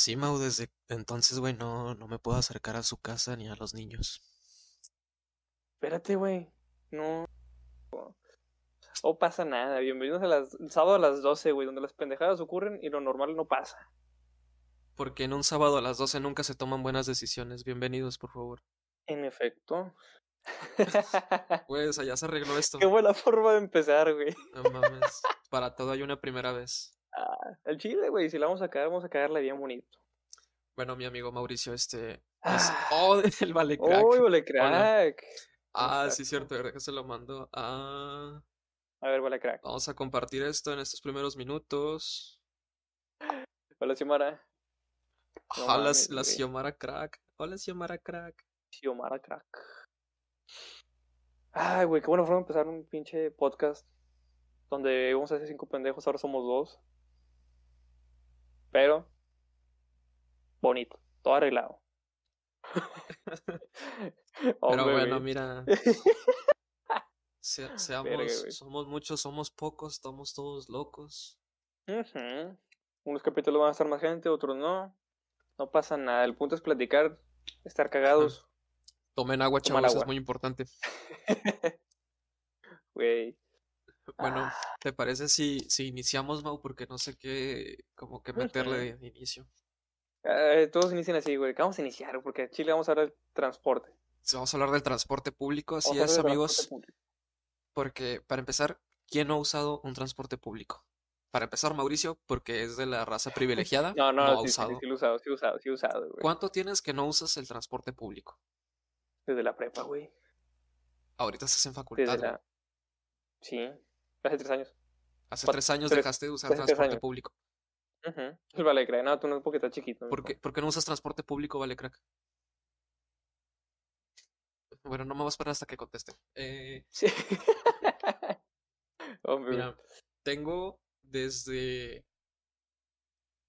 sí, Mau, desde entonces, güey, no, no me puedo acercar a su casa ni a los niños. Espérate, güey. No. No pasa nada. Bienvenidos a las sábado a las 12, güey, donde las pendejadas ocurren y lo normal no pasa. Porque en un sábado a las 12 nunca se toman buenas decisiones. Bienvenidos, por favor. En efecto. Pues allá se arregló esto. Qué buena forma de empezar, güey. No mames. Para todo hay una primera vez. Ah, el chile, güey, si la vamos a cagar, vamos a cagarla bien bonito. Bueno, mi amigo Mauricio, este. es- Ah. Oh, el vale crack. Uy, vale crack. Ah, sí, Exacto. cierto, verdad que se lo mando. Ah, A ver, vale crack. vamos a compartir esto en estos primeros minutos. Hola, Xiomara. No Hola, mames, la güey. Xiomara crack. Hola, Xiomara crack. Xiomara crack. Ay, güey, qué buena forma de empezar un pinche podcast donde vamos a ser cinco pendejos, ahora somos dos. Pero, bonito, todo arreglado. Pero bueno, güey. mira, se- seamos, somos muchos, somos pocos, estamos todos locos. Unos capítulos van a estar más gente, otros no. No pasa nada. El punto es platicar, estar cagados. Tomen agua, Tomar chavos, agua. es muy importante. Güey. Bueno, Ah, ¿te parece si, si iniciamos, Mau? Porque no sé qué, como que meterle de inicio. eh, todos inician así, güey. ¿Qué vamos a iniciar? Porque en Chile vamos a hablar del transporte. Sí, Vamos a hablar del transporte público, así es, amigos. Porque, para empezar, ¿quién no ha usado un transporte público? Para empezar, Mauricio, porque es de la raza privilegiada, No, no, ha sí, sí, usado. sí, sí lo he usado, sí lo he usado, sí lo he usado, güey. ¿Cuánto tienes que no usas el transporte público? Desde la prepa, güey. Ahorita estás en Desde facultad, güey. la... Sí, hace tres años. Hace tres años tres- dejaste de usar transporte público. Vale, creo. No, tú no, porque estás chiquito. ¿Por qué, por qué no usas transporte público, vale, crack? Bueno, no me voy a esperar hasta que conteste. Eh, Sí. Hombre, mira, tengo desde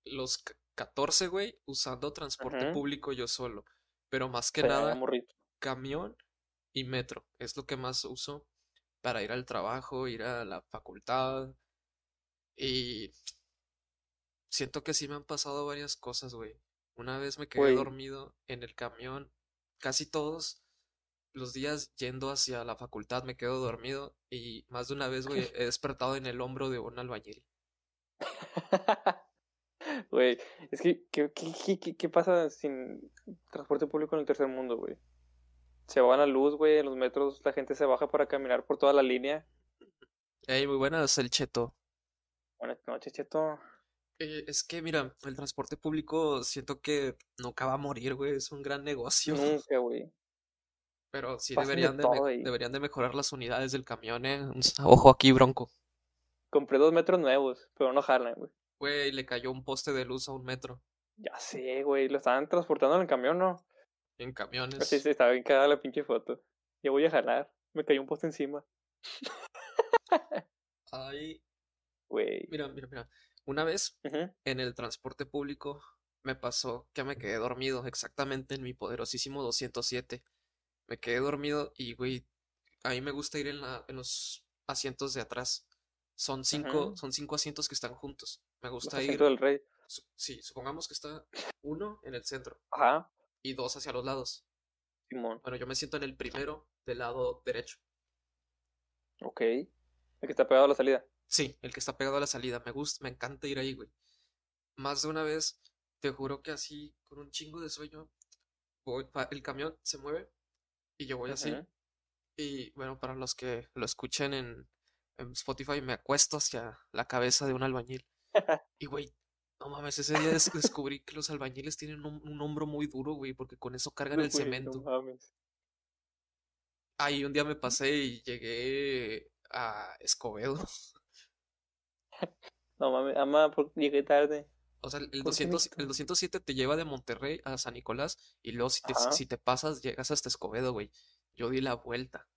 los c- 14, güey, usando transporte público yo solo. Pero más que nada, morrito. camión y metro. Es lo que más uso para ir al trabajo, ir a la facultad. Y siento que sí me han pasado varias cosas, güey. Una vez me quedé Güey. dormido en el camión. Casi todos los días yendo hacia la facultad me quedo dormido. Y más de una vez, güey, he despertado en el hombro de un albañil. Güey, es que, ¿qué, qué, qué- qué- qué pasa sin transporte público en el tercer mundo, güey? Se va la luz, güey, en los metros la gente se baja para caminar por toda la línea. Ey, muy buenas, el cheto. Buenas noches, cheto. Eh, es que, mira, el transporte público siento que nunca va a morir, güey. Es un gran negocio. Nunca, güey. Pero sí deberían de, todo me- ahí. deberían de mejorar las unidades del camión, eh. Ojo aquí, Bronco. Compré dos metros nuevos, pero no jalan, güey. Güey, le cayó un poste de luz a un metro Ya sé, güey, lo estaban transportando en el camión, ¿no? En camiones. Así sí, estaba bien cagada la pinche foto. Ya voy a jalar. Me cayó un poste encima. Ay, Güey. mira, mira, mira. Una vez en el transporte público me pasó que me quedé dormido exactamente en mi poderosísimo 207. Me quedé dormido y, güey, a mí me gusta ir en la, en los asientos de atrás. Son cinco, son cinco asientos que están juntos. Me Los gusta ir. asientos del rey. su- Sí, supongamos que está uno en el centro Ajá. Y dos hacia los lados. Simón. Bueno, yo me siento en el primero del lado derecho. Ok. El que está pegado a la salida. Sí, el que está pegado a la salida. Me gusta, me encanta ir ahí, güey. Más de una vez, te juro que así, con un chingo de sueño, voy, el camión se mueve y yo voy así. Y bueno, para los que lo escuchen en, en Spotify, me acuesto hacia la cabeza de un albañil. Y güey, no mames, ese día des- descubrí que los albañiles tienen un, un hombro muy duro, güey, porque con eso cargan el Güey, no cemento. mames. Ahí un día me pasé y llegué a Escobedo. No mames. Ama, porque llegué tarde. O sea, el ¿Por qué 200, el México? 207 te lleva de Monterrey a San Nicolás y luego si te, si te pasas llegas hasta Escobedo, güey. Yo di la vuelta.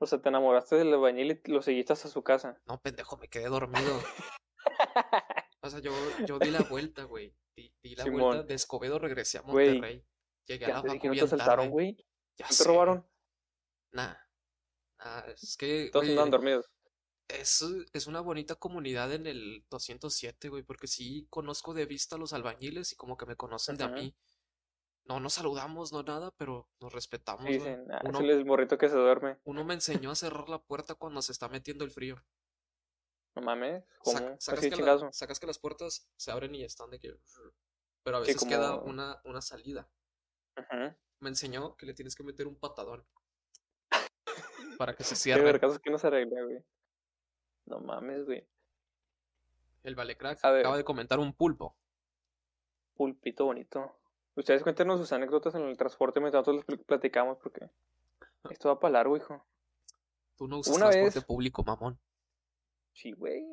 O sea, te enamoraste del albañil y lo seguiste hasta su casa. No, pendejo, me quedé dormido. O sea, yo, yo di la vuelta, güey. Di, di la vuelta de Escobedo, regresé a Monterrey. Llegué a la facu que no te asaltaron, güey. Ya ¿No te robaron? Nah. Nah, es que, Todos andaban dormidos. Es, es una bonita comunidad en el 207, güey, porque sí conozco de vista a los albañiles y como que me conocen de a mí. No nos saludamos, no nada, pero nos respetamos, Sí, dicen, ah, Uno, es el morrito que se duerme. uno me enseñó a cerrar la puerta cuando se está metiendo el frío. No mames, sacas, Así que la- chingazo. sacas que las puertas se abren y están de que... Pero a Sí, veces queda una, una salida. Me enseñó que le tienes que meter un patadón para que se cierre. vergazos que no se arregla, güey. No mames, güey. El Valecrack acaba de comentar un pulpo. Pulpito bonito. Ustedes cuéntenos sus anécdotas en el transporte mientras nosotros les pl- platicamos porque esto va para largo, hijo. Tú no usas Una transporte vez- público, mamón. Sí, güey.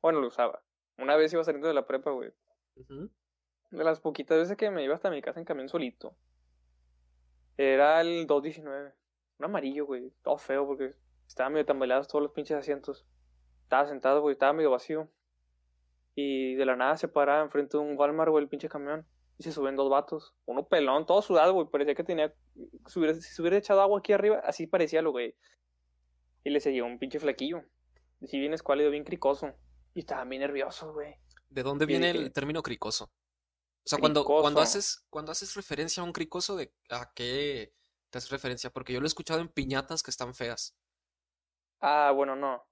Bueno, lo usaba. Una vez iba saliendo de la prepa, güey. De las poquitas veces que me iba hasta mi casa en camión solito. Era el 219. Un amarillo, güey. Todo feo porque estaba medio tambaleados todos los pinches asientos. Estaba sentado, güey. Estaba medio vacío. Y de la nada se para enfrente de un Walmart, güey, el pinche camión. Y se suben dos vatos. Uno pelón, todo sudado, güey. Parecía que tenía. Si hubiera, si hubiera echado agua aquí arriba, así parecía lo, güey. Y le seguía un pinche flequillo. Si bien escuálido, bien cricoso. Y estaba bien nervioso, güey. ¿De dónde viene dije- el término cricoso? O sea, cuando, cuando haces, cuando haces referencia a un cricoso, ¿de a qué te haces referencia? Porque yo lo he escuchado en piñatas que están feas. Ah, bueno, no.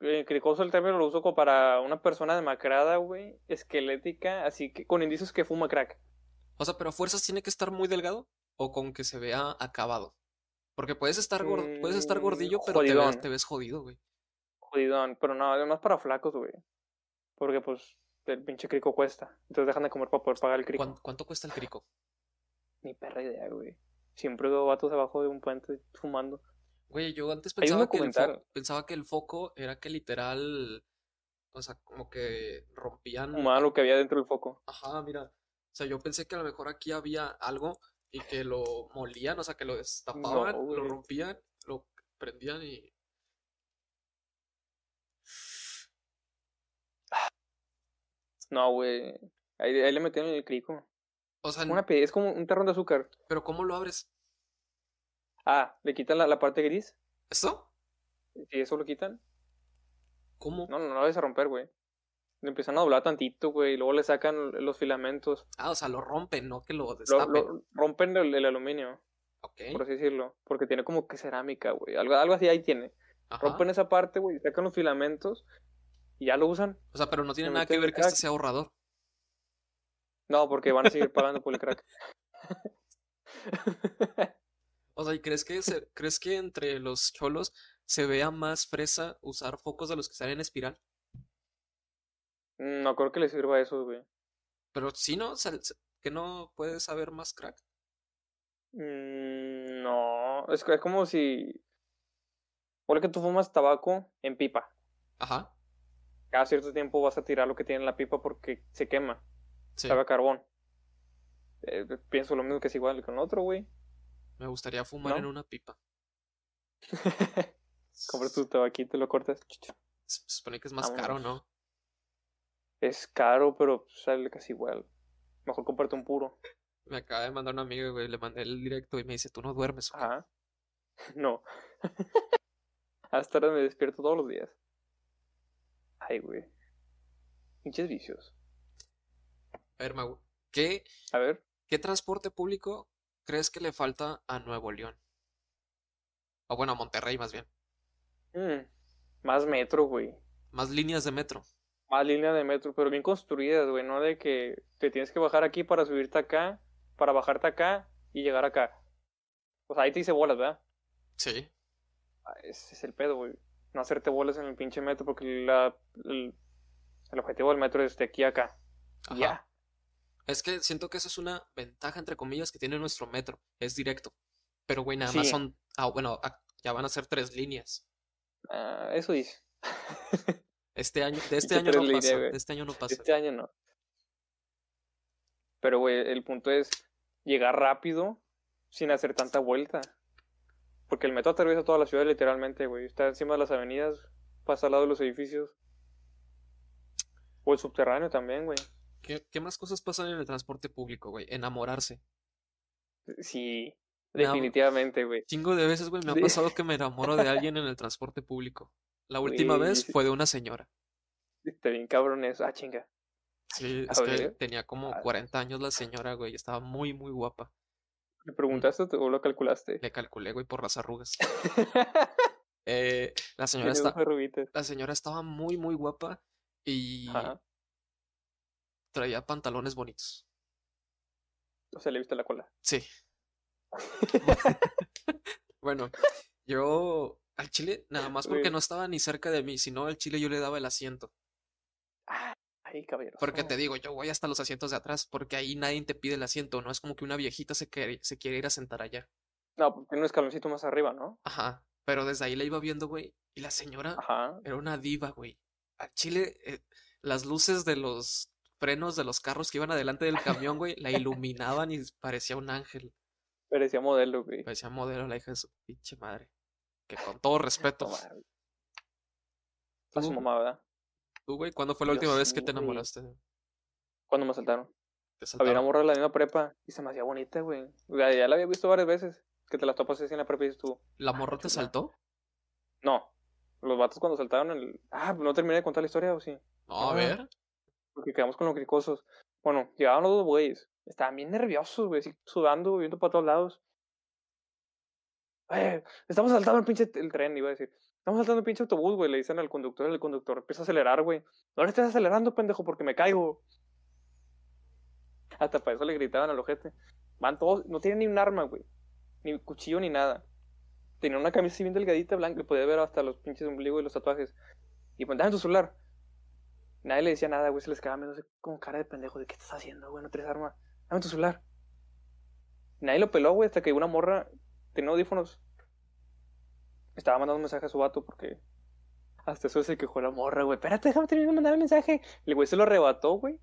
Eh, cricoso el término lo uso como para una persona demacrada, güey, esquelética, así que con indicios que fuma crack. O sea, pero a fuerzas tiene que estar muy delgado o con que se vea acabado. Porque puedes estar, puedes estar gordillo, pero te ves, te ves jodido, güey. Jodidón, pero no, además para flacos, güey. Porque pues el pinche crico cuesta. Entonces dejan de comer para poder pagar el crico. ¿Cuán- ¿Cuánto cuesta el crico? Ni perra idea, güey. Siempre veo vatos abajo de un puente fumando. Güey, yo antes pensaba que, el fo- documental. pensaba que el foco era que literal, o sea, como que rompían. Fumaban lo que había dentro del foco. Ajá, mira. O sea, yo pensé que a lo mejor aquí había algo y que lo molían, o sea, que lo destapaban, lo rompían, lo prendían y. No, güey. Ahí, ahí le metieron el crico. O sea, Una es como un terrón de azúcar. pero ¿cómo lo abres? Ah, le quitan la, la parte gris. ¿Esto? Si eso lo quitan. ¿Cómo? No, no, no lo vas a romper, güey. Le empiezan a doblar tantito, güey, y luego le sacan los filamentos. Ah, o sea, lo rompen, no que lo Lo, destapen. lo- rompen el, el aluminio, Ok. por así decirlo. Porque tiene como que cerámica, güey. Algo, algo así ahí tiene. Ajá. Rompen esa parte, güey, sacan los filamentos y ya lo usan. O sea, pero no tiene nada que ver que este sea ahorrador. No, porque van a seguir pagando por el crack. O sea, ¿y crees que se- crees que entre los cholos se vea más fresa usar focos de los que salen en espiral? no creo que le sirva eso, güey. Pero sí, ¿no? Que no puedes saber más crack. Mm, no, es, es como si... Ponle que tú fumas tabaco en pipa. Ajá. Cada cierto tiempo vas a tirar lo que tiene en la pipa porque se quema. Sí. Sabe a carbón. Eh, pienso lo mismo que es igual con otro, güey. Me gustaría fumar en una pipa. Compras tu tabaquito y lo cortas. Se supone que es más caro. ¿no? Es caro, pero sale casi igual. Mejor comprarte un puro. Me acaba de mandar una amiga, güey. Le mandé el directo y me dice, tú no duermes. ¿o qué?". Ajá. No. Hasta ahora me despierto todos los días. Ay, güey. Pinches vicios. A ver, Mau, ¿qué, A ver. ¿qué transporte público crees que le falta a Nuevo León? O bueno, a Monterrey más bien. mm, más metro, güey. Más líneas de metro. Más línea de metro, pero bien construidas, güey. No de que te tienes que bajar aquí para subirte acá, para bajarte acá y llegar acá. Sea, ahí te hice bolas, ¿verdad? Sí. Ah, Ese es el pedo, güey. No hacerte bolas en el pinche metro porque la, el, el objetivo del metro es de aquí a acá. Ajá. Ya. Es que siento que eso es una ventaja, entre comillas, que tiene nuestro metro. Es directo. Pero, güey, nada más son. Ah, bueno, ah, ya van a ser tres líneas. Ah, eso dice. Este año, de este año no líneas, pasa. De este año no pasa. Este año no. Pero, güey, el punto es llegar rápido sin hacer tanta vuelta. Porque el metro atraviesa toda la ciudad literalmente, güey. Está encima de las avenidas, pasa al lado de los edificios. O el subterráneo también, güey. ¿Qué, qué más cosas pasan en el transporte público, güey? Enamorarse. Sí, definitivamente, güey. Chingo de veces, güey, me ha pasado que me enamoro de alguien en el transporte público. La última vez fue de una señora. Está bien cabrón eso. Ah, chinga. Sí, es que tenía como Ah. 40 años la señora, güey. Estaba muy, muy guapa. ¿Le preguntaste o lo calculaste? Le calculé, güey, por las arrugas. Eh, la señora está, la señora estaba muy, muy guapa y Ajá. traía pantalones bonitos. O sea, le viste la cola. Sí. Bueno, yo al chile, nada más porque no estaba ni cerca de mí, sino al chile yo le daba el asiento. Ay, caballero. Porque te digo, yo voy hasta los asientos de atrás, porque ahí nadie te pide el asiento, no es como que una viejita se quiere, se quiere ir a sentar allá. No, pues, tiene un escaloncito más arriba, ¿no? Ajá, pero desde ahí la iba viendo, güey, y la señora Ajá. era una diva, güey. Al chile, eh, las luces de los frenos de los carros que iban adelante del camión, güey, la iluminaban y parecía un ángel. Parecía modelo, güey. Parecía modelo la hija de su pinche madre. Que con todo respeto. A su mamá, ¿verdad? Tú, güey, ¿cuándo fue la Yo última vez que te enamoraste? Cuando me asaltaron. ¿Te Había una saltaron? morra de la misma prepa y se me hacía bonita, güey. Ya la había visto varias veces. Que te la topas así en la prepa y dices tú. ¿La "Ah, morra te chula". saltó? No. Los vatos cuando saltaron el. Ah, no terminé de contar la historia, ¿o sí? No, a Ah. ver. Porque quedamos con los cricosos. Bueno, llegaban los dos güeyes. Estaban bien nerviosos, güey, así sudando, viendo para todos lados. Eh, estamos saltando el pinche el tren, iba a decir. Estamos saltando el pinche autobús, güey. Le dicen al conductor, el conductor empieza a acelerar, güey. No le estés acelerando, pendejo, porque me caigo. Hasta para eso le gritaban al ojete. Van todos, no tienen ni un arma, güey. Ni cuchillo ni nada. Tenían una camisa bien delgadita, blanca, le podía ver hasta los pinches ombligos y los tatuajes. Y pues, dame tu celular. Nadie le decía nada, güey, se les quedaba así con cara de pendejo de qué estás haciendo, güey, no tienes arma. Dame tu celular. Nadie lo peló, güey, hasta que una morra tenía audífonos. Estaba mandando un mensaje a su vato porque hasta eso se quejó la morra, güey. Espérate, déjame terminar de mandar el mensaje. El güey se lo arrebató, güey.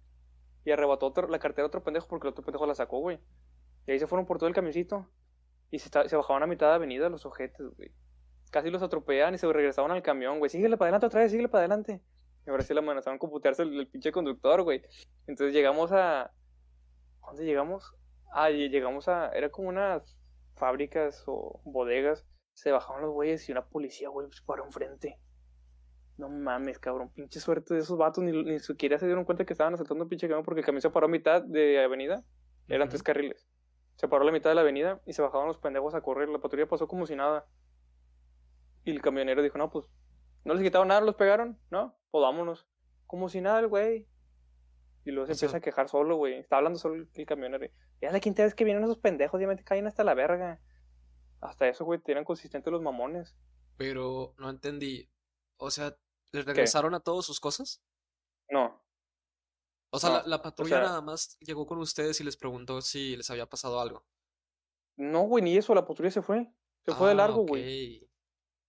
Y arrebató otro- la cartera a otro pendejo porque el otro pendejo la sacó, güey. Y ahí se fueron por todo el camioncito. Y se, bajaban a mitad de avenida los ojetes, güey. Casi los atropellaban y se regresaban al camión, güey. Síguele para adelante otra vez, síguele para adelante. Y ahora sí le amenazaron con putearse el, el pinche conductor, güey. Entonces llegamos a. ¿a ¿Dónde llegamos? Ah, llegamos a. Era como unas fábricas o bodegas. Se bajaron los güeyes y una policía, güey, se paró enfrente. No mames, cabrón. Pinche suerte de esos vatos. Ni, ni siquiera se dieron cuenta que estaban asaltando un pinche camión porque el camión se paró a mitad de avenida. Eran tres carriles. Se paró a la mitad de la avenida y se bajaban los pendejos a correr. La patrulla pasó como si nada. Y el camionero dijo, no, pues, no les quitaron nada, los pegaron, ¿no? Pues vámonos. Como si nada el güey. Y luego se O sea- empieza a quejar solo, güey. Está hablando solo el, camionero. Ya la quinta vez que vienen esos pendejos, ya me caen hasta la verga. Hasta eso, güey, eran consistentes los mamones. Pero no entendí. O sea, ¿les regresaron a todos sus cosas? No, O sea, No, la, la patrulla sea- nada más llegó con ustedes y les preguntó si les había pasado algo. no, güey, ni eso, la patrulla se fue. Se fue de Ah, largo, güey.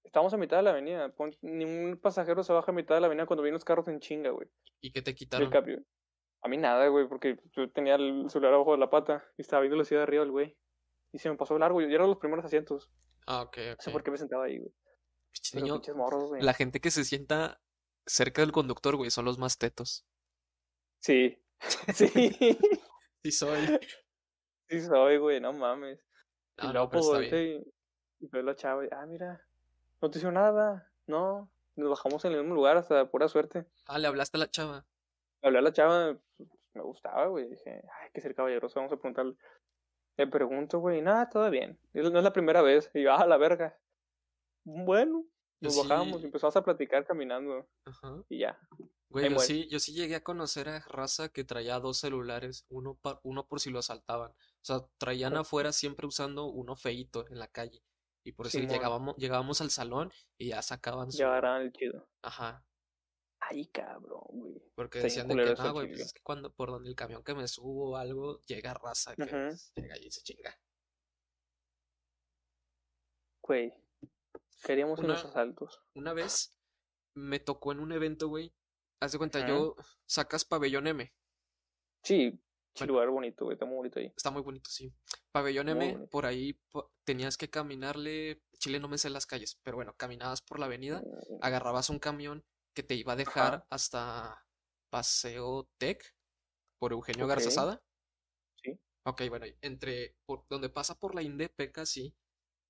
Estamos a mitad de la avenida. Pon- ni un pasajero se baja a mitad de la avenida cuando vienen los carros en chinga, güey. ¿Y qué te quitaron? A mí nada, güey, porque yo tenía el celular abajo de la pata y estaba viendo la ciudad de arriba del güey. Y se me pasó largo, yo era los primeros asientos. Ah, ok, No sé por qué me sentaba ahí, güey. Niño, morros, güey. la gente que se sienta cerca del conductor, güey, son los más tetos. Sí. Sí. Sí soy. sí soy, güey, no mames. No, y no, pero pues está volteé bien. y, y veo la chava y, ah, mira, no te hizo nada, no. Nos bajamos en el mismo lugar hasta pura suerte. Ah, le hablaste a la chava. Hablé a la chava, pues, me gustaba, güey. Dije, ay, que ser caballeroso, vamos a preguntarle. Le pregunto, güey, nada, todo bien. No es la primera vez. Y yo, ah, la verga. Bueno, Yo nos sí- bajamos y empezamos a platicar caminando. Ajá. Y ya. Güey, yo sí, yo sí llegué a conocer a raza que traía dos celulares, uno, pa- uno por si lo asaltaban. O sea, traían afuera siempre usando uno feíto en la calle. Y por Simón. llegábamos, llegábamos al salón y ya sacaban su... El chido. Ajá. Ay, cabrón, güey. Porque Está decían de que, no, güey, pues chile". es que cuando, por donde el camión que me subo o algo, llega raza que Ujú. pues, llega y se chinga. Güey. Queríamos Una- asaltos. Una vez me tocó en un evento, güey. Haz de cuenta, yo sacas Pabellón M. Sí, Bueno. lugar bonito, güey. Está muy bonito ahí. Está muy bonito, sí. Pabellón M, por ahí po- tenías que caminarle. Chile no me sé las calles, pero bueno, caminabas por la avenida, Mm, agarrabas un camión que te iba a dejar Ajá. hasta Paseo Tech por Eugenio Ok. Garzazada. Sí. Ok, bueno, entre por, donde pasa por la Indepe casi,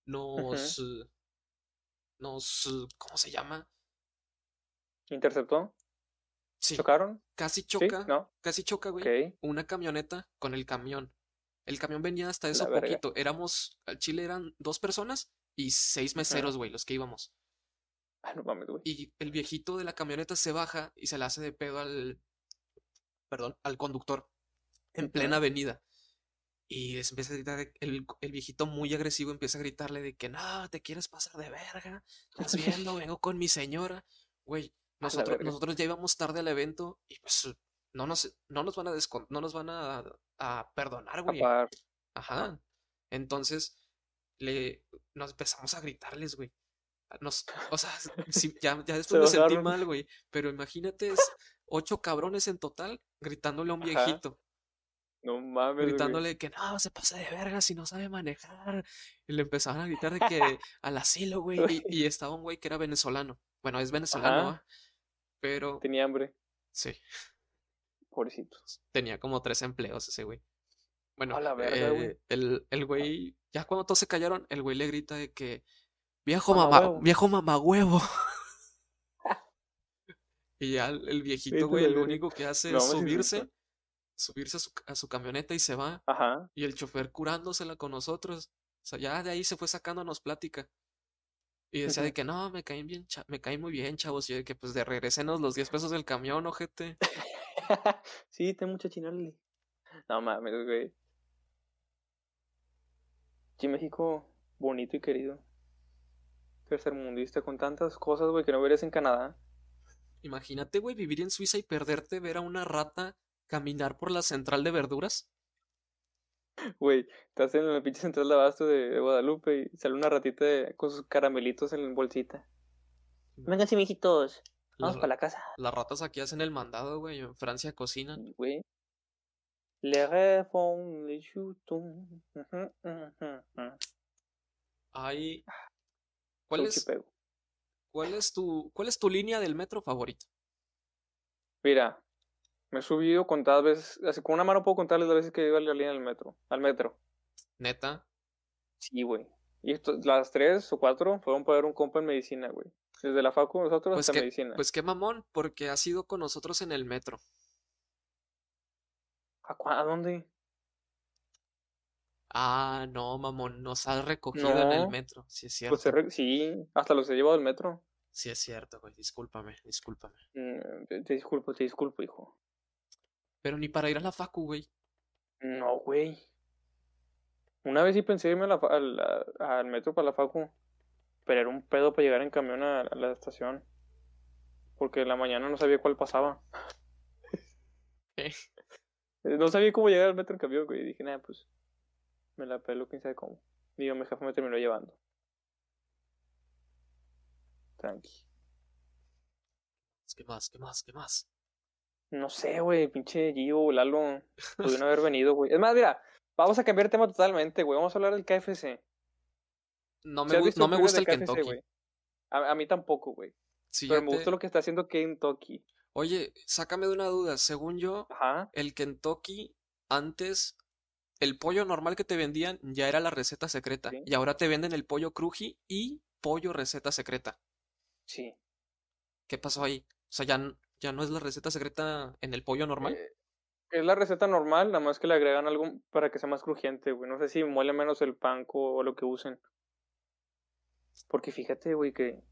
nos, eh, nos, eh, ¿cómo se llama? ¿Interceptó? Sí, ¿Chocaron? casi ¿Sí? choca, ¿No? casi choca, güey, una camioneta con el camión. El camión venía hasta eso poquito. Éramos, al Chile eran dos personas y seis meseros, güey, los que íbamos. Ah, no mames, güey. Y el viejito de la camioneta se baja y se le hace de pedo al, perdón, al conductor en plena avenida. Y empieza a gritar, el, el viejito muy agresivo empieza a gritarle de que no, te quieres pasar de verga, estás viendo, vengo con mi señora. Güey, la nosotros, nosotros ya íbamos tarde al evento y pues no nos, no nos van a no nos van a, a perdonar, güey. Ajá. Entonces, le, nos empezamos a gritarles, güey. Nos, o sea, ya, ya después me sentí mal, güey. Pero imagínate, es ocho cabrones en total gritándole a un Ajá. viejito. No mames, güey. Gritándole que no, se pasa de verga si no sabe manejar. Y le empezaban a gritar de que al asilo, güey. Y, y estaba un güey que era venezolano. Bueno, es venezolano. Pero Tenía hambre. sí, Pobrecito. tenía como tres empleos ese güey. Bueno, A la verga, güey. eh, el, el güey, ya cuando todos se callaron, el güey le grita de que viejo Mamá mamá, huevo". viejo. Y ya el, el viejito, güey, lo único que hace No es subirse, subirse a su, a su camioneta y se va. Ajá. Y el chofer curándosela con nosotros. O sea, ya de ahí se fue sacándonos plática. Y decía de que no, me caen bien, me caen muy bien, chavos. Y de que pues de regresenos los 10 pesos del camión, ojete. sí, ten mucha chinale. No mames, güey. Sí, México, bonito y querido. Tercermundista con tantas cosas, güey, que no verías en Canadá. Imagínate, güey, vivir en Suiza y perderte ver a una rata caminar por la central de verduras. Güey, estás en la pinche central de abasto de, Guadalupe y sale una ratita de- con sus caramelitos en la bolsita. Vénganse, mijitos. Vamos para la casa. las ratas aquí hacen el mandado, güey. En Francia cocinan. Güey. Le ujú, ujú. Hay... ¿Cuál es, cuál es tu, cuál es tu línea del metro favorita? Mira, me he subido contadas veces, así con una mano puedo contarles las veces que iba a la línea del metro, al metro. Neta. Sí, güey. Y esto- las tres o cuatro fueron para ver un compa en medicina, güey. Desde la facu nosotros Pues hasta que, medicina. pues qué mamón, porque has ido con nosotros en el metro. ¿A, a dónde? Ah, no, mamón, nos has recogido en el metro. Sí es Pues cierto. re- sí, hasta los he llevado al metro. Sí es cierto, güey. Discúlpame, discúlpame. Mm, te, te disculpo, te disculpo, hijo. Pero ni para ir a la facu, güey. No, güey. Una vez sí pensé irme a la fa- al, metro para la facu, pero era un pedo para llegar en camión a, a la estación. Porque en la mañana no sabía cuál pasaba. Eh, No sabía cómo llegar al metro en camión, güey. Dije, nada, pues me la pelo, quién sabe cómo. Digo, mi jefe me terminó llevando. Tranqui. ¿Qué más? ¿Qué más? ¿Qué más? No sé, güey, pinche Gio, Lalo. Pudieron haber venido, güey. Es más, mira, vamos a cambiar de tema totalmente, güey. Vamos a hablar del KFC. No ¿Sí me, gu- no gusta el KFC, Kentucky. A, a mí tampoco, güey. Sí, Pero me te- gusta lo que está haciendo Kentucky. Oye, sácame de una duda. Según yo, Ajá. el Kentucky antes, el pollo normal que te vendían ya era la receta secreta. Sí. Y ahora te venden el pollo cruji y pollo receta secreta. Sí. ¿Qué pasó ahí? O sea, ya, ya no es la receta secreta en el pollo normal. Eh, es la receta normal, nada más que le agregan algo para que sea más crujiente, güey. No sé si muele menos el panco o lo que usen. Porque fíjate, güey, que.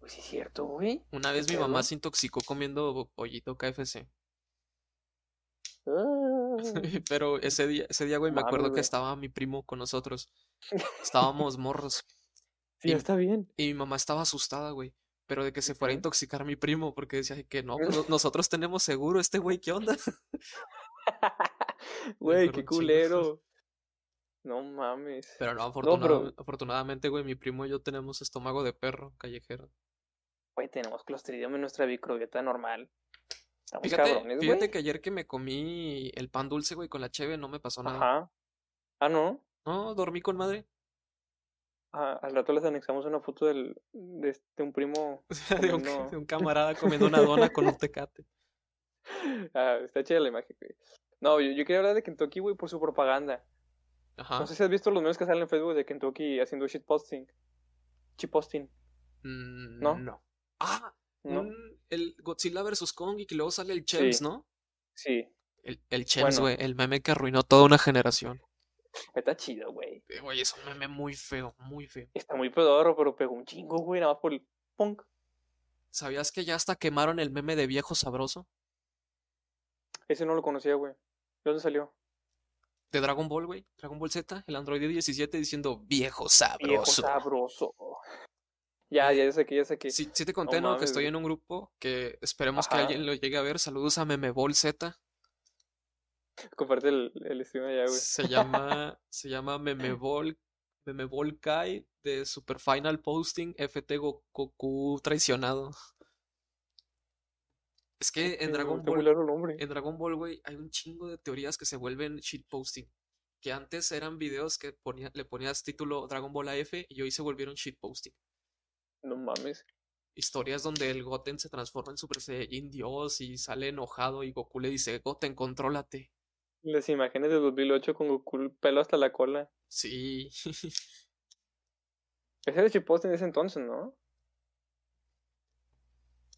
Pues sí es cierto, güey. Una vez mi mamá se intoxicó comiendo pollito KFC. Ah. Pero ese día, ese día, güey, me acuerdo que estaba mi primo con nosotros. Estábamos morros. Sí, Y- está bien. Y mi mamá estaba asustada, güey. Pero de que se fuera a intoxicar mi primo, porque decía que no, pues, no- nosotros tenemos seguro, este güey, ¿qué onda? Güey, qué culero. No mames. Pero no, pero- afortunadamente, güey, mi primo y yo tenemos estómago de perro callejero. Güey, tenemos clostridium en nuestra microbiota normal. Estamos Fíjate, cabrones, fíjate güey. que ayer que me comí el pan dulce, güey, con la cheve, no me pasó nada. Ajá. Ah, no. No, dormí con madre. Ah, al rato les anexamos una foto del, de, este- un primo. De un, de un camarada comiendo una dona con un tecate. Ah, está chida la imagen, güey. No, yo, yo quería hablar de Kentucky, güey, por su propaganda. Ajá. No sé si has visto los memes que salen en Facebook de Kentucky haciendo shitposting. Shitposting. Mm, ¿no? no. Ah, ¿no? El Godzilla vs. Kong y que luego sale el Chems, Sí. ¿no? Sí, El, el Chems, Bueno. güey, el meme que arruinó toda una generación. está chido, güey. Eh, Güey, es un meme muy feo, muy feo. Está muy pedorro, pero pegó un chingo, güey, nada más por el punk. ¿Sabías que ya hasta quemaron el meme de viejo sabroso? Ese no lo conocía, güey. ¿De dónde salió? De Dragon Ball, güey. Dragon Ball Z, el Android 17 diciendo viejo Viejo sabroso. Ya, ya sé que, ya sé que. Sí, sí te conté, ¿no? Que estoy en un grupo que esperemos que alguien lo llegue a ver. Saludos a Memebol Z. Comparte el, el stream allá, güey. Se llama, se llama Memebol, Memebol Kai de Super Final Posting FT Go- Goku traicionado. Es que en Dragon Ball, en Dragon Ball, güey, hay un chingo de teorías que se vuelven shitposting. Que antes eran videos que ponía, le ponías título Dragon Ball AF y hoy se volvieron shitposting. No mames. Historias donde el Goten se transforma en Super Saiyajin Dios y sale enojado y Goku le dice, Goten, contrólate. Las imágenes de 2008 con Goku el pelo hasta la cola. Sí. Ese era el chippost en ese entonces, ¿no?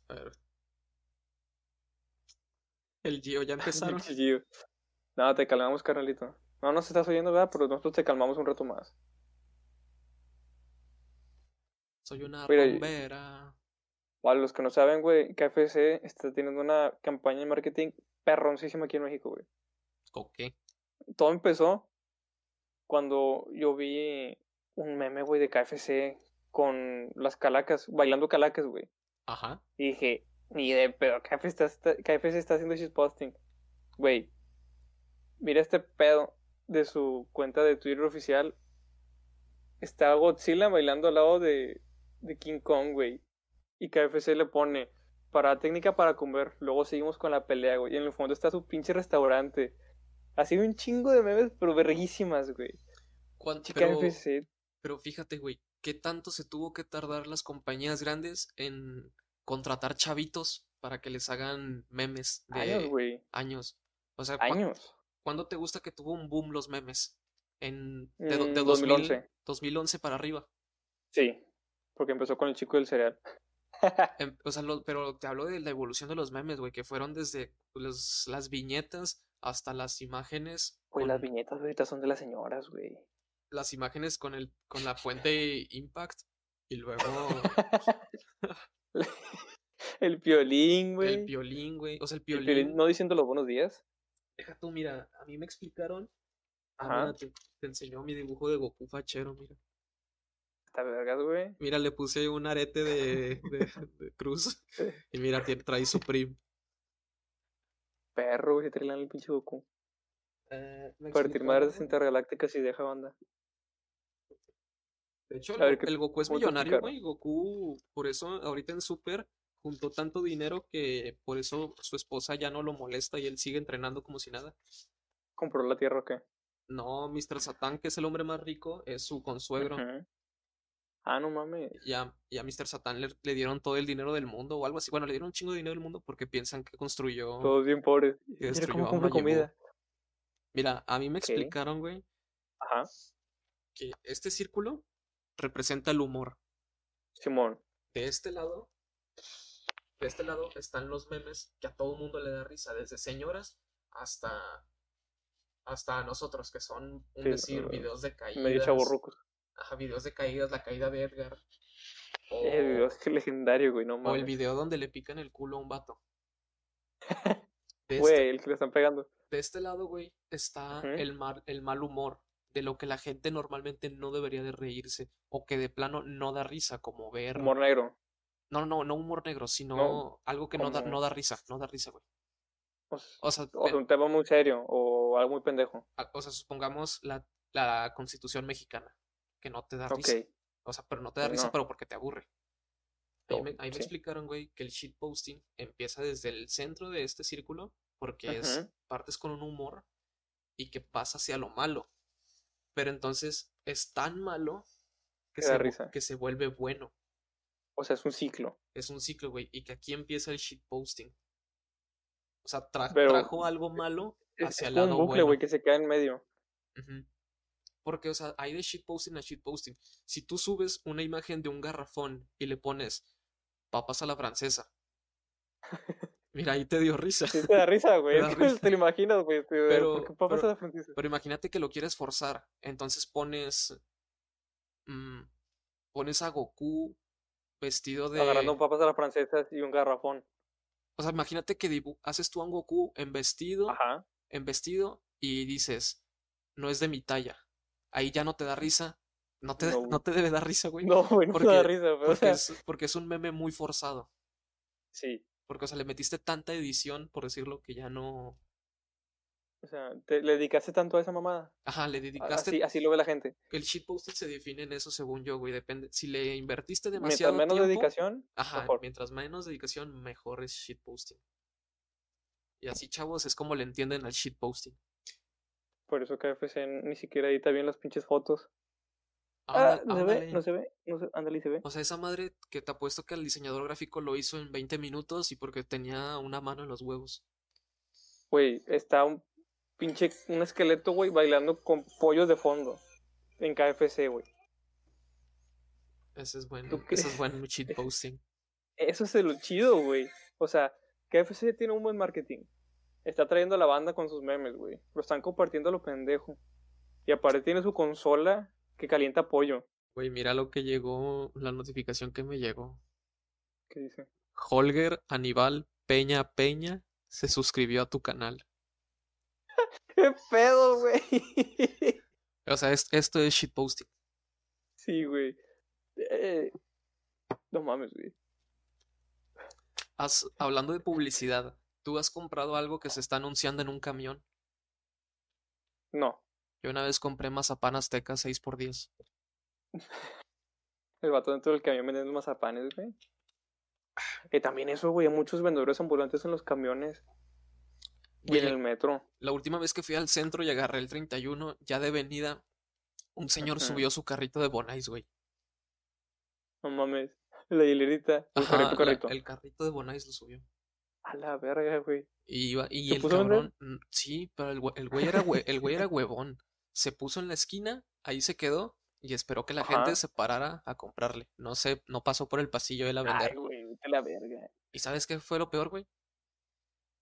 A ver. El Gio, ya empezaron. Pinche Gio. No, te calmamos, carnalito. No nos estás oyendo, ¿verdad? Pero nosotros te calmamos un rato más. Soy una rumbera. Para los que no saben, güey, KFC está teniendo una campaña de marketing perroncísima aquí en México, güey. ¿O qué? Todo empezó cuando yo vi un meme, güey, de KFC con las calacas, bailando calacas, güey. Ajá. Y dije, ni de pedo, KFC está, está- KFC está haciendo shitposting. Güey, mira este pedo de su cuenta de Twitter oficial. Está Godzilla bailando al lado de, de King Kong, güey. Y KFC le pone, para técnica para comer. Luego seguimos con la pelea, güey. Y en el fondo está su pinche restaurante. Ha sido un chingo de memes, pero verguísimas, güey. Pero, KFC. pero fíjate, güey, ¿qué tanto se tuvo que tardar las compañías grandes en contratar chavitos para que les hagan memes de Años, güey. años? O sea, ¿cu- Años. ¿cuándo te gusta que tuvo un boom los memes? En, de, do- Mm, de 2000 2011. 2011 para arriba. Sí, porque empezó con el chico del cereal. Em- o sea, lo- pero te hablo de la evolución de los memes, güey, que fueron desde los- las viñetas hasta las imágenes Güey, las con- viñetas ahorita son de las señoras, güey. las imágenes con el con la fuente Impact y luego el piolín, el güey. violín, güey. O sea, el El piolín violín. no diciendo los buenos días. Deja tú, mira, a mí me explicaron. Ah, Ajá. mira, te, te enseñó mi dibujo de Goku fachero, mira. Está vergas, güey. Mira, le puse un arete de, de, de cruz. Y mira, tiene- trae su prim. Perro, güey, se trae el pinche Goku. Eh, Partir madres intergalácticas y deja banda. De hecho, ver, el, ¿qué- el Goku es millonario, güey. Goku, por eso, ahorita en Super, juntó tanto dinero que por eso su esposa ya no lo molesta y él sigue entrenando como si nada. ¿Compró la tierra o qué? No, Mr. Satan, que es el hombre más rico, es su consuegro. Ujú. Ah, no mames. Y a, y a Mr. Satan le, le dieron todo el dinero del mundo o algo así. Bueno, le dieron un chingo de dinero del mundo porque piensan que construyó. Todos bien pobres. que Mira destruyó cómo a comida. Mira, a mí me explicaron, güey, Ajá. que este círculo representa el humor. Simón. De este lado, de este lado están los memes que a todo mundo le da risa, desde señoras hasta hasta a nosotros, que son, un Sí, decir, videos de Medio caídas. Ajá, videos de caídas, la caída de Edgar. O, Eh, video es que legendario, güey, no o el mames. video donde le pican el culo a un vato. De este, Güey, el que le están pegando. de este lado, güey, está el, mal, el mal humor, de lo que la gente normalmente no debería de reírse, o que de plano no da risa, como ver... Humor negro. No, no, no humor negro, sino algo que no da, no da risa, no da risa, güey. O, O sea, o sea, un tema muy serio o algo muy pendejo. o sea, supongamos la, la constitución mexicana, que no te da risa. O sea, pero no te da risa, No. pero porque te aburre. Ahí Oh, me, ahí me explicaron, güey, que el shitposting empieza desde el centro de este círculo, porque es partes con un humor y que pasa hacia lo malo. Pero entonces es tan malo que se, risa. que se vuelve bueno. O sea, es un ciclo. Es un ciclo, güey, y que aquí empieza el shitposting. O sea, tra- Pero trajo algo malo Es, hacia es el como lado un bucle, bueno. güey, que se queda en medio. Ujú. Porque, o sea, hay de shitposting a shitposting. Si tú subes una imagen de un garrafón y le pones papas a la francesa. Mira, ahí te dio risa. Sí, te da risa, güey. risa. Te lo imaginas, güey. Pero- ¿Por qué papas pero- a la francesa? Pero imagínate que lo quieres forzar. Entonces pones. mm, pones a Goku vestido de. Agarrando papas a la francesa y un garrafón. O sea, imagínate que haces tú a un Goku en vestido. Ajá. En vestido. Y dices. No es de mi talla. Ahí ya no te da risa. No te, No, no, te debe dar risa, güey. No, güey, no me da Porque- risa, güey. O Porque sea, es, porque es un meme muy forzado. sí. Porque, o sea, le metiste tanta edición, por decirlo, que ya no. O sea, te, le dedicaste tanto a esa mamada. Ajá, le dedicaste. Así, así lo ve la gente. El shitposting se define en eso, según yo, güey. Depende. Si le invertiste Mientras demasiado menos tiempo. dedicación, Ajá, mejor. mientras menos dedicación, mejor es shitposting. Y así, chavos, es como le entienden al shitposting. Por eso KFC ni siquiera edita bien las pinches fotos. Ah, Ándale, no se ve, no se ve, no se, ándale y se ve. O sea, esa madre que te apuesto que el diseñador gráfico lo hizo en 20 minutos y porque tenía una mano en los huevos. Güey, está un pinche, un esqueleto, güey, bailando con pollos de fondo. En KFC, güey. Ese es buen, ¿Tú ese es buen shitposting. Eso es lo chido, güey. O sea, KFC tiene un buen marketing. Está trayendo a la banda con sus memes, güey. Lo están compartiendo a lo pendejo. Y aparte tiene su consola que calienta pollo. Güey, mira lo que llegó, la notificación que me llegó. ¿Qué dice? Holger Aníbal Peña Peña se suscribió a tu canal. ¿Qué pedo, güey? O sea, es- esto es shitposting. sí, güey. Eh, no mames, güey. Hablando de publicidad, ¿tú has comprado algo que se está anunciando en un camión? No. Yo una vez compré mazapán azteca 6x10. El vato dentro del camión vendiendo mazapanes, güey. Que también eso, güey. Hay muchos vendedores ambulantes en los camiones. Y en el metro. La última vez que fui al centro y agarré el 31, ya de venida, un señor subió su carrito de Bonais, güey. No mames. La hilerita. El Ajá, carrito, la- carrito. el carrito de Bonais lo subió. A la verga, güey. Y, iba, y ¿Se el cabrón, mm, sí, pero el, güe- el güey era, el güey era huevón. Se puso en la esquina, ahí se quedó y esperó que la Ajá. gente se parara a comprarle. No sé, no pasó por el pasillo él a Ay, vender. güey. vete la verga. ¿Y sabes qué fue lo peor, güey?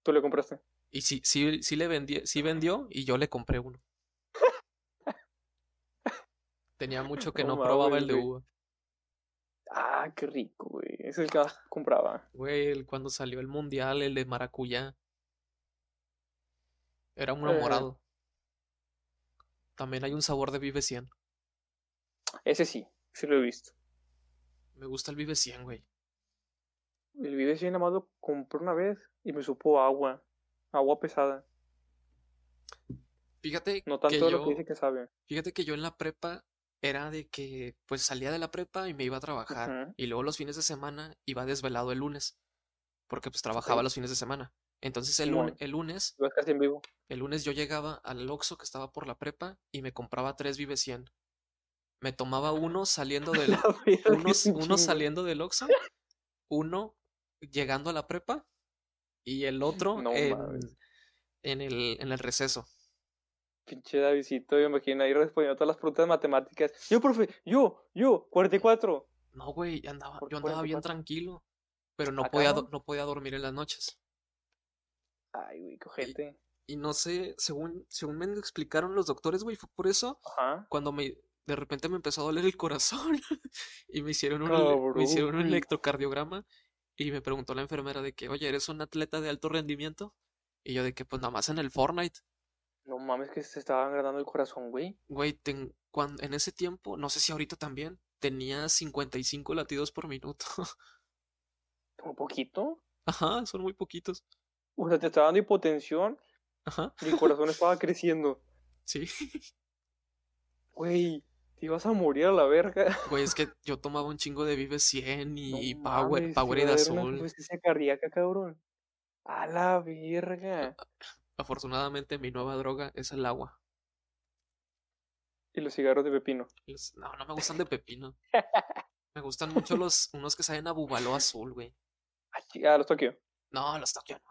¿Tú le compraste? Y sí, sí, sí le vendí, sí vendió y yo le compré uno. Tenía mucho que No no probaba el de uva. Ah, qué rico, güey. Ese es el que compraba. Güey, cuando salió el mundial, el de maracuyá. Era uno Eh. morado. También hay un sabor de Vive 100. Ese sí, sí lo he visto. Me gusta el Vive 100, güey. El Vive 100 nada más lo compré una vez y me supo agua. Agua pesada. Fíjate No que tanto lo que dice que sabe. fíjate que yo en la prepa era de que pues salía de la prepa y me iba a trabajar y luego los fines de semana iba desvelado el lunes porque pues trabajaba los fines de semana. Entonces el, lunes, Ibas casi en vivo. el lunes yo llegaba al Oxxo que estaba por la prepa y me compraba tres Vive 100. Me tomaba uno saliendo del, uno, uno saliendo del Oxxo, uno llegando a la prepa y el otro No en, en el, en el receso. Pinche Davidcito, me imagino ahí respondiendo todas las preguntas matemáticas. Yo, profe, yo, yo, 44. No, güey, andaba, ¿Por yo andaba bien 44? tranquilo, pero no podía, no podía dormir en las noches. Ay, güey, cojete. Y no sé, según, según me explicaron los doctores, güey, fue por eso Ajá. cuando me, de repente me empezó a doler el corazón y me hicieron un, me hicieron un electrocardiograma y me preguntó la enfermera de que, oye, ¿eres un atleta de alto rendimiento? Y yo de que, pues nada más en el Fortnite. No mames que se estaba agrandando el corazón, güey. Güey, ten- cuan- en ese tiempo, no sé si ahorita también, tenía 55 latidos por minuto. Un poquito. Ajá, son muy poquitos. O sea, te estaba dando hipotensión Ajá, y el corazón estaba creciendo. sí. Güey, te ibas a morir a la verga. Güey, es que yo tomaba un chingo de Vive 100 y No Power, mames, dar una Azul. insuficiencia cardíaca, cabrón. A la verga. Afortunadamente mi nueva droga es el agua. Y los cigarros de pepino. Los- No, no me gustan de pepino. Me gustan mucho los unos que saben a bubalo azul, güey. Ah, Ah, los Tokio. No, los Tokio no.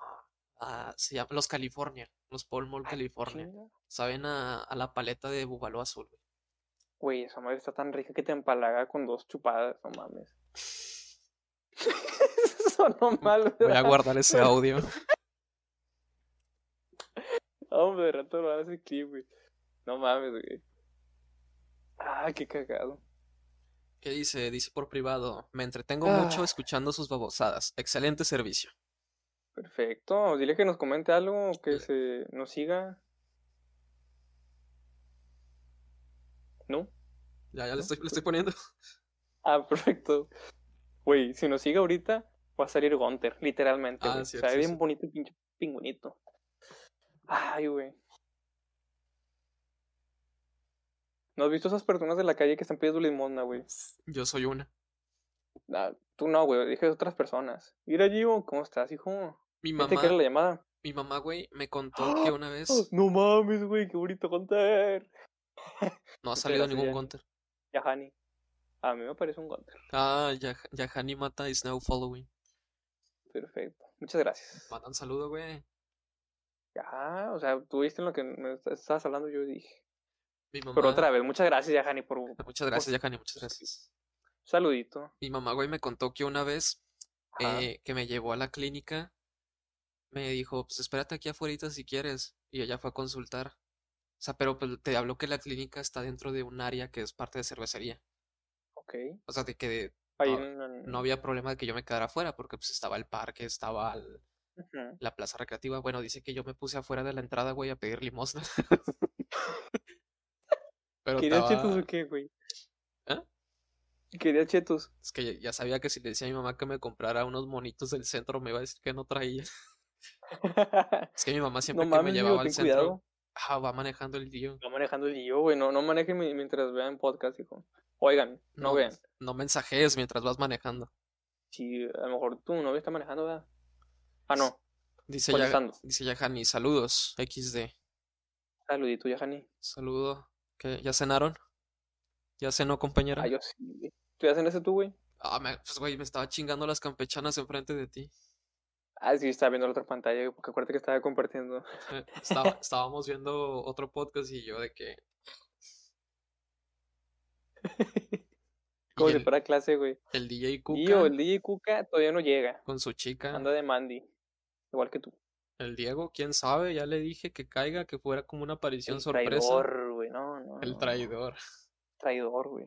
Ah, se llaman los California, los Paul Mall California. Chinga. Saben a, a la paleta de bubalo azul, güey. Güey, esa madre está tan rica que te empalaga con dos chupadas, no mames. Sonó mal, Voy a guardar ese audio. Hombre, de rato lo van a hacer clip, güey. No mames, güey. Ah, qué cagado. ¿Qué dice? Dice por privado. Me entretengo mucho Ah. escuchando sus babosadas. Excelente servicio. Perfecto. Dile que nos comente algo, que se nos siga. ¿No? Ya, ya le ¿No? estoy, le estoy poniendo. Ah, perfecto. Güey, si nos sigue ahorita, va a salir Gunter, literalmente. Ah, cierto, o sea, sí, bien sí. bonito el pinche pingüinito. Ay, güey. ¿No has visto esas personas de la calle que están pidiendo limosna, güey? Yo soy una. Ah, tú no, güey, dije de otras personas. Mira, Gio, ¿cómo estás, hijo? Mi ¿Viste mamá, era la llamada? mi mamá, güey, me contó que una vez No mames, güey, qué bonito Gunter. no ha salido ningún Yanni. Gunter. Yahani. A mí me parece un Gunter. Ah, ya, Yahani Mata is now following. Perfecto. Muchas gracias. Mandan saludo, güey. Ya, o sea, tú viste en lo que me est- estabas hablando, yo dije. Mi mamá. Pero otra vez, muchas gracias, Yahani, por un Muchas gracias, Yahani, muchas gracias. saludito. Mi mamá, güey, me contó que una vez eh, que me llevó a la clínica, me dijo, pues espérate aquí afuera si quieres. Y ella fue a consultar. O sea, pero pues, te habló que la clínica está dentro de un área que es parte de cervecería. Ok. O sea, de que Ahí no, no había problema de que yo me quedara afuera, porque pues estaba el parque, estaba el- La plaza recreativa. Bueno, dice que yo me puse afuera de la entrada, güey, a pedir limosna. Pero ¿Querías chetos estaba... o qué, güey? ¿Eh? ¿Querías chetos? Es que ya- sabía que si le decía a mi mamá que me comprara unos monitos del centro, me iba a decir que no traía. Es que mi mamá siempre no que me mames, llevaba al centro, cuidado. ah, va manejando el tío. Va manejando el Gio, güey. No, no manejen mi- mientras vean podcast, hijo. Oigan, no, No, vean. no mensajes mientras vas manejando. Si a lo mejor tu novia está manejando, ¿verdad? Ah, no. Dice ya, dice Yahani, saludos, XD. Saludito, Yahani. Saludo. ¿Qué, ¿Ya cenaron? ¿Ya cenó, compañera? Ah, yo sí. ¿Tú ya ese tú, güey? Ah, me- pues, güey, me estaba chingando las campechanas enfrente de ti. Ah, sí, estaba viendo la otra pantalla, güey, porque acuérdate que estaba compartiendo. Eh, estaba- estábamos viendo otro podcast y yo de que... Como si fuera clase, güey. el DJ Cuca el DJ Cuca todavía no llega. con su chica. Anda de Mandy. Igual que tú. El Diego, quién sabe, ya le dije que caiga, que fuera como una aparición El sorpresa. traidor, güey. No, no. El traidor. Traidor, güey.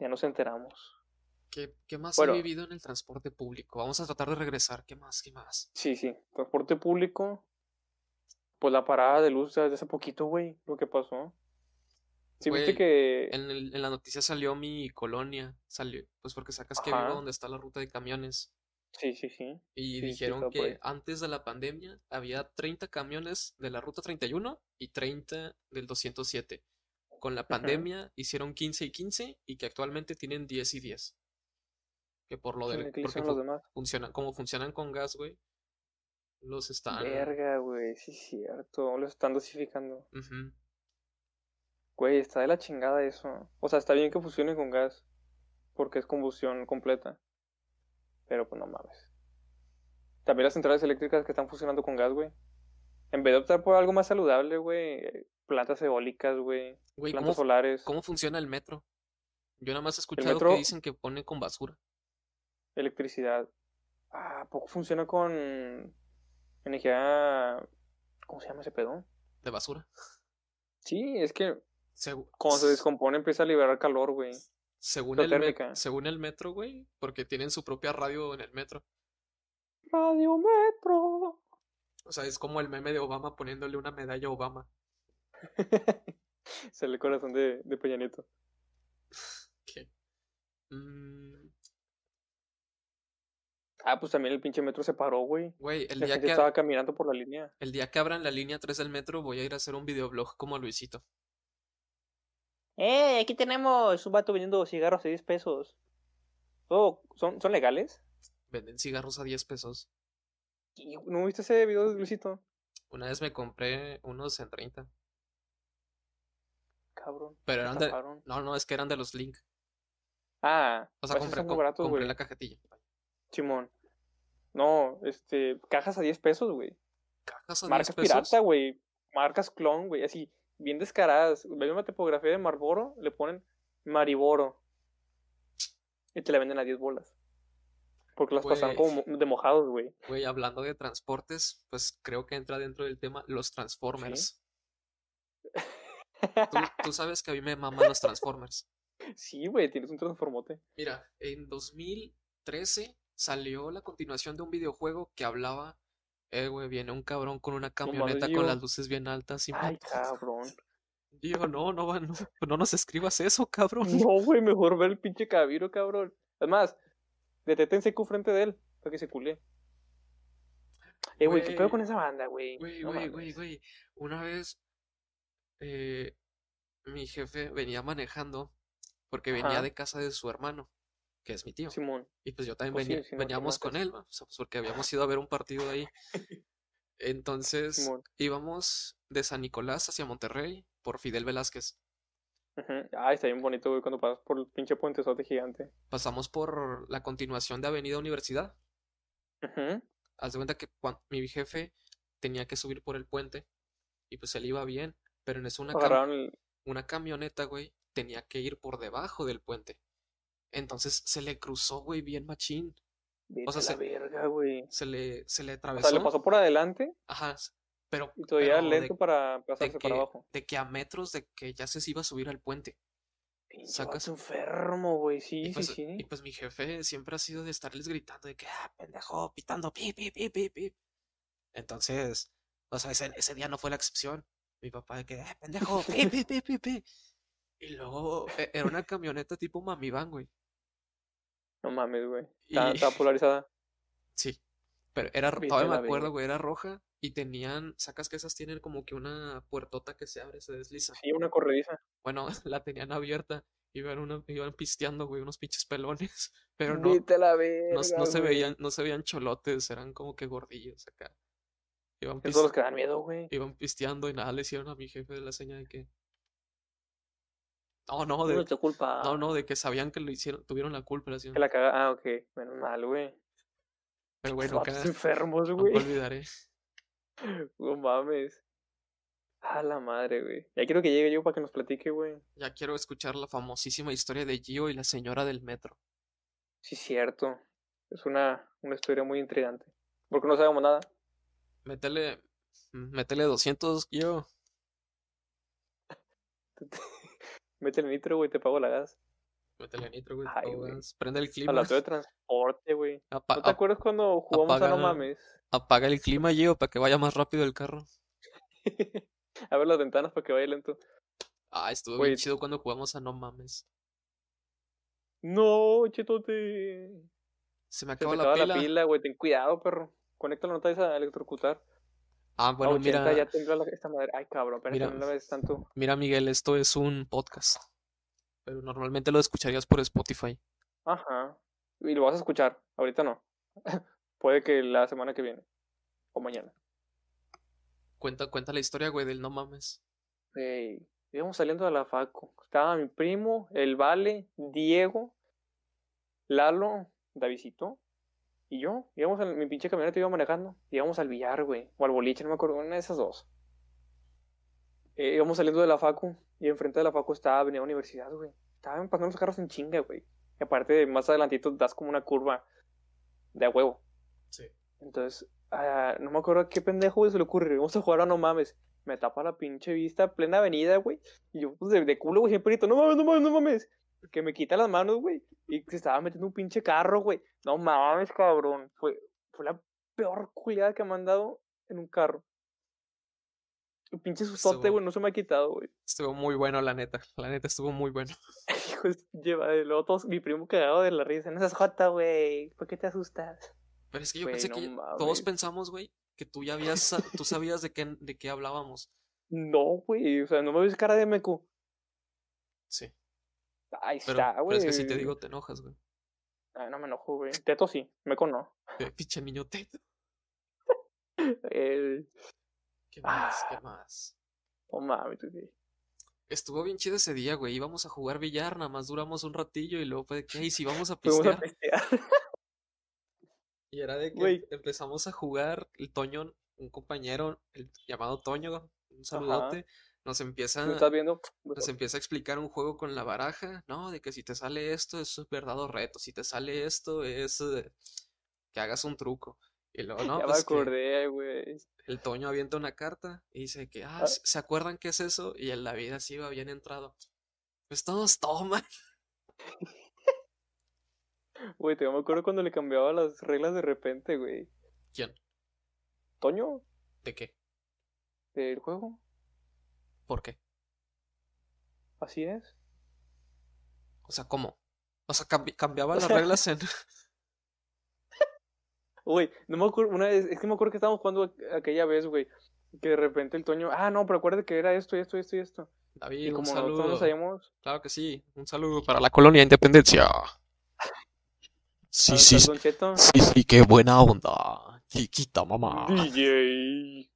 Ya nos enteramos. ¿Qué, qué más Bueno. he vivido en el transporte público? Vamos a tratar de regresar. ¿Qué más? ¿Qué más? Sí, sí. Transporte público. Pues la parada de luz desde hace poquito, güey. Lo que pasó. Sí, viste que. En, el- en la noticia salió mi colonia. Salió, pues porque sacas que vivo donde está la ruta de camiones. Sí, sí, sí. Y Sí, dijeron que antes de la pandemia había 30 camiones de la ruta 31 y 30 del 207. Con la pandemia hicieron 15 y 15 y que actualmente tienen 10 y 10. Que por lo de, ¿Qué porque los demás? funcionan, como funcionan con gas, güey. Los están. Verga, güey. Sí, es cierto. Los están dosificando. Ujú. Güey, está de la chingada eso. O sea, está bien que funcione con gas. Porque es combustión completa. Pero pues no mames. También las centrales eléctricas que están funcionando con gas, güey. En vez de optar por algo más saludable, güey. Plantas eólicas, güey. ¿cómo, Plantas fu- solares. cómo funciona el metro? Yo nada más he escuchado que metro- dicen que ponen con basura. Electricidad. Ah, poco funciona con energía. ¿Cómo se llama ese pedo? De basura. Sí, es que Segu- cuando se descompone empieza a liberar calor, güey. Según, el según el metro, güey, porque tienen su propia radio en el metro. Radio Metro. O sea, es como el meme de Obama poniéndole una medalla a Obama. Sale el corazón de, de Peña Nieto. ¿Qué? Mm, Ah, pues también el pinche metro se paró, güey. Güey, el La día gente que, estaba caminando por la línea. el día que abran la línea 3 del metro, voy a ir a hacer un videoblog como Luisito. ¡Eh! Aquí tenemos un vato vendiendo cigarros a 10 pesos. Oh, ¿son, ¿son legales? Venden cigarros a 10 pesos. ¿No viste ese video de Luisito? Una vez me compré unos en 30. Cabrón. Pero eran de. No, no, es que eran de los Link. Ah, O sea, esos compré, co- baratos, compré la cajetilla. Simón. No, este, cajas a 10 pesos, güey. Cajas a 10 Marcas pesos. pirata, güey. Marcas clon, güey. Así, bien descaradas. Ven una tipografía de Marlboro, le ponen Mariboro. Y te la venden a 10 bolas. Porque las pasaban como de mojados, güey. Güey, hablando de transportes, pues creo que entra dentro del tema los Transformers. ¿Tú, sabes que a mí me maman los Transformers. Sí, güey, tienes un transformote. Mira, en 2013 salió la continuación de un videojuego que hablaba, eh, güey, viene un cabrón con una camioneta con las luces bien altas y Ay, cabrón. Digo, no, no, no, no nos escribas eso, cabrón. No, güey, mejor ver el pinche cabiro, cabrón. Además, detétense seco frente de él para que se culé. Eh, güey, ¿qué pedo con esa banda, güey? Güey, güey, güey, güey. Una vez eh, mi jefe venía manejando porque venía de casa de su hermano, que es mi tío. Simón. Y pues yo también pues venía, veníamos con él, pues, porque habíamos ido a ver un partido ahí. Entonces íbamos de San Nicolás hacia Monterrey por Fidel Velázquez. Ah, está bien bonito, güey, cuando pasas por el pinche puente sote gigante. Pasamos por la continuación de Avenida Universidad. Haz de cuenta que mi jefe tenía que subir por el puente y pues él iba bien. Pero en eso una, una camioneta, güey, tenía que ir por debajo del puente. Entonces se le cruzó, güey, bien machín. o sea, se, verga, güey. Se le, se le atravesó. O sea, le pasó por adelante. Ajá. Pero. Y todavía lento para pasarse para abajo. De que a metros de que ya se iba a subir al puente. Sacas enfermo, güey. Sí, sí, pues, sí. Y pues mi jefe siempre ha sido de estarles gritando de que, ah, pendejo, pitando, pi, pi, pi, pi, pi. Entonces, o sea, ese, ese día no fue la excepción. Mi papá de que, eh, pendejo, pi, pi, pi, pi, pi. Y luego e, era una camioneta tipo Mami Van, güey. No mames, güey. Estaba, polarizada. Sí. Pero era, todavía me acuerdo, güey, era roja y tenían, sacas que esas tienen como que una puertota que se abre, se desliza. Sí, una corrediza. Bueno, la tenían abierta. Iban, una, iban pisteando, güey, unos pinches pelones. Pero no, la no, se veían, no se veían cholotes, eran como que gordillos acá. Iban Esos los que dan miedo, güey. Iban pisteando y nada le hicieron a mi jefe de la seña de que. No, no, de. No, culpa. no, no, de que sabían que lo hicieron, tuvieron la culpa. La que la caga. Ah, ok. Menos mal, güey. Pero, güey, nunca. enfermos, güey. No olvidaré. No mames. A la madre, güey. Ya quiero que llegue yo para que nos platique, güey. Ya quiero escuchar la famosísima historia de Gio y la señora del metro. Sí, cierto. Es una, una historia muy intrigante. Porque no sabemos nada. Métele, métele 200, yo. métele nitro, güey, te pago la gas. Métele nitro, güey, Prende el clima. La de transporte, güey. ¿No te acuerdas cuando jugamos a No Mames? Apaga el clima, Gio, para que vaya más rápido el carro. a las ventanas para que vaya lento. Ah, estuvo bien chido cuando jugamos a No Mames. No, chetote. Se me acaba, la, pila. la pila, güey. Ten cuidado, perro. Conecta la nota a electrocutar. Ah, bueno, mira. Ya esta madre. Ay, cabrón, pero mira, no ves tanto. Mira, Miguel, esto es un podcast. Pero normalmente lo escucharías por Spotify. Ajá. Y lo vas a escuchar. Ahorita no. Puede que la semana que viene. O mañana. Cuenta, cuenta la historia, güey, del no mames. Hey, íbamos saliendo de la faco. Estaba mi primo, el Vale, Diego, Lalo, Davidito y yo, íbamos en mi pinche camioneta, iba manejando, íbamos al billar, güey, o al boliche, no me acuerdo, una de esas dos. Eh, íbamos saliendo de la facu, y enfrente de la facu estaba Avenida Universidad, güey. Estaban pasando los carros en chinga, güey. Y aparte, más adelantito das como una curva de a huevo. Sí. Entonces, ah, no me acuerdo qué pendejo, güey, se le ocurre. Vamos a jugar a no mames. Me tapa la pinche vista, plena avenida, güey. Y yo, pues, de, de culo, güey, siempre grito, no mames, no mames, no mames que me quita las manos, güey, y se estaba metiendo un pinche carro, güey. No mames, cabrón. Fue, fue la peor culiada que me han dado en un carro. Un pinche sustote, güey, no se me ha quitado, güey. Estuvo muy bueno, la neta. La neta estuvo muy bueno. Hijo, lleva de luego todos, mi primo cagado de la risa. No seas jota, güey. ¿Por qué te asustas? Pero es que yo pensé que todos pensamos, güey, que tú ya habías, tú sabías de qué, de qué hablábamos. No, güey, o sea, no me ves cara de meco. Sí. Ahí está, güey. Pero es que si te digo, te enojas, güey. Ay, no me enojo, güey. Teto sí, me cono. Pinche niño teto. El... ¿Qué más? ¿Qué más? Oh, mami, güey. Estuvo bien chido ese día, güey. Íbamos a jugar billar, nada más duramos un ratillo y luego fue de que, si vamos a pistear. y era de que empezamos a jugar el Toño, un compañero, el llamado Toño, un saludote nos empieza, viendo? nos empieza a explicar un juego con la baraja, ¿no? De que si te sale esto es verdad o reto, si te sale esto es, eh, que hagas un truco. Y luego, no, ya pues me que acordé, güey. el Toño avienta una carta y dice que, ah, Ah. ¿se se acuerdan qué es eso? Y el David así va bien entrado. Pues todos toman. Güey, te me acuerdo cuando le cambiaba las reglas de repente, güey. ¿Quién? ¿Toño? ¿De qué? ¿Del juego? ¿Por qué? Así es. O sea, ¿cómo? O sea, cambi- cambiaba las reglas en... Güey, no me acuerdo, una vez, es que me acuerdo que estábamos jugando aqu- aquella vez, güey. Que de repente el Toño, ah, no, pero acuérdate que era esto y esto y esto y esto. David, Y un como nosotros saludo. no sabíamos, Claro que sí. Un saludo para la colonia Independencia. Sí, ¿sabes, sí, sí, sí, qué buena onda. Chiquita, mamá. DJ.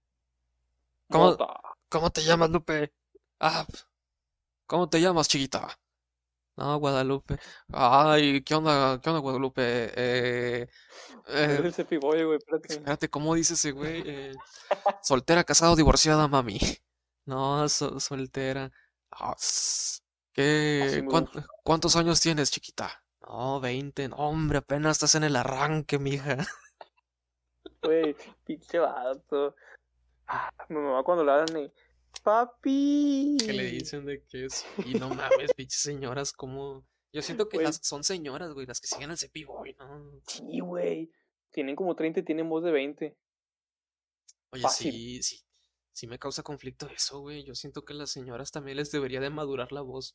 ¿Cómo? Mota. ¿Cómo te llamas, Lupe? Ah, ¿cómo te llamas, chiquita? No, Guadalupe. Ay, ¿qué onda, qué onda, Guadalupe? Eh, eh, el cepiboy, güey, espérate. espérate, ¿cómo dice ese güey? Eh, soltera, casado, divorciada, mami. No, so- soltera. Ah, ¿qué? ¿Cuántos años tienes, chiquita? No, 20. No, hombre, apenas estás en el arranque, mija. Güey, pinche vato. Ah, mi mamá cuando le hablan y, papi. que le dicen de que es. Y no mames, pinches señoras, como. Yo siento que Güey. las son señoras, güey, las que siguen al Cepiboy, ¿no? Sí, güey. Tienen como 30 y tienen voz de 20. Oye, Fácil. sí, sí. Sí me causa conflicto eso, güey. Yo siento que las señoras también les debería de madurar la voz.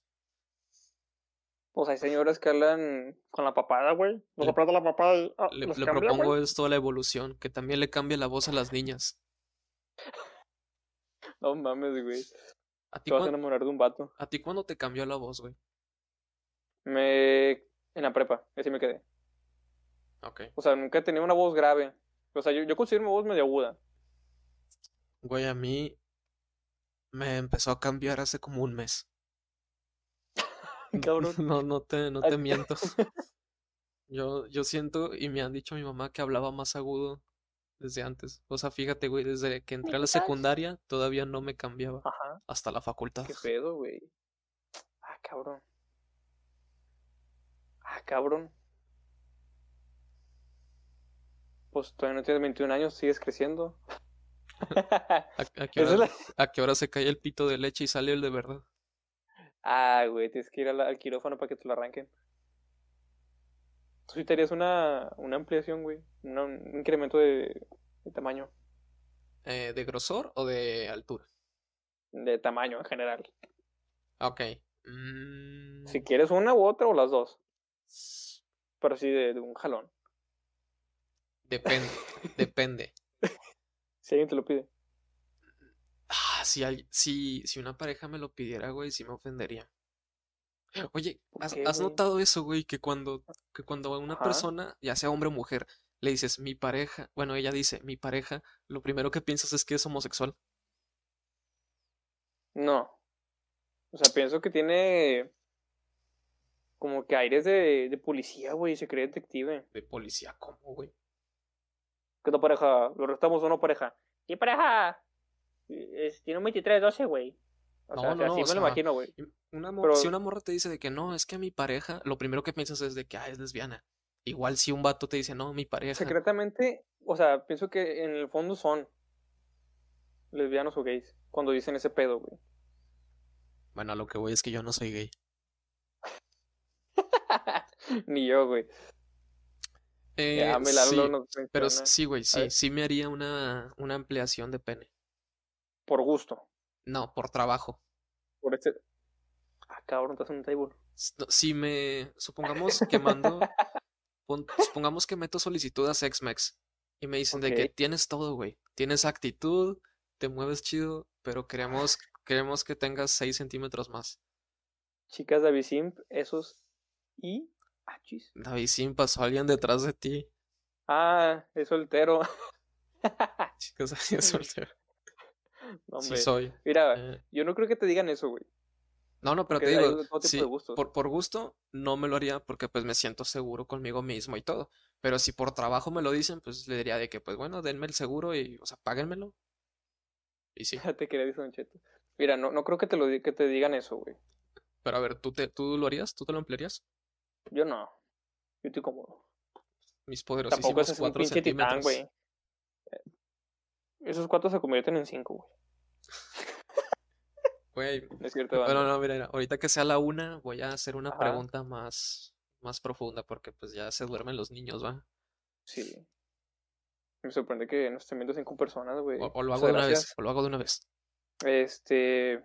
Pues hay señoras que hablan con la papada, güey. Los Le- la papada y ah, Le, los le cambia, propongo güey. esto a la evolución, que también le cambie la voz a las niñas. No mames, güey. ¿A ti, Te vas a enamorar de un vato. ¿A ti cuándo te cambió la voz, güey? Me... En la prepa, así me quedé. Ok. O sea, nunca he tenido una voz grave. O sea, yo, yo considero mi voz medio aguda. Güey, a mí me empezó a cambiar hace como un mes. Cabrón. No, no te, no te miento. Yo, yo siento, y me han dicho mi mamá que hablaba más agudo desde antes. O sea, fíjate, güey, desde que entré a la secundaria todavía no me cambiaba. Ajá. Hasta la facultad. ¿Qué pedo, güey? Ah, cabrón. Ah, cabrón. Pues todavía no tienes 21 años, sigues creciendo. ¿A, a qué hora, a qué hora se cae el pito de leche y sale el de verdad? Ah, güey, tienes que ir la- al quirófano para que te lo arranquen. Sí te harías una, una ampliación, güey. una- un incremento de, de tamaño. Eh, ¿de grosor o de altura? De tamaño en general. Ok. Mm, Si quieres una u otra o las dos. Pero sí de, de un jalón. Depende, depende. Si alguien te lo pide. Ah, si, al- si, si una pareja me lo pidiera, güey, sí me ofendería. Oye, ¿Por ¿has, notado eso, güey? Que cuando, que cuando a una Ajá. persona, ya sea hombre o mujer, le dices mi pareja, bueno, ella dice mi pareja, lo primero que piensas es que es homosexual. No. O sea, pienso que tiene como que aires de, de policía, güey, se cree detective. De policía, ¿cómo, güey? ¿Qué tal pareja? ¿Lo restamos o no pareja? ¿Qué pareja? Es, tiene un 23-12, güey. O No, sea, no, no, así o me sea, lo imagino, güey. Una Pero- si una morra te dice de que no, es que mi pareja, lo primero que piensas es de que ah, es lesbiana. Igual si un vato te dice, no, mi pareja. Secretamente, o sea, pienso que en el fondo son lesbianos o gays cuando dicen ese pedo, güey. Bueno, a lo que voy es que yo no soy gay. Ni yo, güey. Eh, Ya me la sí, pero sí, güey, sí, sí me haría una, una ampliación de pene. Por gusto. No, por trabajo. Por este. Ah, cabrón, estás en un table. Si me, supongamos que mando, pon- supongamos que meto solicitud a SexMex y me dicen de que tienes todo, güey. Tienes actitud, te mueves chido, pero queremos, queremos que tengas 6 centímetros más. Chicas de Avisimp, esos. Y. Ah, chis. David, sí, pasó alguien detrás de ti. Ah, es soltero. Chicos, alguien soltero. No, Sí soy. Mira, Eh, yo no creo que te digan eso, güey. no, no, pero Porque te digo, sí, por, por gusto no me lo haría porque pues me siento seguro conmigo mismo y todo. Pero si por trabajo me lo dicen, pues le diría de que pues bueno, denme el seguro y, o sea, páguenmelo. Y sí. te quería decir un cheto. Mira, no, no creo que te, lo, que te digan eso, güey. Pero a ver, ¿tú, te, ¿tú lo harías? ¿Tú te lo emplearías? Yo no. Yo estoy cómodo. Mis Tampoco poderosísimos ese es un 4 pinche titán, centímetros. güey. Eh, Esos cuatro se convierten en cinco, güey. Güey, No es cierto, Bueno, no, mira, mira, ahorita que sea la una, voy a hacer una Ajá. pregunta más, más profunda, porque pues ya se duermen los niños, ¿va? Sí. Me sorprende que nos estén viendo cinco personas, güey. O, o lo hago de una vez, o lo hago de una vez. Este.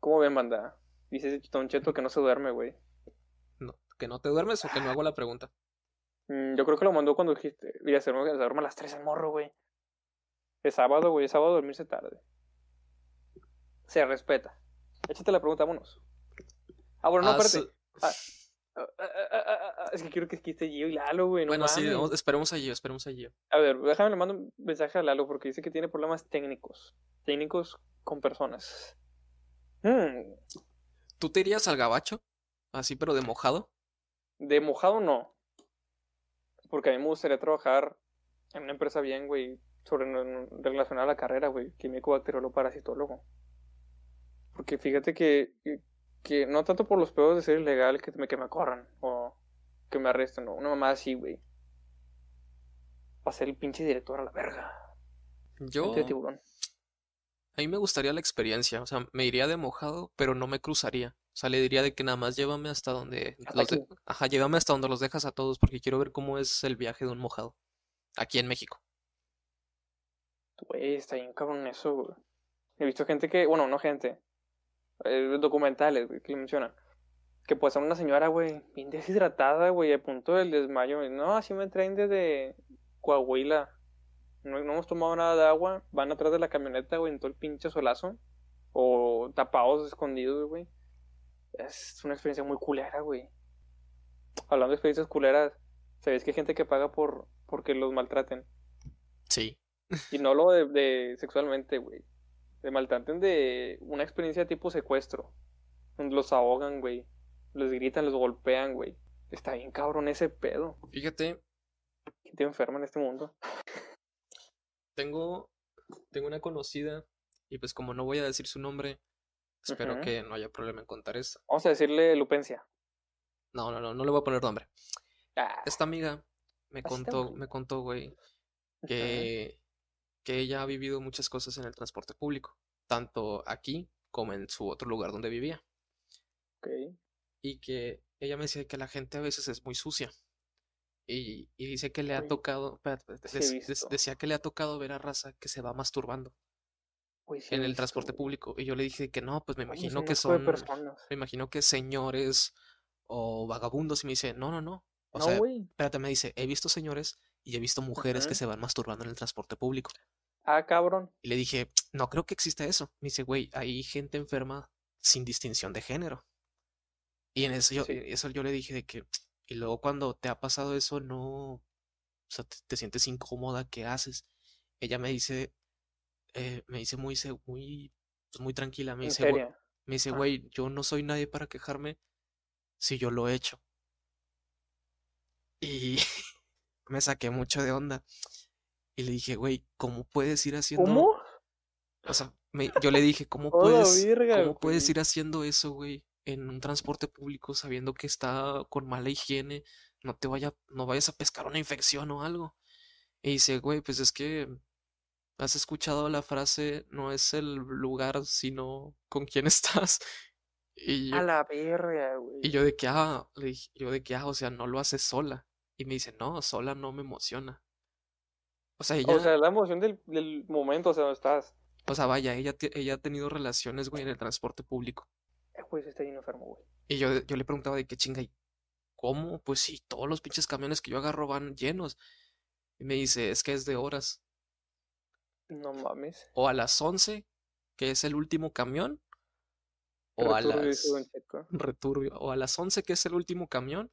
¿Cómo ven, banda? Dice Don Cheto que no se duerme, güey. No, que no te duermes o que no hago la pregunta. Mm, yo creo que lo mandó cuando dijiste. Mira, se duerme, se duerme a las 3 el morro, güey. Es sábado, güey. Es sábado dormirse tarde. Se respeta. Échate la pregunta, vámonos. Ah, bueno, no, Haz- espérate. Ah, ah, ah, ah, ah, ah, es que quiero que esté Gio y Lalo, güey. No bueno, sí, vamos- esperemos allí, esperemos allí. A ver, déjame le mando un mensaje a Lalo porque dice que tiene problemas técnicos. Técnicos con personas. Hmm, ¿Tú te irías al gabacho? Así, pero de mojado. de mojado no. Porque a mí me gustaría trabajar en una empresa bien, güey, sobre relacionada a la carrera, güey, químico, bacteriólogo, parasitólogo. Porque fíjate que, que no tanto por los pedos de ser ilegal que me, que me corran o que me arresten, no, una mamá así, güey. Va a ser el pinche director a la verga. Yo, Mente de tiburón. a mí me gustaría la experiencia, o sea, me iría de mojado, pero no me cruzaría. O sea, le diría de que nada más llévame hasta donde Hasta los de-. Ajá, llévame hasta donde los dejas a todos, porque quiero ver cómo es el viaje de un mojado. Aquí en México. Güey, está bien cabrón eso, güey. He visto gente que, bueno, no gente, eh, documentales, que le mencionan. Que pues a una señora, güey, bien deshidratada, güey, a punto del desmayo. No, así me traen desde Coahuila. No, no hemos tomado nada de agua. Van atrás de la camioneta, güey, en todo el pinche solazo. O tapados, escondidos, güey. Es una experiencia muy culera, güey. Hablando de experiencias culeras, ¿sabéis que hay gente que paga por porque los maltraten? Sí. Y no lo de, de sexualmente, güey. De maltraten de una experiencia tipo secuestro. Los ahogan, güey. Los gritan, los golpean, güey. Está bien cabrón ese pedo. Fíjate, Gente enferma en este mundo. tengo, tengo una conocida, y pues como no voy a decir su nombre, espero que no haya problema en contar esto. Vamos a decirle lupencia. No, no, no, no le voy a poner nombre. Ah, Esta amiga me contó, me contó, güey, que, que ella ha vivido muchas cosas en el transporte público, tanto aquí como en su otro lugar donde vivía. ok. Y que ella me decía que la gente a veces es muy sucia. Y, y dice que le ha tocado, sí decía que le ha tocado ver a raza que se va masturbando sí en el visto, transporte público. Y yo le dije que no, pues me imagino que son, personas. me imagino que señores o vagabundos. Y me dice, no, no, no. O No, sea, espérate, me dice, he visto señores y he visto mujeres que se van masturbando en el transporte público. Ah, cabrón. Y le dije, no creo que exista eso. Me dice, güey, hay gente enferma sin distinción de género. Y en eso yo, Sí. eso yo le dije de que, y luego cuando te ha pasado eso, no, o sea, te, te sientes incómoda, ¿qué haces? Ella me dice, eh, me dice muy, muy, pues, muy tranquila, me dice, "Güey- serio. me dice, Ah. güey, yo no soy nadie para quejarme si yo lo he hecho. Y me saqué mucho de onda. Y le dije, güey, ¿cómo puedes ir haciendo ¿Cómo? o sea, me- yo le dije, ¿cómo puedes, cómo puedes ir haciendo eso, güey, en un transporte público sabiendo que está con mala higiene? No te vaya, no vayas a pescar una infección o algo. Y dice, güey, pues es que has escuchado la frase, no es el lugar, sino con quién estás. Y A yo, la verga, y güey. yo de que, ah, le dije, yo de que, ah, o sea, no lo haces sola. Y me dice, no, sola no me emociona. O sea, O ella, sea, la emoción del, del momento, o sea, donde estás. o sea, vaya, ella, ella ha tenido relaciones, güey, en el transporte público. Eh, güey, se está bien enfermo, güey. Y yo, yo le preguntaba de qué chinga, ¿y cómo? Pues sí, todos los pinches camiones que yo agarro van llenos. Y me dice, es que es de horas. No mames. O a las 11, que es el último camión, o a Returbio, Don las returbio, o a las 11, que es el último camión,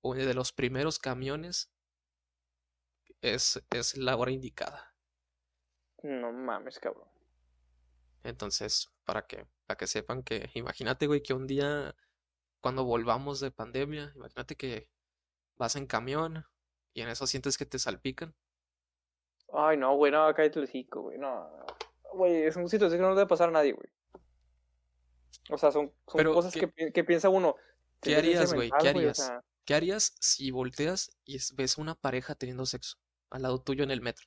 o de los primeros camiones, es, es la hora indicada. No mames, cabrón. Entonces, para que, para que sepan que, imagínate, güey, que un día, cuando volvamos de pandemia, imagínate que vas en camión y en eso sientes que te salpican. Ay, no, güey, no, cállate el hocico, güey. No, güey, es una situación que no le debe pasar a nadie, güey. O sea, son, son Pero, cosas ¿qué- que, que piensa uno. ¿Qué "Tienes harías, güey? ¿Qué güey", o harías? sea, ¿Qué harías si volteas y es- ves a una pareja teniendo sexo al lado tuyo en el metro?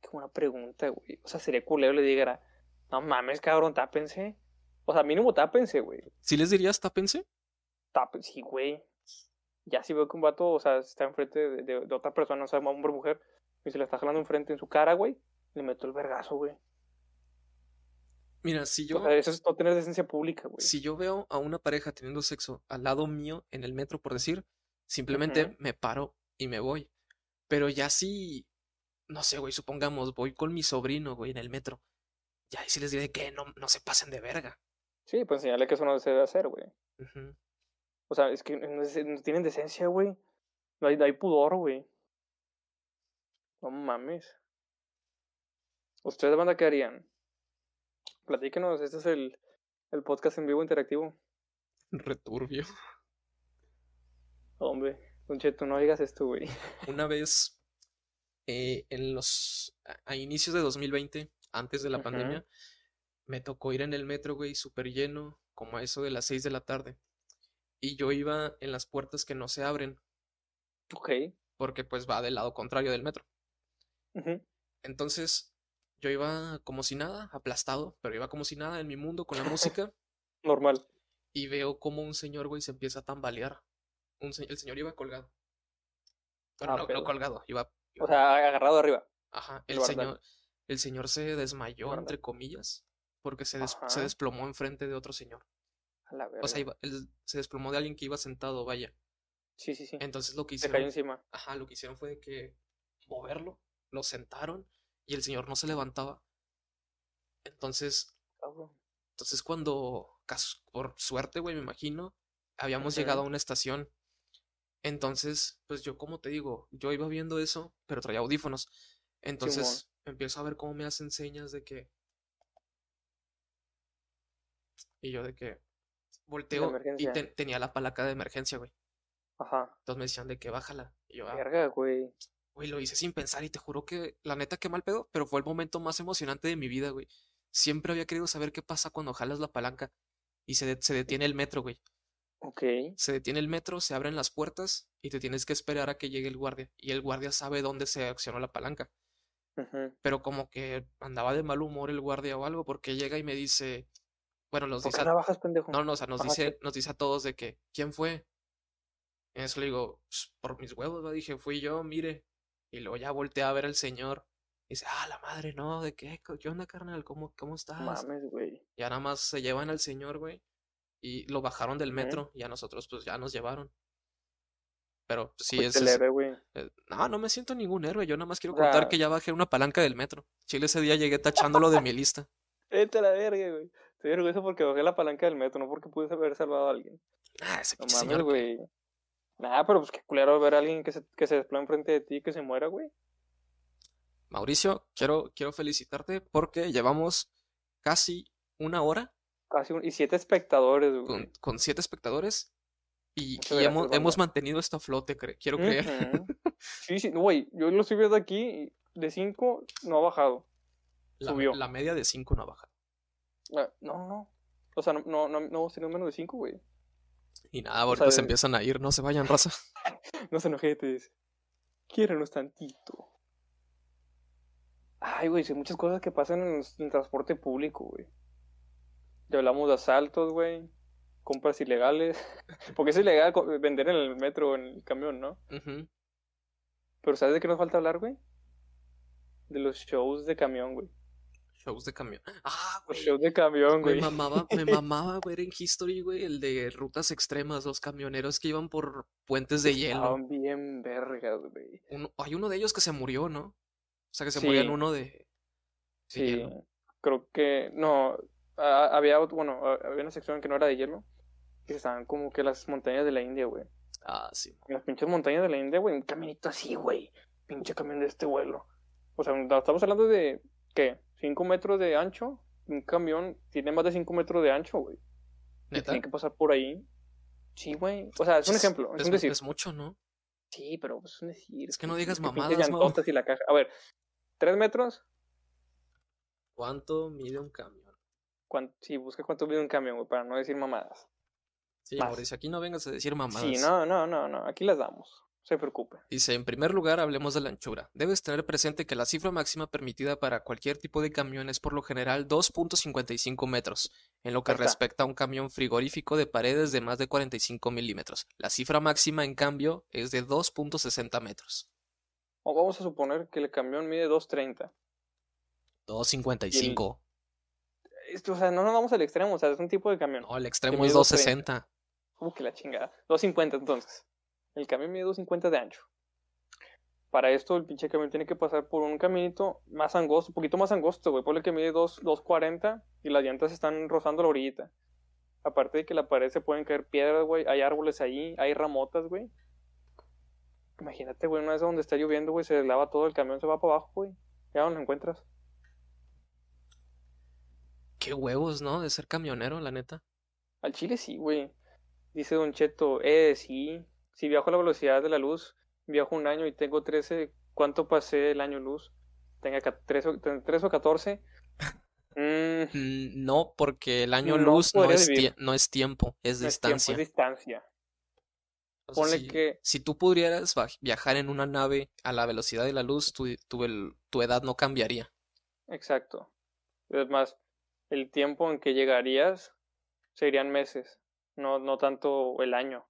Qué buena pregunta, güey. O sea, sería culero le dijera, no mames, cabrón, tápense. O sea, mínimo tápense, güey. ¿Sí les dirías tápense? Tápense, sí, güey. Ya si veo que un vato, o sea, está enfrente de, de- de otra persona, o sea, hombre o mujer, y se le está jalando enfrente en su cara, güey, le meto el vergazo, güey. Mira, si O yo, sea, eso es no tener decencia pública, güey. si yo veo a una pareja teniendo sexo al lado mío en el metro, por decir, simplemente me paro y me voy. Pero ya si, no sé, güey, supongamos, voy con mi sobrino, güey, en el metro. Ya ahí sí les diré que no, no se pasen de verga. Sí, pues enseñarle que eso no se debe hacer, güey. O sea, es que no, tienen decencia, güey. No hay, no hay pudor, güey. No mames. ¿Ustedes, banda, qué harían? Platíquenos, este es el, el podcast en vivo interactivo. Returbio. Hombre, Don Cheto, no digas esto, güey. Una vez, eh, en los, a, inicios de 2020, antes de la pandemia, me tocó ir en el metro, güey, súper lleno, como a eso de las 6 de la tarde. Y yo iba en las puertas que no se abren, Ok. porque pues va del lado contrario del metro. Entonces, yo iba como si nada, aplastado, pero iba como si nada en mi mundo con la música, Normal. y veo como un señor, güey, se empieza a tambalear. Un el señor iba colgado. Bueno, Ah, no, no colgado, iba, O sea, agarrado arriba. Ajá, el señor, el señor se desmayó, entre comillas, porque se, des- se Ajá. desplomó enfrente de otro señor. A la O sea, verga. iba- él se desplomó de alguien que iba sentado, vaya. Sí, sí, sí. Entonces lo que Se cayó hicieron, encima. ajá, lo que hicieron fue de que moverlo, lo sentaron y el señor no se levantaba. Entonces, Cabrón. entonces cuando, por suerte, güey, me imagino, habíamos llegado a una estación. Entonces, pues yo, como te digo, yo iba viendo eso, pero traía audífonos. Entonces, empiezo a ver cómo me hacen señas de que. Y yo de que volteo y tenía la palanca de emergencia, güey. Ajá. Entonces me decían de que bájala. Y yo, ah, Verga, güey. güey, lo hice sin pensar y te juro que, la neta, qué mal pedo, pero fue el momento más emocionante de mi vida, güey. Siempre había querido saber qué pasa cuando jalas la palanca y se, de- se detiene el metro, güey. Se detiene el metro, se abren las puertas y te tienes que esperar a que llegue el guardia. Y el guardia sabe dónde se accionó la palanca. Pero como que andaba de mal humor el guardia o algo, porque llega y me dice, bueno, nos ¿Por dice, qué a- la bajas, pendejo? no, no, o sea, nos dice, nos dice a todos de que, ¿quién fue? Y eso le digo, "Pues, por mis huevos, ¿va?". dije, fui yo, mire. Y luego ya volteé a ver al señor. Y dice, ah, la madre, no, ¿de qué? ¿Qué onda, carnal? ¿Cómo, cómo estás? Mames, güey. Ya nada más se llevan al señor, güey. Y lo bajaron del metro y a nosotros, pues ya nos llevaron. Pero pues, sí, Fuiste ese el es- héroe, güey. eh, No, no me siento ningún héroe. Yo nada más quiero contar que ya bajé una palanca del metro. Chile ese día llegué tachándolo de mi lista. Vete a la verga, güey. Estoy orgulloso porque bajé la palanca del metro, no porque pude haber salvado a alguien. Ah, ese No mames, güey. Nada, pero pues qué culero ver a alguien que se, que se desploma enfrente de ti y que se muera, güey. Mauricio, quiero, quiero felicitarte porque llevamos casi una hora Casi un... Y siete espectadores, güey. con, con siete espectadores y, y hemos, hemos mantenido esto a flote, cre- quiero creer. Ujú. Sí, sí, no, güey. Yo lo estoy viendo aquí de cinco no ha bajado. La, Subió. la media de cinco no ha bajado. Ah, No, no, no. O sea, no, no, no, no hemos tenido menos de cinco, güey. Y nada, ahorita sea, se de- empiezan a ir, no se vayan, raza. No se enojetes. Quiérenos tantito. Ay, güey, sí, hay muchas cosas que pasan en, el- en el transporte público, güey. Ya hablamos de asaltos, güey. Compras ilegales. Porque es ilegal vender en el metro o en el camión, ¿no? Ujú. Pero ¿sabes de qué nos falta hablar, güey? De los shows de camión, güey. Shows de camión. Ah, güey. shows de camión, Me güey. mamaba, me mamaba ver en History, güey, el de rutas extremas, los camioneros que iban por puentes de hielo. Estaban bien vergas, güey. Uno- hay uno de ellos que se murió, ¿no? O sea, que se murió en uno de... Sí, hielo. creo que no. Ah, había, bueno, ah, había una sección que no era de hielo. Que estaban como que las montañas de la India, güey. Ah, sí. En las pinches montañas de la India, güey, un caminito así, güey. Pinche camión de este vuelo. O sea, estamos hablando de, ¿qué? ¿5 metros de ancho? Un camión tiene más de 5 metros de ancho, güey. ¿Neta? tiene que pasar por ahí. Sí, güey. O sea, es un ejemplo, es, es, un decir. es mucho, ¿no? Sí, pero es un decir. Es que no pues, digas mamadas, y la caja. A ver, ¿3 metros? ¿Cuánto mide un camión? ¿Cuán- Sí, busca cuánto mide un camión, güey, para no decir mamadas. Sí, Más. Mauricio, aquí no vengas a decir mamadas. Sí, no, no, no, no. Aquí las damos. No se preocupe. Dice, en primer lugar, hablemos de la anchura. Debes tener presente que la cifra máxima permitida para cualquier tipo de camión es por lo general 2.55 metros, en lo que está. respecta a un camión frigorífico de paredes de más de 45 milímetros. La cifra máxima, en cambio, es de 2.60 metros. O vamos a suponer que el camión mide 2.30. 2.55. Esto, o sea, no nos vamos al extremo, o sea, es un tipo de camión. No, el extremo es 2.60. Como que la chingada. 250 entonces. El camión mide 250 de ancho. Para esto el pinche camión tiene que pasar por un caminito más angosto, un poquito más angosto, güey. Ponle que mide 2, 240 y las llantas están rozando la orillita. Aparte de que la pared se pueden caer piedras, güey. Hay árboles ahí, hay ramotas, güey. Imagínate, güey, una vez donde está lloviendo, güey, se lava todo, el camión se va para abajo, güey. Ya no lo encuentras. Qué huevos, ¿no? De ser camionero, la neta. Al chile sí, güey. Dice Don Cheto, eh, sí. Si viajo a la velocidad de la luz, viajo un año y tengo 13, ¿cuánto pasé el año luz? Tenga 13, o- ten- 13 o 14. Mm, Mm, No, porque el año No luz no es, no tiempo, es no es tiempo, distancia. es distancia. Ponle si, que- si tú pudieras viajar en una nave a la velocidad de la luz, tu, tu, el- tu edad no cambiaría. Exacto. Es más, el tiempo en que llegarías serían meses, no, no tanto el año.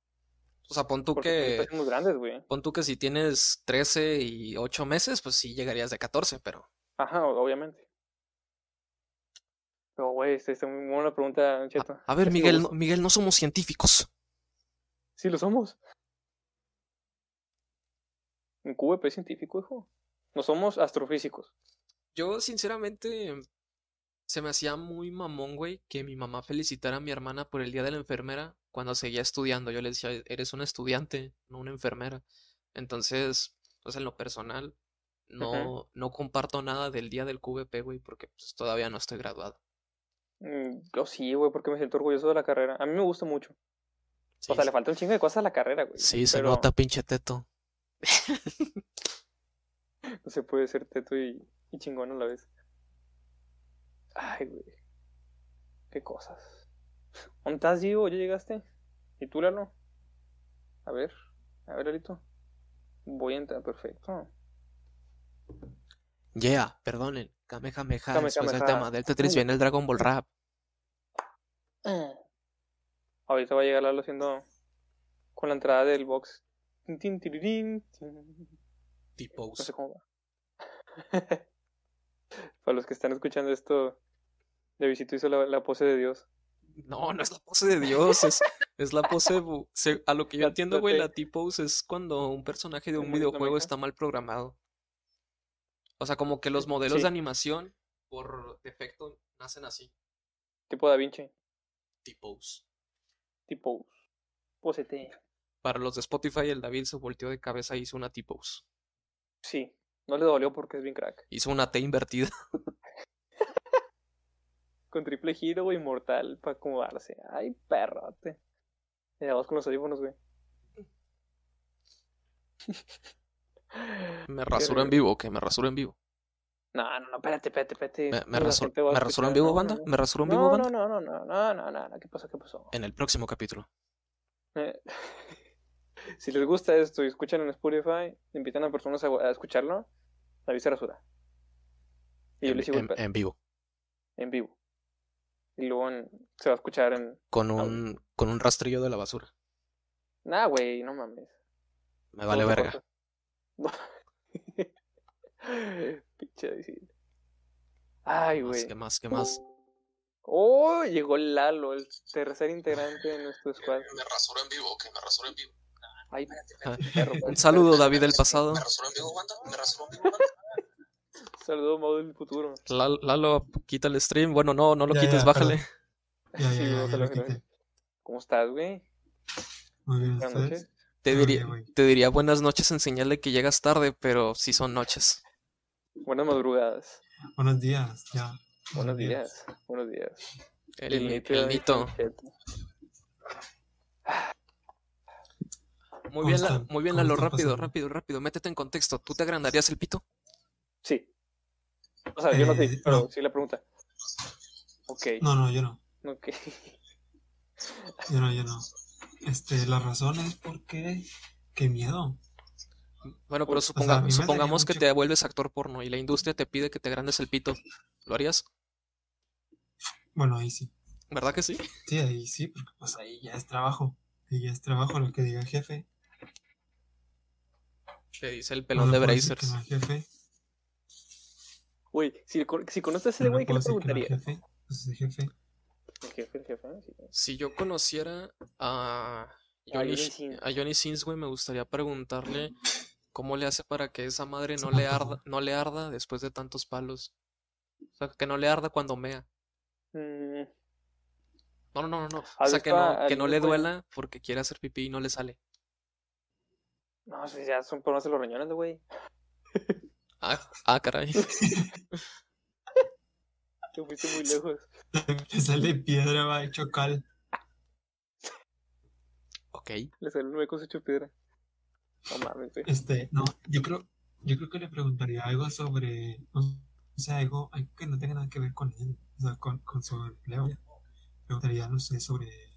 O sea, pon tú Porque que, muy grandes, güey. pon tú que si tienes 13 y 8 meses, pues sí llegarías de 14, pero Ajá, obviamente. Pero, güey, esta es muy buena pregunta, Cheto. a, a ver, Miguel, no. Miguel, no somos científicos. Sí lo somos. En QVP es científico, hijo. No somos astrofísicos. Yo, sinceramente, se me hacía muy mamón, güey, que mi mamá felicitara a mi hermana por el día de la enfermera cuando seguía estudiando. Yo le decía, eres una estudiante, no una enfermera. Entonces, pues en lo personal, no, no comparto nada del día del QVP, güey, porque pues, todavía no estoy graduado. Mm, Yo sí, güey, porque me siento orgulloso de la carrera. A mí me gusta mucho. Sí, o sea, sí. le falta un chingo de cosas a la carrera, güey. Sí, se nota, pinche teto. No se puede ser teto y, y chingón a la vez. Ay, güey. Qué cosas. ¿Dónde estás, Gio? ¿Ya llegaste? ¿Y tú, Lalo? A ver. A ver, Lalito. Voy a entrar. Perfecto. Yeah, perdonen. Kamehameha, Kame, después del tema del Tetris Uh. viene el Dragon Ball Rap. Ahorita va a llegar Lalo haciendo con la entrada del box. Tin, tin. Tipos. No sé cómo va. Para los que están escuchando esto, de visito hizo la, la pose de Dios. No, no es la pose de Dios, es, es la pose. se- a lo que yo entiendo, güey, la T-pose es cuando un personaje de un ¿Cómo es la videojuego está mal programado. O sea, como que los modelos Sí. de animación, por defecto, nacen así. Tipo Da Vinci. T-pose. Tipo. Posete. Para los de Spotify, el David se volteó de cabeza y hizo una T-pose. Sí. No le dolió porque es bien crack. Hizo una T invertida. Con triple giro, güey, mortal para acomodarse. Ay, perrote. Y vamos con los audífonos, güey. Me rasuro en vivo, que me rasuro en vivo. No, no, no, espérate, espérate, espérate. ¿Me, me rasuro, me en vivo, No, banda? no, no. ¿Me rasuro en vivo, No, banda? no, no, no, no, no, no, no, ¿qué pasó? ¿Qué pasó? En el próximo capítulo. Eh, si les gusta esto y escuchan en Spotify, invitan a personas a, a escucharlo, David se rasura. Y yo En, le sigo en- pedo, en vivo. en vivo. Y luego en- se va a escuchar en... Con Audio. un, con un rastrillo de la basura. Nah, güey, no mames. Me vale No verga. No. Pinche. Ay, güey. ¿Qué más? ¿Qué más? Oh, llegó Lalo, el tercer integrante de nuestro squad. Me rasuro en vivo, que me rasuro en vivo. Ay, Ah, perro, Un perro. saludo, David del pasado. rasuro en vivo, banda? ¿Me rasuro en vivo, Saludos, modo del futuro. Lalo, Lalo, quita el stream. Bueno, no, no lo Ya, quites, ya, bájale. Ya, ya, Sí, ya, ya bájalo, lo. ¿Cómo estás, güey? Muy bien, Buenas noches. Te diría, bien, te diría buenas noches en señal de que llegas tarde, pero sí son noches. Buenas madrugadas. Buenos días, ya. Buenos días. Buenos días. El, el Nito. Cheto. Muy ¿Cómo bien, La- muy bien, ¿Cómo Lalo. Rápido, pasando? rápido, rápido. Métete en contexto. ¿Tú te agrandarías el pito? Sí. O sea, yo no sé, Eh, pero no. sí la pregunta. Ok. No, no, yo no. Ok. Yo no, yo no. este, la razón es porque, qué miedo. Bueno, pero O sea, a suponga- supongamos que mucho- te vuelves actor porno y la industria te pide que te grandes el pito. ¿Lo harías? Bueno, ahí sí. ¿Verdad que sí? Sí, ahí sí, porque pues ahí ya es trabajo. Ahí ya es trabajo lo que diga el jefe. Te dice el pelón le de Brazers. no jefe. Si, si conoces a ese No le güey, ¿qué le que no al preguntarías? jefe. Pues el jefe. El jefe, el jefe, sí. Si yo conociera a Johnny, a Johnny Sins, güey, me gustaría preguntarle cómo le hace para que esa madre no le arda, no le arda después de tantos palos. O sea, que no le arda cuando mea. Mm, No, no, no, no. O ¿Has sea, que no, que no le duela porque quiere hacer pipí y no le sale. No, si ya son por los riñones, güey. Ah, ah, caray. Te fuiste muy lejos. Le sale piedra, va hecho cal. Ok. Le salió un hueco hecho piedra. No mames, güey. Este, no, yo creo, yo creo que le preguntaría algo sobre, no sé, algo, algo que no tenga nada que ver con él, o sea, con, con su empleo. Preguntaría, no sé, sobre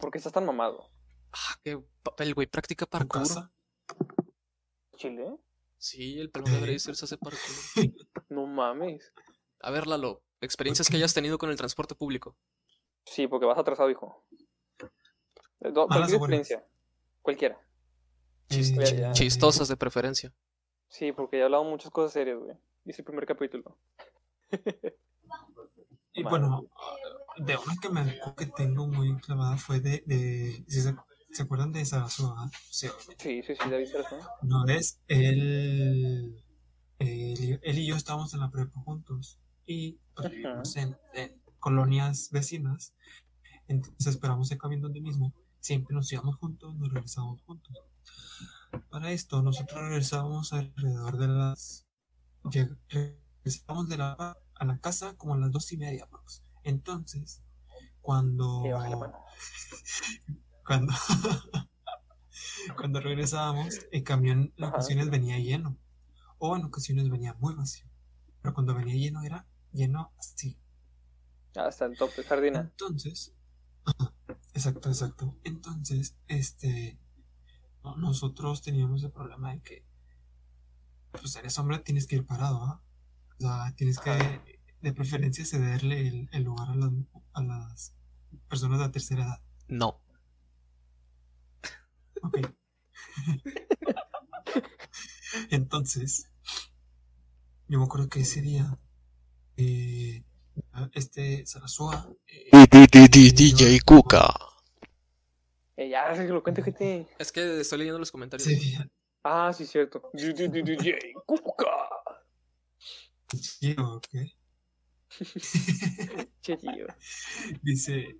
¿Por qué estás tan mamado? Ah, que el güey practica parkour. ¿Chile? Sí, el pelón de Eh. Brazers hace parkour. No mames. A ver, Lalo, experiencias que hayas tenido con el transporte público. Sí, porque vas atrasado, hijo. Eh, do- Malas Cualquier experiencia. Cualquiera. Chis- chi- Chistosas de preferencia. Sí, porque ya hablamos muchas cosas serias, güey. Dice el primer capítulo. Y bueno, de una que me acuerdo que tengo muy clavada fue de, de ¿sí se, ¿se acuerdan de Sarasua? Sí, Sí, sí, sí, David Sarasua. una vez él, él, él y yo estábamos en la prepa juntos y pues, vivimos en, en colonias vecinas, entonces esperamos el camión donde mismo, siempre nos íbamos juntos, nos regresábamos juntos. Para esto nosotros regresábamos alrededor de las... Regresábamos de la a la casa como a las dos y media. Entonces, cuando... Cuando, cuando regresábamos, el camión en ocasiones venía lleno. O en ocasiones venía muy vacío. Pero cuando venía lleno era lleno así. Hasta el tope, sardina. Entonces, exacto, exacto. Entonces, este, no- nosotros teníamos el problema de que, pues eres hombre, tienes que ir parado, ¿ah? O sea, tienes que, de preferencia, cederle el, el lugar a las, a las personas de la tercera edad. No. Ok. Entonces, yo me acuerdo que ese día, eh, este Sarasua, eh, DJ Kuka. Eh, ya, que lo gente. Es que estoy leyendo los comentarios. ese día, Ah, sí, cierto. DJ Cuca. tío, ¿ok? Dice,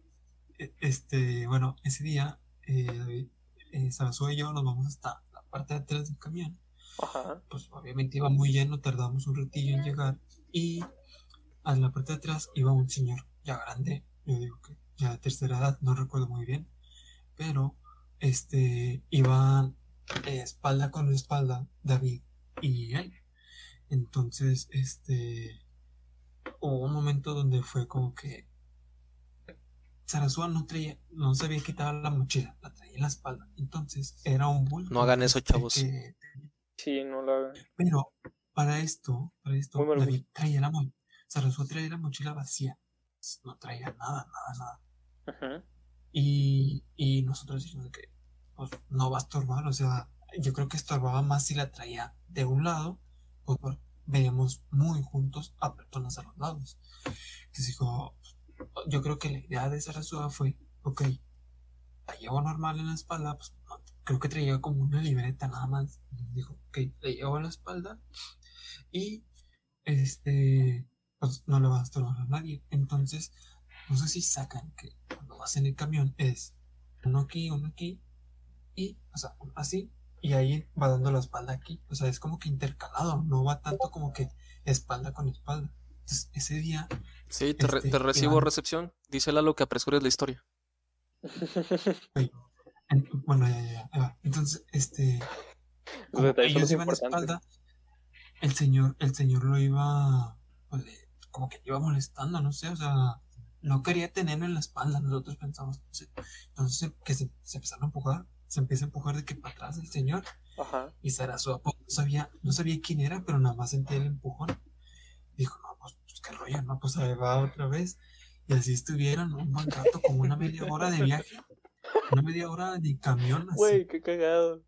e- este, bueno, ese día, eh, David, eh, Sarasua y yo nos vamos hasta la parte de atrás del camión. Ajá. Pues obviamente iba muy lleno, tardamos un ratillo en llegar. Y a la parte de atrás iba un señor ya grande, yo digo que ya de tercera edad, no recuerdo muy bien. Pero, este, iban eh, espalda con espalda David y él. Entonces, este, hubo un momento donde fue como que Sarasua no traía, no se había quitado la mochila, la traía en la espalda. Entonces, era un bulto. No hagan eso, chavos. que- Sí, no lo hagan. pero para esto, para esto, David traía la mochila, Sarasua traía la mochila vacía. No traía nada, nada, nada. Ajá. Y, y nosotros dijimos que pues, no va a estorbar, o sea, yo creo que estorbaba más si la traía de un lado, pues por- veíamos muy juntos a personas a los lados. Entonces dijo, yo creo que la idea de Sarasua fue, ok, la llevo normal en la espalda, pues creo que traía como una libreta nada más. Dijo, ok, la llevo en la espalda y este, pues no le va a estorbar a nadie. Entonces, no sé si sacan que cuando vas en el camión es uno aquí, uno aquí, y, o sea, así, y ahí va dando la espalda aquí. O sea, es como que intercalado, no va tanto como que espalda con espalda. Entonces, ese día, Sí, te, re- Este, te recibo Iván. recepción. Dice Lalo que apresures la historia. en- bueno, ya, ya, ya. Entonces, este, como son ellos los iban de espalda, el señor, el señor lo iba, pues, le- como que le iba molestando, no sé, o sea, no quería tenerlo en la espalda, nosotros pensamos, entonces que se, se empezaron a empujar, se empieza a empujar de que para atrás el señor, Ajá. y Sarasua pues, no sabía, no sabía quién era, pero nada más sentía el empujón. Dijo, no, qué rollo, no, pues ahí va otra vez. Y así estuvieron un buen rato, como una media hora de viaje, una media hora de camión así. Güey, qué cagado.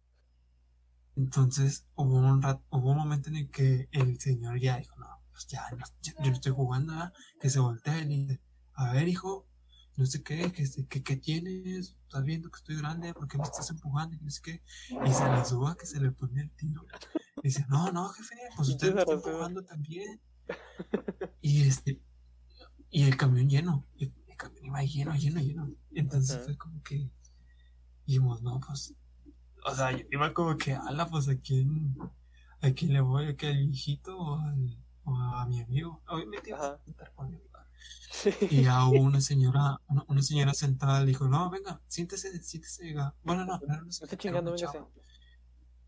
Entonces hubo un rat- hubo un momento en el que el señor ya dijo, no, pues ya, no- ya- yo no estoy jugando, ¿verdad?". que se voltea y le dice, a ver hijo, no sé qué, que, se- que, que tienes, estás viendo que estoy grande, ¿por qué me estás empujando? Y no sé qué, y se le suba que se le pone el tiro. Y dice, no, no, jefe, pues usted me está empujando también. Y este, y el camión lleno, el, el camión iba lleno, lleno, lleno. Entonces Ajá. fue como que dijimos, no, pues, o sea, yo iba como que, ala, pues a quién, a quién le voy, a que al viejito o, al- o a mi amigo. Obviamente iba a sentar con mi amigo. Sí. Y ya hubo una señora, una, una señora sentada, le dijo, no, venga, siéntese, siéntese. Bueno, no, no, No era chingando, chava.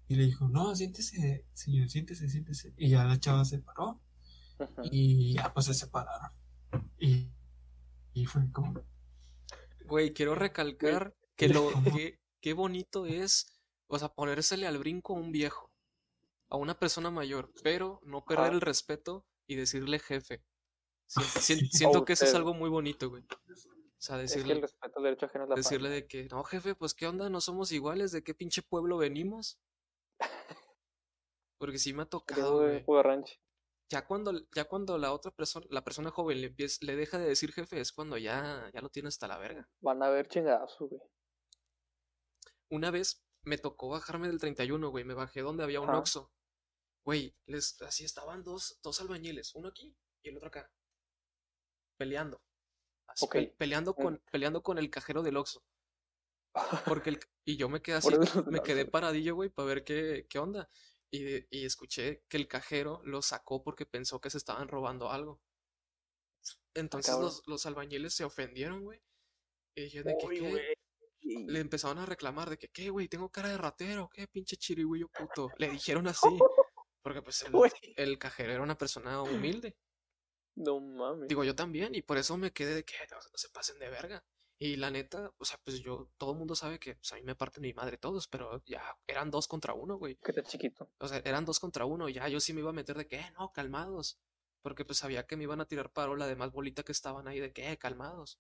Y le dijo, no, siéntese, señor, siéntese, siéntese. Y ya la chava se paró Y ya pues se separaron. Y, y fue como, Güey, quiero recalcar que lo que qué bonito es, o sea, ponérsele al brinco a un viejo, a una persona mayor, pero no perder el respeto y decirle jefe. Sí. siento que eso es algo muy bonito, güey. O sea, Es que el decirle, respeto al derecho ajeno es la paz. decirle de que, no, jefe, pues qué onda, no somos iguales, ¿de qué pinche pueblo venimos? Porque sí me ha tocado, Yo de güey. Ya cuando, ya cuando la otra persona, la persona joven le empieza, le deja de decir jefe, es cuando ya, ya lo tiene hasta la verga. Van a ver chingazo, güey. Una vez me tocó bajarme del 31, güey. Me bajé donde había un Ajá. Oxxo. Güey, les, así estaban dos, dos albañiles, uno aquí y el otro acá. Peleando. Así, pe- peleando, Mm. con, peleando con el cajero del Oxxo. Porque el, y yo me quedé así, me quedé paradillo, güey, para ver qué, qué onda. Y, y escuché que el cajero lo sacó porque pensó que se estaban robando algo. Entonces cabrón. los, los albañiles se ofendieron, güey. Y dijeron de que, ¿qué? le empezaron a reclamar de que, ¿qué, güey? Tengo cara de ratero, ¿qué pinche chirigüillo puto? Le dijeron así, porque pues el, cajero era una persona humilde. No mames. Digo, yo también, y por eso me quedé de que no, no se pasen de verga. Y la neta, o sea, pues yo, todo el mundo sabe que pues, a mí me parten mi madre todos, pero ya eran dos contra uno, güey. Que está chiquito. O sea, eran dos contra uno, ya yo sí me iba a meter de que, "Eh, no, calmados. Porque pues sabía que me iban a tirar paro la demás bolita que estaban ahí de que, "Eh, calmados.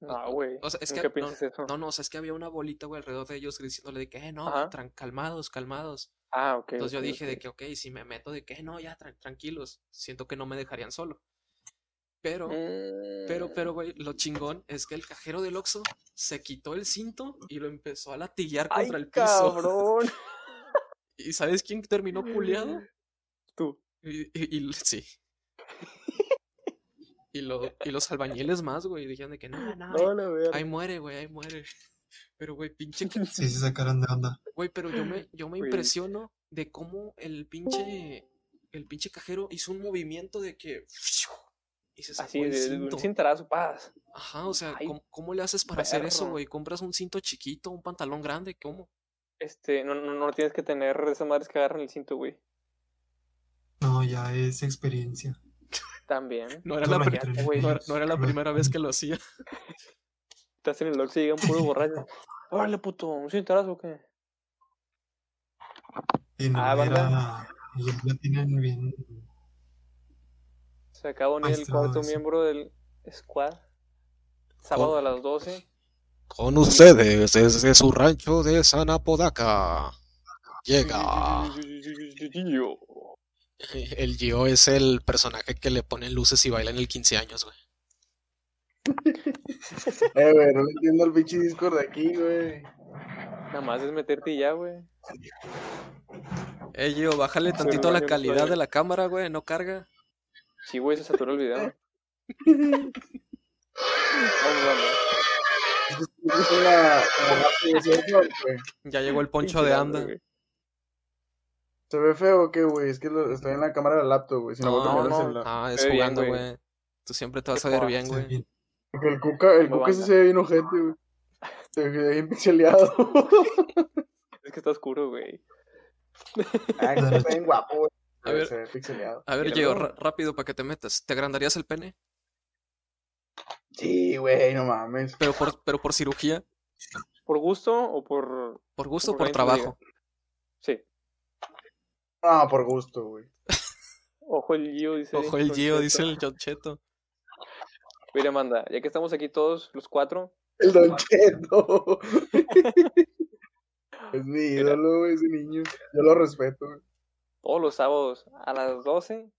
No, güey. O sea, es ¿En que ¿Qué no, eso? no, no, o sea, es que había una bolita, güey, alrededor de ellos diciéndole de que, eh, no, Ajá. tran- calmados, calmados. Ah, ok. Entonces yo dije de que, ok, si me meto de que, "Eh, no, ya, tran- tranquilos, siento que no me dejarían solo. Pero, pero, pero, Mm. güey, lo chingón es que el cajero del Oxxo se quitó el cinto y lo empezó a latillar ¡Ay, contra el piso. cabrón! ¿Y sabes quién terminó puleado? Tú. Y, y- y- sí. Y, lo, y los albañiles más, güey, dijeron de que, no, no, No, ahí muere, güey, ahí muere. Pero, güey, pinche sí se sacaron de onda. Güey, pero yo me, yo me Güey. impresiono de cómo el pinche, el pinche cajero hizo un movimiento de que y se sacó Así, el cinto. un cintarazo, paz. Ajá, o sea, Ay, ¿cómo, cómo le haces para hacer eso, güey? ¿Compras un cinto chiquito, un pantalón grande? ¿Cómo? Este, no, no, no tienes que tener esas madres que agarran el cinto, güey. No, ya es experiencia. También. No era, la, güey. no era- no era la primera vez que lo hacía. Estás en el Oxxo y llega un puro borracho. Órale, puto, ¿un cintarazo o qué? Y no Ah, era, y ya la tienen bien. Se acaba de unir el cuarto eso. miembro del squad. Sábado a las 12. Con ustedes, desde su rancho de San Apodaca, llega. El Gio es el personaje que le ponen luces y baila en el 15 años, güey. Eh, güey, no le entiendo el pinche Discord de aquí, güey. Nada más es meterte y ya, güey. Eh, Gio, bájale tantito la calidad de la cámara, güey, no carga. Sí, güey, se saturó el video. Vamos, vamos. Es una, la laptop de Discord, güey. Ya llegó el poncho de anda. güey. ¿Se ve feo o qué, güey? Es que lo- estoy en la cámara de la laptop, güey. Si no, No, no. celular. Ah, es Se jugando, güey. Tú siempre te vas a ver bien, se güey. Porque el Cuca, el Cuca ese banda. se ve bien ojete, güey. Se ve bien pixeleado. Es que está oscuro, güey. Ay, que está bien guapo, güey. A ver. Se ve pixeleado. A ver, ra- rápido para que te metas. ¿Te agrandarías el pene? Sí, güey, no mames. Pero por, pero por cirugía, ¿Por gusto o por...? por gusto o Por trabajo. Sí. No, por gusto, güey. Ojo el Gio, dice. Ojo el Don Gio, dice el John Cheto. Mira, manda, ya que estamos aquí todos, los cuatro, El Don Cheto. es mi ídolo, güey, ese niño. Yo lo respeto, güey. Todos los sábados a las 12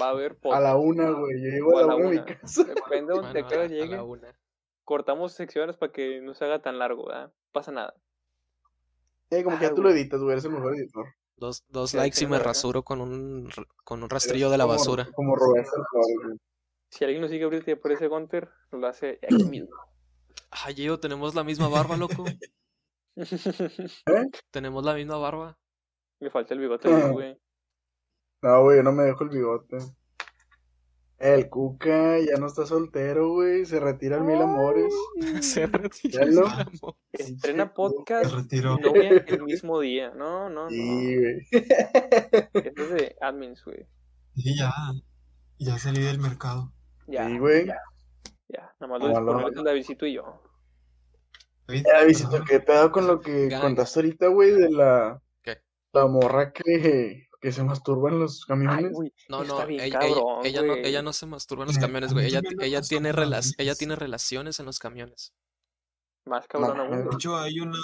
va a haber A podcast. la una, güey. Yo llego a la una a mi casa. Depende de Bueno, de a qué a llegue. la una. Cortamos secciones para que no se haga tan largo, ¿verdad? No pasa nada. Eh, como que Ah, ya tú lo editas, güey. Eres el mejor editor. Dos, dos Sí, likes y me verdad. rasuro con un, con un Eres rastrillo de la como- basura. Como Roberto güey. Si alguien nos sigue ahorita y aparece Gunter, lo hace aquí mismo. Ah, Gio, tenemos la misma barba, loco. Tenemos la misma barba. Me falta el bigote, Gio, güey. No, güey, yo no me dejo el bigote. El Cuca ya no está soltero, güey. Se retira el Mil Amores. Se retira Ya no. el amor. Estrena Se podcast retiró. y novia el mismo día. No, no, no. Sí, güey. Esto es de admins, güey. Y ya. Ya salí del mercado. Ya, Sí, güey. ya. Nada más lo disponible es Davidcito y yo. David, Ya, visito, ¿qué pedo con lo que Gang. contaste ahorita, güey? De la. La morra que, que se masturba en los Ay, camiones. güey. No, no, bien ella, cabrón, ella, ella no, ella no se masturba en los camiones, güey. Ella, ella, tiene una relas- ella tiene relaciones en los camiones. Más cabrón No, aún. de hecho, hay una.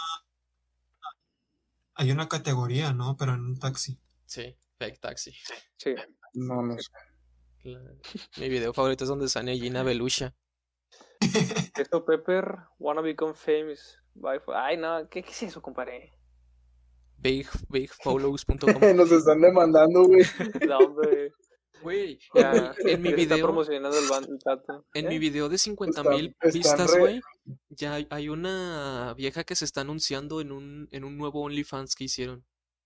Hay una categoría, ¿no? Pero en un taxi. Sí, fake taxi. Sí. No, no sé. La- mi video favorito es donde sale Gina Belushi. Esto Pepper, wanna become famous. Bye for- Ay, no, ¿qué, qué es eso, compadre? Big, bigfollows.com. Nos están demandando, güey. No, hombre. Güey, Ya, en mi, ya está video, promocionando el, tato. en ¿Eh? mi video de 50 Están- mil vistas, re- güey, ya hay, hay una vieja que se está anunciando en un, en un nuevo OnlyFans que hicieron.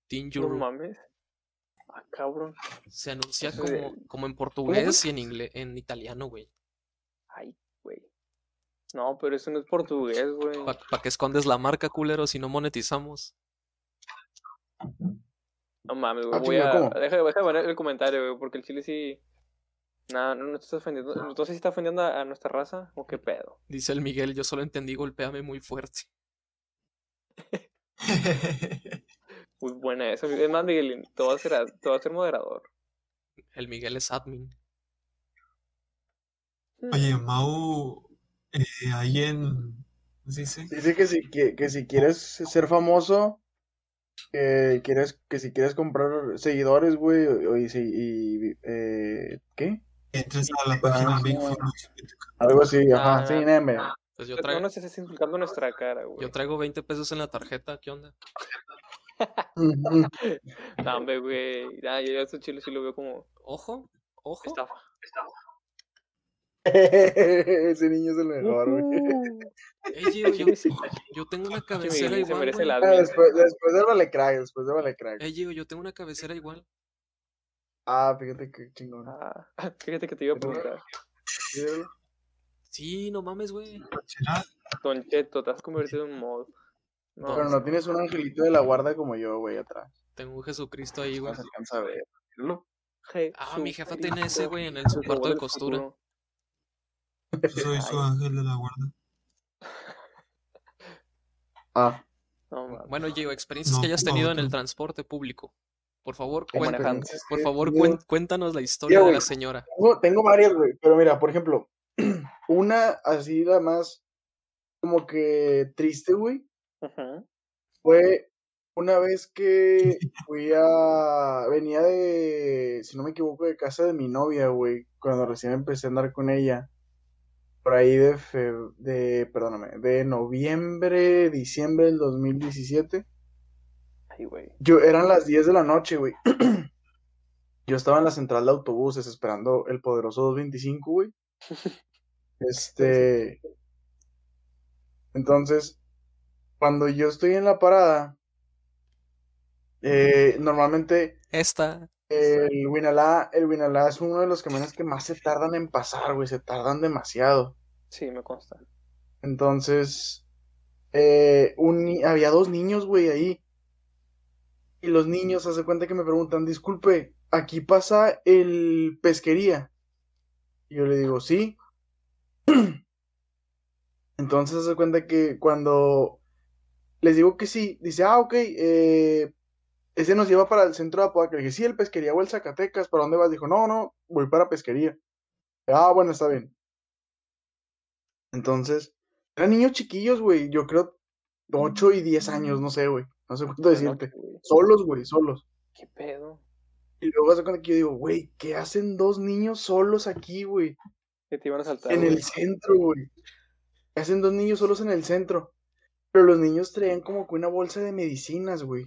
Teen No mames. Ah, cabrón. Se anuncia Eso de- como, como en portugués y en inglés, en italiano, güey. Ay, güey. No, pero eso no es portugués, güey. ¿Para que escondes la marca, culero, si no monetizamos? No mames, güey. Ah, Voy chinga, a. Deja, deja de poner el comentario, güey, porque el chile sí. Nada, no, no te está ofendiendo. No sé si está ofendiendo a, a nuestra raza o qué pedo. Dice el Miguel, yo solo entendí golpéame muy fuerte. Muy buena esa. Es más, Miguelín, te voy a ser, te voy a ser moderador. El Miguel es admin. Oye, Mau, eh, ahí en. ¿Cómo se dice? Dice que si, que, que si quieres ser famoso, que quieres, que si quieres comprar seguidores, güey, o- y, si, y, eh, ¿qué? Entres a la página Ah, Big no. Algo así, ajá, Ah. sí, neme. Pues yo No traigo, nos estés insultando nuestra cara, güey. yo traigo 20 pesos en la tarjeta, ¿qué onda? No, hombre, güey. Ya, yo a este chile sí lo veo como Ojo, ojo. estafa. Ese niño es el mejor, güey. Yo, yo tengo una cabecera igual, merece Ah, admin. después, después de Vale Crack, después de Vale Crack. Ey, Gio, yo tengo una cabecera igual. Ah, fíjate que chingón. Ah, fíjate que te iba a preguntar. Sí, no mames, güey. Don Cheto, te has convertido en mod. No, Pero no tienes un angelito de la guarda como yo, güey, atrás. Tengo un Jesucristo ahí, güey. No se alcanza a ver. ¿no? Ah, mi jefa tiene ese, güey, en el su cuarto de costura. Yo soy su ángel de la guarda. Ah, No, mames. Bueno, Gio, experiencias No, que hayas no, tenido en el transporte público. Por favor, manejando. por favor, cuen- cuéntanos la historia de la señora. Tengo, tengo varias, güey. Pero mira, por ejemplo, una así la más como que triste, güey. Ujú. Fue una vez que fui a. Venía de. Si no me equivoco, de casa de mi novia, güey. Cuando recién empecé a andar con ella. Por ahí de. fe- de perdóname. De noviembre, diciembre del 2017. Ay, güey. Yo, eran las 10 de la noche, güey. Yo estaba en la central de autobuses esperando el poderoso 225, güey. Este. Entonces, cuando yo estoy en la parada, eh, normalmente Esta. El Winalá, el Winalá es uno de los camiones que más se tardan en pasar, güey. Se tardan demasiado. Sí, me consta. Entonces, eh, un había dos niños, güey, ahí. Y los niños, hace cuenta que me preguntan, disculpe, ¿aquí pasa el pesquería? Y yo le digo, sí. Entonces se cuenta que cuando les digo que sí, dice, ah, ok, eh, ese nos lleva para el centro de Apodaca. Le dije, sí, el pesquería o el Zacatecas, ¿para dónde vas? Dijo, no, no, voy para pesquería. Ah, bueno, está bien. Entonces, eran niños chiquillos, güey, yo creo 8 y 10 años, no sé, güey. No sé cuánto decirte. Solos, güey, solos. ¿Qué pedo? Y luego se cuenta que yo digo, güey, ¿qué hacen dos niños solos aquí, güey? Que te iban a saltar. En el centro, güey. ¿Qué hacen dos niños solos en el centro? Pero los niños traían como que una bolsa de medicinas, güey.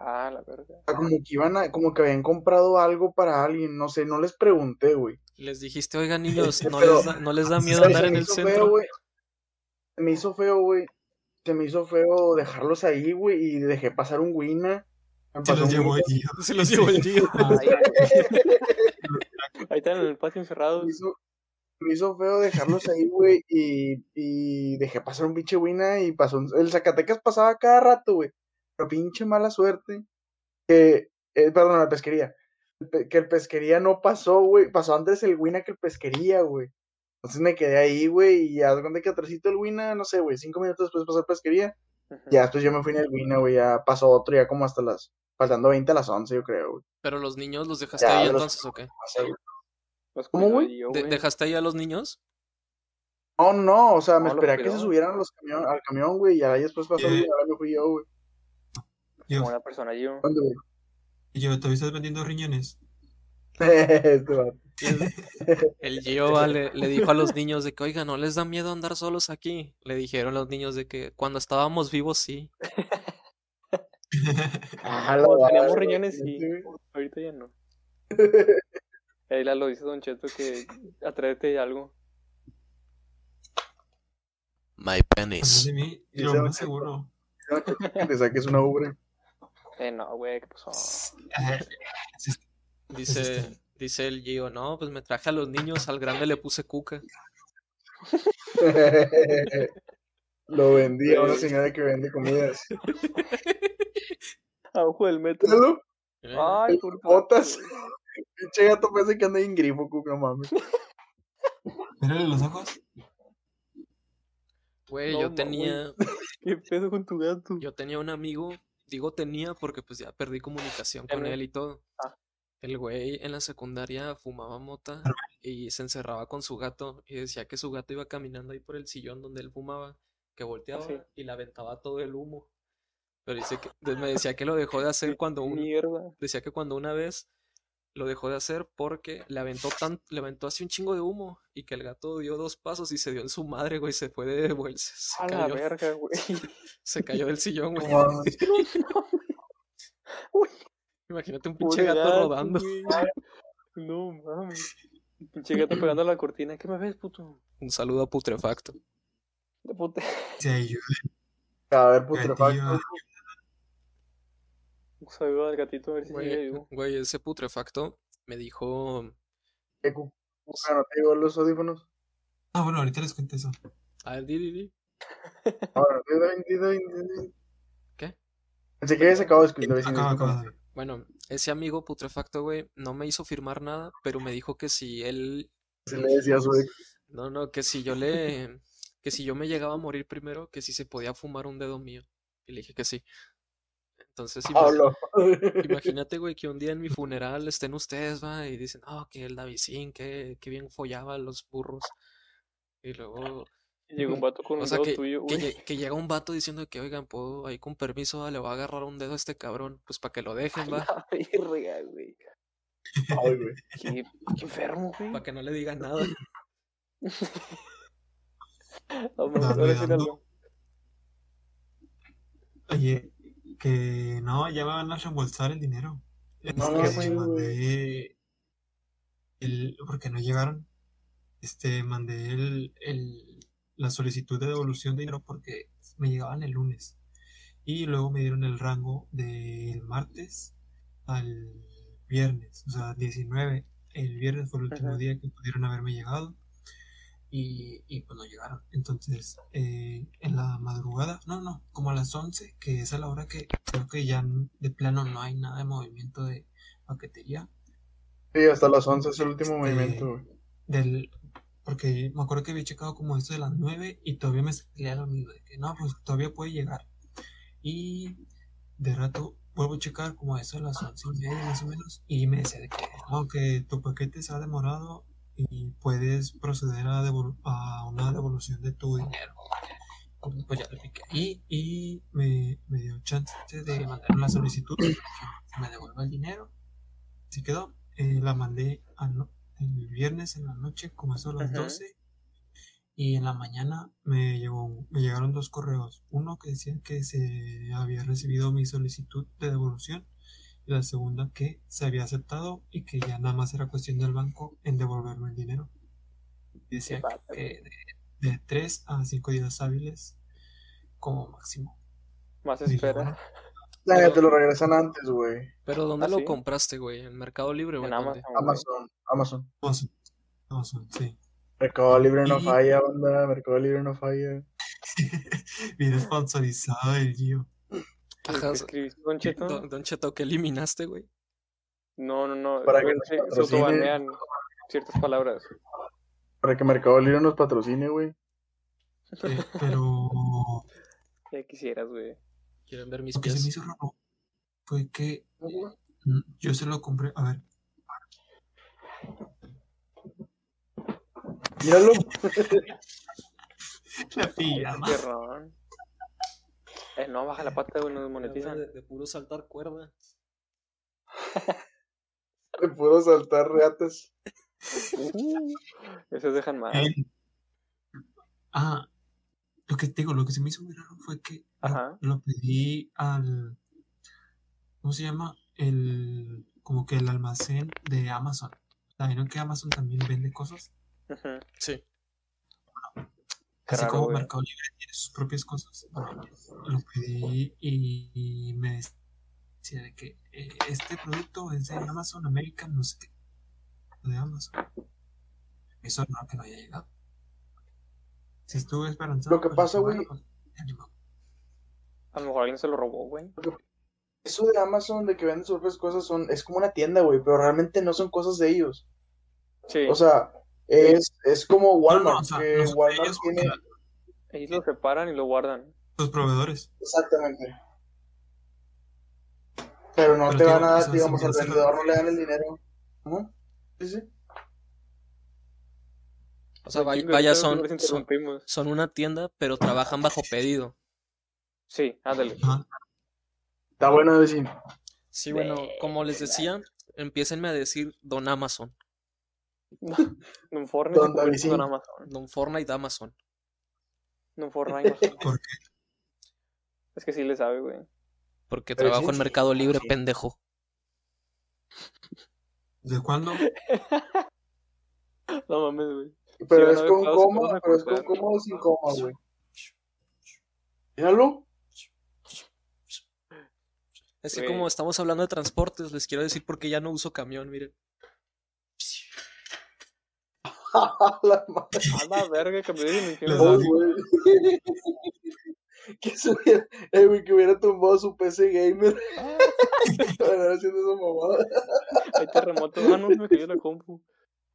Ah, la verga. O sea, como que iban a, como que habían comprado algo para alguien, no sé, no les pregunté, güey. Les dijiste, oigan niños, no, Pero- les, da, no les da miedo ¿Sabes? andar Se en me el hizo centro. feo, güey. Se me hizo feo, güey. Se me hizo feo dejarlos ahí, güey, y dejé pasar un Wina. Se pasó los un llevó Wina. el tío. Se los llevó el tío. Ahí están en el patio encerrados. me hizo, me hizo feo dejarlos ahí, güey, y, y dejé pasar un pinche Wina y pasó un- el Zacatecas pasaba cada rato, güey. Pero pinche mala suerte. Que, eh, perdón, la pesquería. Que el pesquería no pasó, güey. Pasó antes el Wina que el pesquería, güey. Entonces me quedé ahí, güey, y ya de cuenta que atrásito el Wina, no sé, güey, cinco minutos después pasó el pesquería. Ya después yo me fui en el Wina, güey, ya pasó otro, ya como hasta las, faltando 20 a las 11, yo creo, güey. Pero los niños los dejaste Ya, ahí los- entonces, ¿o qué? Los ¿Cómo, güey? De-. ¿Dejaste ahí a los niños? No, no, o sea, me No, esperé a que se subieran a los camión, al camión, güey, y ahí después pasó, Eh. y ahora me fui yo, güey. Yo, Como una persona yo. Yo, ¿todavía estás vendiendo riñones? Este. El Gio le, le dijo a los niños de que, oiga, ¿no les da miedo andar solos aquí? Le dijeron los niños de que cuando estábamos vivos sí. Ah, teníamos riñones, sí. Ahorita ya no. Ahí la lo dice Don Cheto que atrévete a algo. My Atrás de mí, y lo Dice, más seguro. Que te saques una ubre. Eh, no, güey, ¿qué pasó? Dice, este. dice el Gio, no, pues me traje a los niños, al grande le puse cuca. Lo vendí a una señora que vende comidas. A ojo del metro. ¿Míralo? Eh, Ay, por Botas. Pinche gato parece que anda en grifo, cuco, no mames. Mírale los ojos. Güey, No, yo tenía, ¿Qué pedo con tu gato? yo tenía un amigo, digo tenía porque pues ya perdí comunicación con él y todo. Ah. El güey en la secundaria fumaba mota y se encerraba con su gato y decía que su gato iba caminando ahí por el sillón donde él fumaba, que volteaba sí. y le aventaba todo el humo. Pero dice que, me decía que lo dejó de hacer cuando un, decía que cuando una vez lo dejó de hacer porque le aventó tan, le aventó así un chingo de humo y que el gato dio dos pasos y se dio en su madre, güey, se fue de vuelta, se A la cayó, verga, güey. se cayó del sillón, No güey. Imagínate un pinche gato rodando. güey. No mames. Pinche gato pegando a la cortina. ¿Qué me ves, puto? Un saludo a Putrefacto. De puta. Se ayuda. A ver, putrefacto. Un saludo al gatito a ver si sigue Güey, vivo. güey, ese Putrefacto me dijo, ¿Qué cuco? ¿No te digo los audífonos? Ah, bueno, ahorita les cuento eso. a ver, di, di, di". Ahora, di. ¿Qué? Pensé que habías acabado de escuchar. Acaba, acaba. Bueno, ese amigo Putrefacto, güey, no me hizo firmar nada, pero me dijo que si él Se le decía a su ex. No, no, que si yo le, que si yo me llegaba a morir primero, que si se podía fumar un dedo mío. Y le dije que sí. Entonces, ima- Pablo. imagínate, güey, que un día en mi funeral estén ustedes, va, y dicen, oh, que el Davidín, que, que bien follaba a los burros. Y luego, Y Llegó un vato con o un sea, dedo que, tuyo, que, llega un vato diciendo que, oigan, puedo, ahí con permiso, va, le voy a agarrar un dedo a este cabrón, pues para que lo dejen, va, La verga, güey. Ay, güey. Qué, qué enfermo, güey. para que no le digan nada. Vamos, algo. Oye, que no, ya me van a reembolsar el dinero. No, Este, mandé el, porque no llegaron. Este, mandé el, el, la solicitud de devolución de dinero porque me llegaban el lunes. Y luego me dieron el rango del martes al viernes, o sea, 19. El viernes fue el último Ajá. día que pudieron haberme llegado. Y, y pues no llegaron. Entonces, eh, en la madrugada, no, no, como a las 11, que es a la hora que creo que ya de plano no hay nada de movimiento de paquetería. Sí, hasta las 11 es el último Este, movimiento, güey. Del, porque me acuerdo que había checado como esto de las 9 y todavía me salía lo mismo, de que no, pues todavía puede llegar. Y de rato vuelvo a checar como eso a las 11 y media más o menos y me decía de que, no, que tu paquete se ha demorado y puedes proceder a, a una devolución de tu dinero. Pues ya le piqué ahí y me, me dio chance de mandar una solicitud me devuelva el dinero. Así quedó. Eh, la mandé el viernes en la noche, como eso a las Ujú. 12. Y en la mañana me llegó, me llegaron dos correos. Uno que decía que se había recibido mi solicitud de devolución. Y la segunda que se había aceptado y que ya nada más era cuestión del banco en devolverme el dinero. Decía que de, de 3 a 5 días hábiles como máximo. Más Dije, espera. bueno, La neta, te lo regresan antes, güey. Pero ¿dónde ¿Ah, lo sí? compraste, güey? ¿En Mercado Libre o En? Amazon. güey. Amazon, Amazon. Amazon. Amazon, sí. Mercado Libre no Y- falla, banda. Mercado Libre no falla. Bien sponsorizado el Gio. ¿Qué- Ajá, escribiste, Don Cheto? Don, Don Cheto, ¿qué eliminaste, güey? No, no, no. Para que güey, se- se patrocine. autobanean ciertas palabras. Para que Mercado Libre nos patrocine, güey. Eh, pero Ya quisieras, güey. ¿Quieren ver mis lo que se me pies? hizo raro fue que mm, yo se lo compré. A ver, Míralo. la pijama. Eh, no, baja la pata, güey, nos desmonetizan. De, de puro saltar cuerda. De puro saltar reates. Uh, esos dejan mal. Eh, Ah, lo que te digo, lo que se me hizo muy raro fue que lo- Ajá. lo, pedí al. ¿Cómo se llama? El. Como que el almacén de Amazon. ¿Saben que Amazon también vende cosas? Ujú. Sí. Así raro, como. Mercado Libre tiene sus propias cosas. Lo pedí y, y me decía de que eh, este producto es de Amazon American, no sé qué. De Amazon. Eso no que no haya llegado. Si estuve esperanzado. Lo que pasa, güey- pues. A lo mejor alguien se lo robó, güey. Eso de Amazon, de que venden sus propias cosas, son, es como una tienda, güey. Pero realmente no son cosas de ellos. Sí, O sea, es, es como Walmart. No, no, o sea, que Walmart ellos, tiene. ellos lo separan y lo guardan. Los proveedores. Exactamente. Pero no Pero te van a dar, digamos, al vendedor no le dan el dinero. Ujú. Sí, sí. O sea, vaya, son, son, una tienda, pero trabajan bajo pedido. Sí, ándale. Ajá. Está bueno decir. Sí, bueno, como les decía, empiecenme a decir Don Amazon, Don Fortnite Don en Davidín. Amazon. Don Fortnite Amazon. Don Fortnite. Amazon. ¿Por qué? Es que sí le sabe, güey. Porque Pero trabajo sí, en sí, Mercado Libre, sí. pendejo. ¿De cuándo? No mames, güey. Pero van es con coma, pero es con coma o sin coma, güey. Míralo. Es que como estamos hablando de transportes, les quiero decir por qué ya no uso camión, miren. La madre, A la verga, de dimensión. Les oh, güey. que se hubiera, eh, güey, que hubiera tumbado su PC gamer. Para haciendo esa mamada. Hay terremoto. Ah, no, me cayó la compu.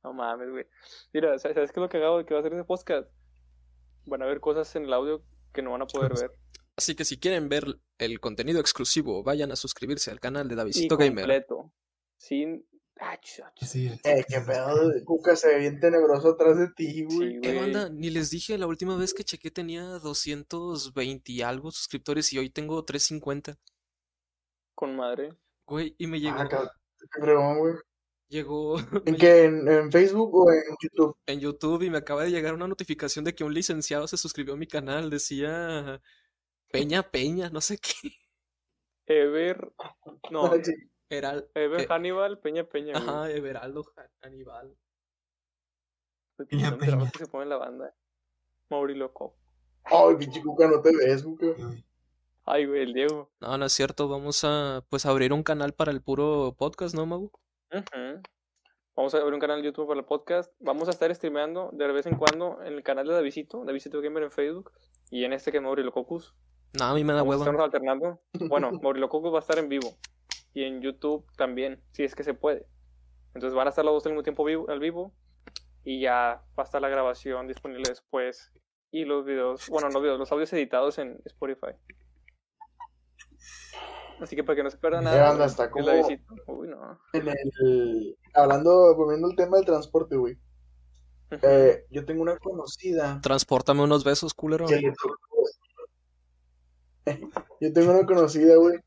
No mames, güey. Mira, ¿sabes qué es lo que hago de que va a hacer ese podcast? Van a ver cosas en el audio que no van a poder ver. Así que si quieren ver el contenido exclusivo, vayan a suscribirse al canal de Davidito Gamer. completo. Sin. Sí. Eh, qué pedo, de Cuca se ve bien tenebroso atrás de ti, güey. Sí, banda, ni les dije, la última vez que chequé tenía 220 y algo suscriptores y hoy tengo 350. Con madre. Güey, y me llegó, Ah, qué güey. llegó ¿En qué? ¿En, en Facebook o en YouTube? en YouTube y me acaba de llegar una notificación de que un licenciado se suscribió a mi canal. Decía Peña Peña, no sé qué. Ever. No, Ah, sí. Ever eh, Hannibal, Peña Peña. güey. ajá, Everaldo Aníbal. Güey, Peña, Peña. que se pone en la banda. Mauri Loco. Ay, pinche Cuca, no te ves, Cuca. Ay, güey, el Diego. No, no es cierto, vamos a pues abrir un canal para el puro podcast, ¿no, Magu? Ujú. Vamos a abrir un canal de YouTube para el podcast. Vamos a estar streameando de vez en cuando en el canal de Davidito, Davidito Gamer en Facebook, y en este que es Mauri Lococus. No, a mí me da Vamos hueva. estarnos alternando. Bueno, Mauri Lococus va a estar en vivo. Y en YouTube también, si es que se puede. Entonces van a estar los dos al mismo tiempo vivo, al vivo. y ya va a estar la grabación disponible después y los videos, bueno, no videos, los audios editados en Spotify. Así que para que no se pierda nada, anda, está como la visito. Uy, no. en el... Hablando, volviendo al tema del transporte, güey. Eh, yo tengo una conocida Transpórtame unos besos, culero. Yo tengo una conocida, güey,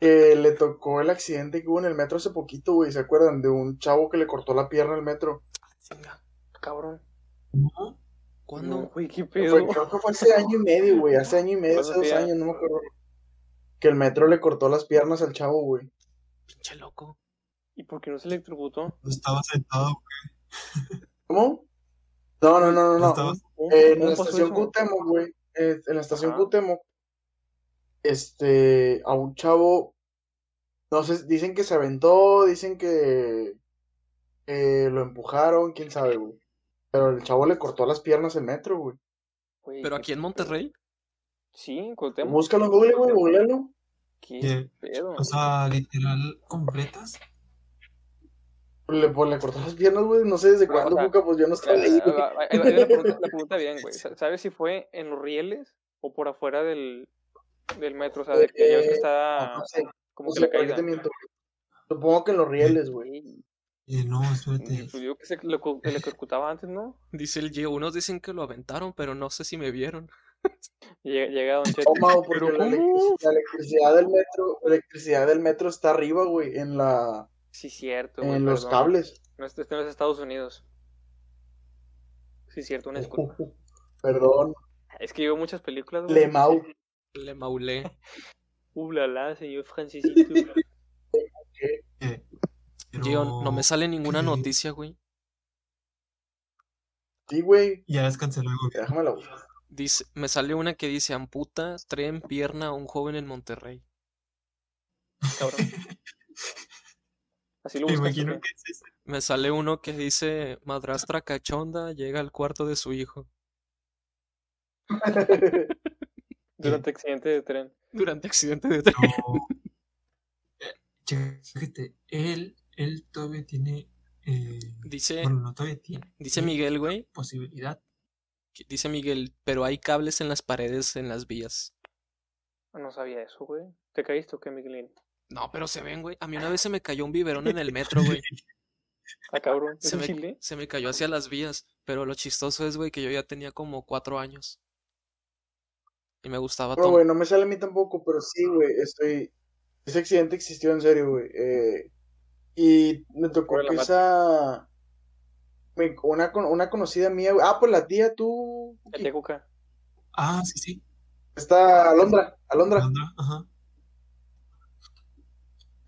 que le tocó el accidente que hubo en el metro hace poquito, güey, ¿se acuerdan? De un chavo que le cortó la pierna al metro. Chinga, Cabrón. ¿No? ¿Cuándo? No, güey, qué Fue- pedo. creo que fue hace año y medio, güey, hace año y medio, hace dos años, no me acuerdo. Que el metro le cortó las piernas al chavo, güey. Pinche loco. ¿Y por qué no se electrocutó? Estaba sentado. ¿Cómo? No, no, no, no, no. ¿Cómo, Eh, en la estación? Cuauhtémoc, güey, eh, en la estación Ajá. Este, a un chavo, no sé, dicen que se aventó, dicen que eh, lo empujaron, quién sabe, güey. Pero el chavo le cortó las piernas el metro, güey. ¿Pero aquí en Monterrey? Sí, en Cuauhtémoc. Búscalo en Google, güey, googlealo. ¿Qué ¿Qué? pedo? O sea, literal, completas. Le, pues, le cortó las piernas, güey, no sé desde o cuándo, sea, Cuca, pues yo no estaba Ah, ahí, ah, ah, la pregunta, la pregunta bien, güey. Sa- ¿Sabes si fue en los rieles o por afuera del, del metro? O sea, de que ya ves que está No sé, como no que sé. Supongo que en los rieles, güey. Eh, no, espérate. Pues digo que se le electrocutaba antes, ¿no? Dice el Gio. Unos dicen que lo aventaron, pero no sé si me vieron. Llega, llega Don Cheto. Oh, Mau, porque Pero la, ¿cómo? electric- la electricidad del metro, la electricidad del metro está arriba, güey, en la, Sí, cierto, güey. en los perdón. cables. No, este este no es Estados Unidos. Sí, cierto, una disculpa. Perdón, Es que veo muchas películas, güey. Le Mau. Le maulé. Uh, la, la, señor Francisito. Eh, Gio, no me sale ninguna ¿qué? noticia, güey. Sí, güey. Ya descanceló el gobierno. Déjame la buscar. Dice, me sale una que dice amputa, tren, pierna a un joven en Monterrey. Cabrón. Así lo Me buscas. imagino ¿o qué? que es ese. Me sale uno que dice madrastra cachonda llega al cuarto de su hijo Durante accidente de tren. durante accidente de tren. No. Chécate, él, él todavía tiene. eh, Dice, bueno, no todavía tiene. dice tiene Miguel, güey. Posibilidad. que- Dice Miguel, pero hay cables en las paredes en las vías. No sabía eso, güey. ¿Te caíste o qué, Miguelín? No, pero se ven, güey. A mí una vez se me cayó un biberón en el metro, güey. Ah, cabrón. ¿Es Se me, se me cayó hacia las vías. Pero lo chistoso es, güey, que yo ya tenía como cuatro años. Y me gustaba No, todo. güey, no me sale a mí tampoco, pero sí, güey, estoy... Ese accidente existió en serio, güey. eh, y me tocó que esa... me- Una, una conocida mía, güey. Ah, pues la tía, tú... La tía Cuca. Ah, sí, sí. Está Alondra, Alondra. Alondra, Ajá.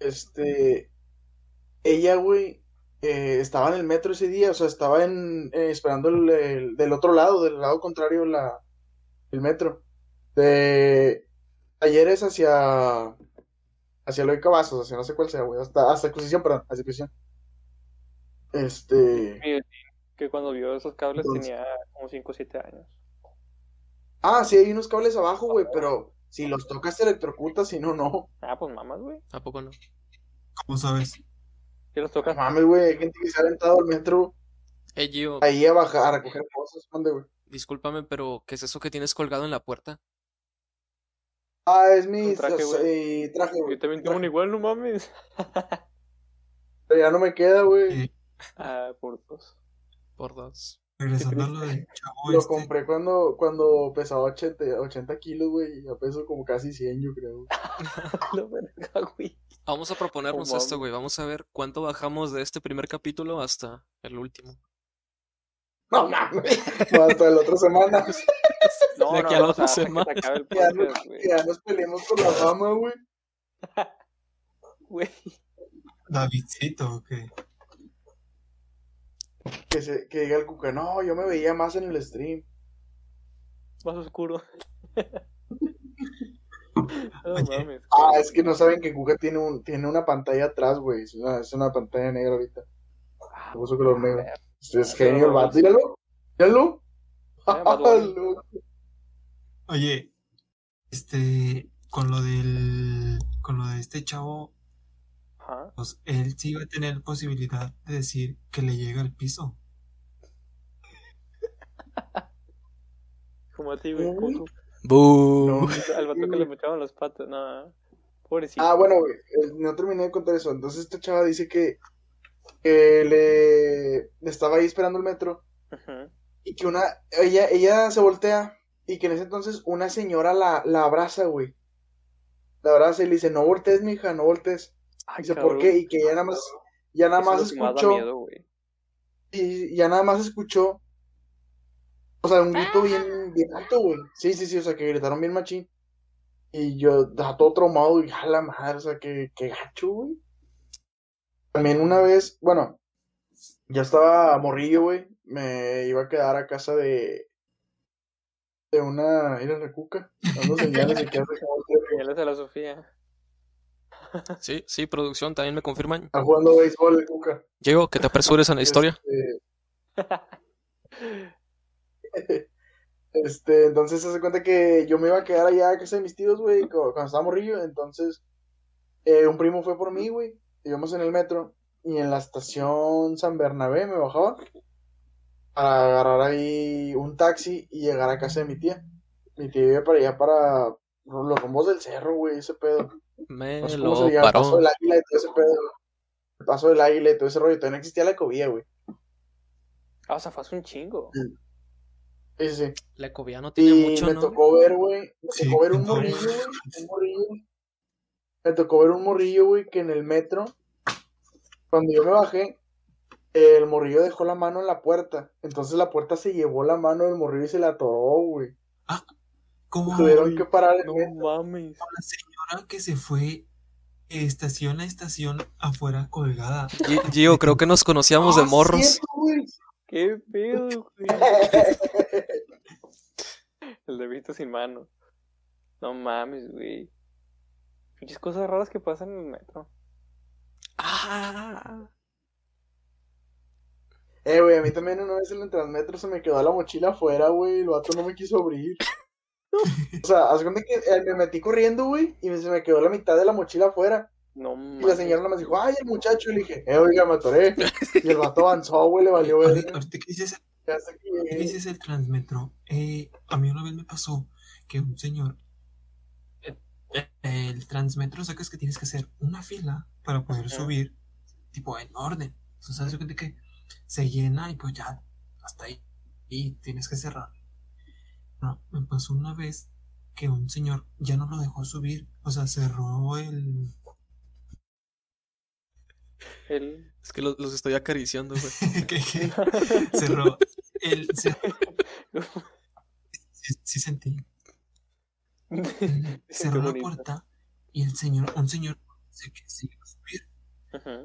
Este... Ella, güey, eh, estaba en el metro ese día, o sea, estaba en, eh, esperando el, el- del otro lado, del lado contrario, la, el metro. De Talleres hacia, hacia Eloy Cavazos, hacia no sé cuál sea, güey, hasta, hasta Exposición, perdón, hasta Exposición. Este... Que cuando vio esos cables Entonces- tenía como 5 o 7 años. Ah, sí, hay unos cables abajo, güey, pero si los tocas te electrocutas, si no, no. Ah, pues mamas, güey. ¿A poco no? ¿Cómo sabes? Si los No tocas. mames, güey, hay gente que se ha aventado al metro Eh, Gio, ahí a bajar, a recoger cosas, ¿dónde, güey? discúlpame, pero ¿qué es eso que tienes colgado en la puerta? Ah, es mi Un traje, güey. traje, güey. Yo también tengo un igual, no mames. Pero ya no me queda, güey. Ah, por dos. Por dos. regresando a lo del chavo Lo este. compré cuando, cuando pesaba 80, 80 kilos, güey, y ya peso como casi 100, yo creo. La verga, güey. Vamos a proponernos Oh, esto, güey. Vamos a ver cuánto bajamos de este primer capítulo hasta el último. No mames, hasta la otra semana. No, De no, aquí a la no, otra o sea, hasta que semana. se acabe el Ya, no- podcast, güey. ya nos peleamos por la fama, güey. Güey. Davidcito, ok. Que, se, que diga el cuca, no, yo me veía más en el stream. Más oscuro. No Oye. mames. Ah, es que no saben que Cuca tiene, un, tiene una pantalla atrás, güey. Es una, es una pantalla negra ahorita. Ah, puso color negro. Es, genio el vato. Míralo. Míralo. Oye, este, con lo del, con lo de este chavo, pues él sí va a tener posibilidad de decir que le llega al piso. Como a ti, güey. No, al vato que le metieron los patos, nada. Pobrecito. Ah, bueno, eh, no terminé de contar eso. Entonces esta chava dice que, le, estaba ahí esperando el metro. Y que una, ella, ella se voltea y que en ese entonces una señora la, la abraza, güey. La abraza y le dice, no voltees, mija, no voltees. Ay, Dice, cabrón. ¿por qué? Y que ya nada más, ya nada Eso más da escuchó, miedo, y ya nada más escuchó, o sea, un grito bien, bien alto, güey. Sí, sí, sí, o sea, que gritaron bien machín. Y yo, estaba todo traumado, y a la madre, o sea, que, que gacho, güey. También una vez, bueno, ya estaba morrillo, güey. Me iba a quedar a casa de, de una, era la cuca, dando señales de que hace Señales a la Sofía. Sí, sí, producción, también me confirman. está jugando béisbol el cuca. Diego, que te apresures en la historia. Este, este, entonces se hace cuenta que yo me iba a quedar allá a casa de mis tíos, güey, cu- cuando estaba morrillo. Entonces, eh, un primo fue por mí, güey. Íbamos en el metro y en la estación San Bernabé me bajaba para agarrar ahí un taxi y llegar a casa de mi tía. Mi tía vive para allá, para los rumbos del cerro, güey, ese pedo. Me No sé cómo se lo llama, el paso paró. del águila y todo ese pedo. El paso del águila y todo ese rollo. Todavía no existía la ecovía, güey. Ah, o sea, fue hace un chingo. Sí, sí, sí. La ecovía no tiene Y mucho, me ¿no? tocó ver, güey, me Sí, tocó ver un morrillo, güey, un morrillo. Me tocó ver un morrillo, güey, que en el metro, cuando yo me bajé, el morrillo dejó la mano en la puerta. Entonces la puerta se llevó la mano del morrillo y se la atoró, güey. Como Tuvieron que parar el No metro. mames. la señora que se fue estación a estación afuera colgada. Gi- Gio, creo que nos conocíamos de Ah, morros. Qué pedo, güey. El de visto sin mano. No mames, güey. Muchas cosas raras que pasan en el metro. Ah, Eh, güey, a mí también una vez en el Transmetro se me quedó la mochila afuera, güey, el vato no me quiso abrir. O sea, haz cuenta que eh, me metí corriendo, güey, y me- se me quedó la mitad de la mochila afuera. No Y la señora nomás dijo, ay, el muchacho, y le dije, eh, oiga, me atoré. Y el vato avanzó, güey, le valió ver. Ahorita que dices, que ¿qué llegué. dices el transmetro? Eh, a mí una vez me pasó que un señor. eh, eh, El transmetro, sacas que tienes que hacer una fila para poder subir, tipo en orden. O sea, sabes cuenta que se llena y pues ya, hasta ahí. Y tienes que cerrar. No, me pasó una vez que un señor ya no lo dejó subir. O sea, cerró el. El... es que los, los estoy acariciando, güey. cerró el. cer- Sí, sí sentí. cerró la puerta y el señor, un señor se, que se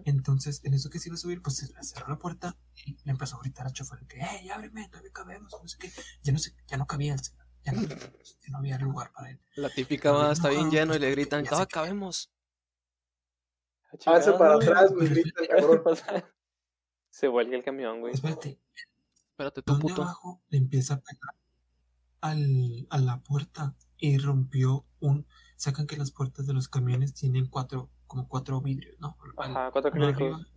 Entonces, en eso que se iba a subir, pues se le cerró la puerta y le empezó a gritar al chofer que, ¡Ey, ábreme! Todavía cabemos, no sé qué. Ya no, sé, ya no cabía el señor, ya no, ya no había lugar para él. La típica va, está bien lleno y le gritan, Ya ¡Todavía sé que- cabemos! Hágase para atrás, güey. me grita el cabrón. Se vuelve el camión, güey. Espérate, Espérate tú, puto. abajo le empieza a pegar al, a la puerta y rompió un... Sacan que las puertas de los camiones tienen cuatro, como cuatro vidrios, ¿no? Ajá, cuatro críticos. arriba,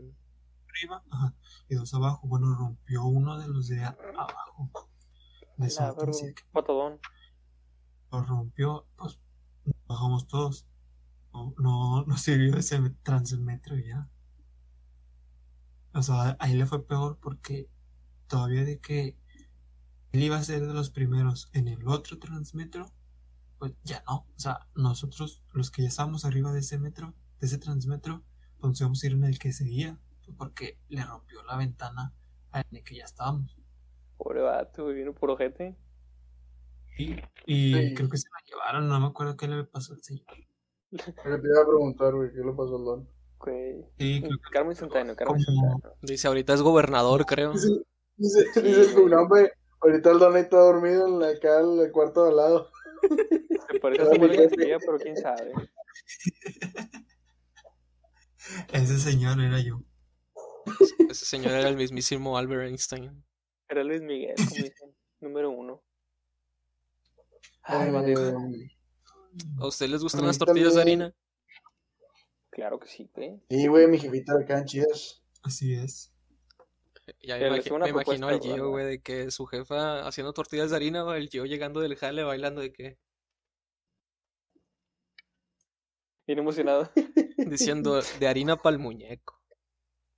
arriba ajá, y dos abajo. Bueno, rompió uno de los de abajo. De verga, así que Patadón. lo rompió, pues bajamos todos. No, no, no sirvió ese transmetro ya. O sea, ahí le fue peor porque todavía de que él iba a ser de los primeros en el otro transmetro, pues ya no. O sea, nosotros, los que ya estábamos arriba de ese metro, de ese transmetro, pues nos íbamos a ir en el que seguía, porque le rompió la ventana en el que ya estábamos. Pobre vato, güey. Vino por ojete. Y, y Sí. creo que se la llevaron, no me acuerdo qué le pasó al señor. Que te iba a preguntar, güey, ¿qué le pasó al don? Güey. Sí, Carmen Santana. Dice, ahorita es gobernador, creo. Dice, dice, Sí, dice nombre, ahorita el don está dormido en la, acá en el cuarto de al lado. Se parece a Samuel García, pero quién sabe. ese señor era yo. Ese señor era el mismísimo Albert Einstein. Era Luis Miguel, como dicen. Número uno. Ay, bandido. ¿A ustedes les gustan las tortillas de harina? Claro que sí, güey. Sí, güey, mi jefita le quedan chidas. Así es. Ya me, imagi- me imagino al Gio, güey, de que su jefa haciendo tortillas de harina, el Gio llegando del jale bailando de que, Bien emocionado. diciendo de harina para el muñeco.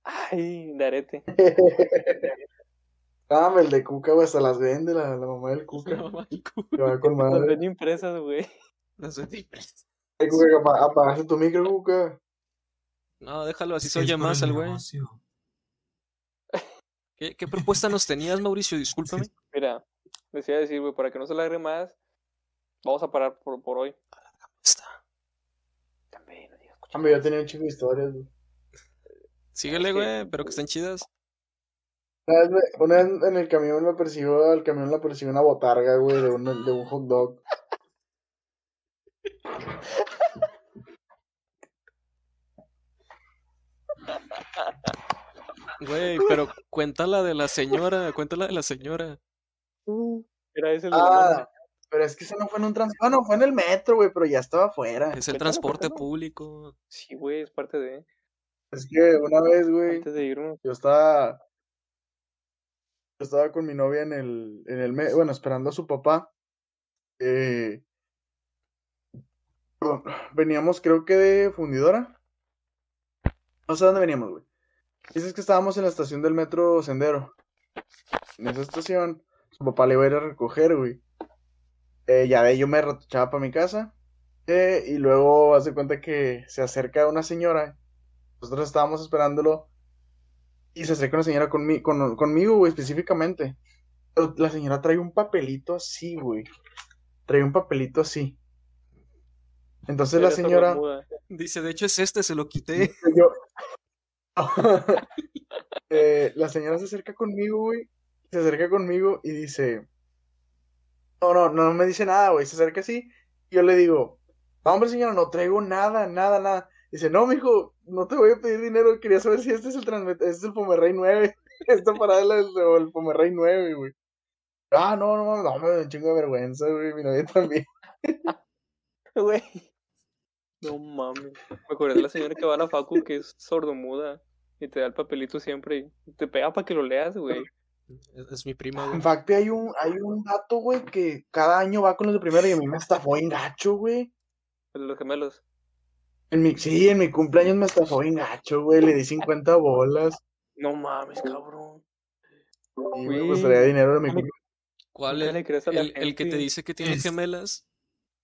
Ay, de arete. Ah, el de Cuca, güey, hasta las vende la, la mamá del Cuca. No, mal cu- Que va con Las madre. ven impresas, güey. Las vendí impresas. Ay, Cuca, apagaste tu micro, Cuca. No, déjalo, así Sí, se oye más el al güey. ¿Qué, qué propuesta nos tenías, Mauricio? Discúlpame. Mira, decía decir, güey, para que no se alargue más, vamos a parar por, por hoy. Está. Hombre, yo tenía un chico de historias, güey. Síguele, güey, pero que estén chidas. Una vez, me- una vez en el camión me persiguió, al camión la persiguió una botarga, güey, de un, de un hot dog. Güey, pero cuéntala de la señora, cuéntala de la señora. Era ese el de la mano. Ah, pero es que eso no fue en un trans... Bueno, fue en el metro, güey, pero ya estaba afuera. Es el transporte público. Sí, güey, es parte de. Es que una vez, güey, Antes de irnos. yo estaba... Yo estaba con mi novia en el, en el me- bueno, esperando a su papá. Eh, veníamos, creo que de fundidora. No sé dónde veníamos, güey. Dices que estábamos en la estación del metro Sendero. En esa estación, su papá le iba a ir a recoger, güey. Eh, ya de ahí yo me retochaba para mi casa. eh, y luego hace cuenta que se acerca una señora. Nosotros estábamos esperándolo. Y se acerca una señora conmi- con- conmigo, güey, específicamente. La señora trae un papelito así, güey. Trae un papelito así. Entonces la señora. Dice, de hecho es este, se lo quité. Yo. Eh, la señora se acerca conmigo, güey. Se acerca conmigo y dice. No, no, no me dice nada, güey. Se acerca así. Y yo le digo, no, hombre, señora, no traigo nada, nada, nada. Dice, no, mijo, no te voy a pedir dinero. Quería saber si este es el transmet este es el Pomerrey 9. Esta parada es el Pomerrey 9, güey. Ah, no, no, no, no, me da un chingo de vergüenza, güey. Mi novia también. Güey. No mames. Me acordé de la señora que va a la facu que es sordomuda y te da el papelito siempre y te pega para que lo leas, güey. Es, es mi prima, En güey. fact, hay un, hay un dato, güey, que cada año va con los de primero y a mí me estafó bien gacho, güey. El de los gemelos. En mi, sí, en mi cumpleaños me estafó bien gacho, güey. Le di 50 bolas. No mames, cabrón. Y me gustaría dinero de mi cumpleaños. ¿Cuál es? El, el que te dice que tiene Es- gemelas.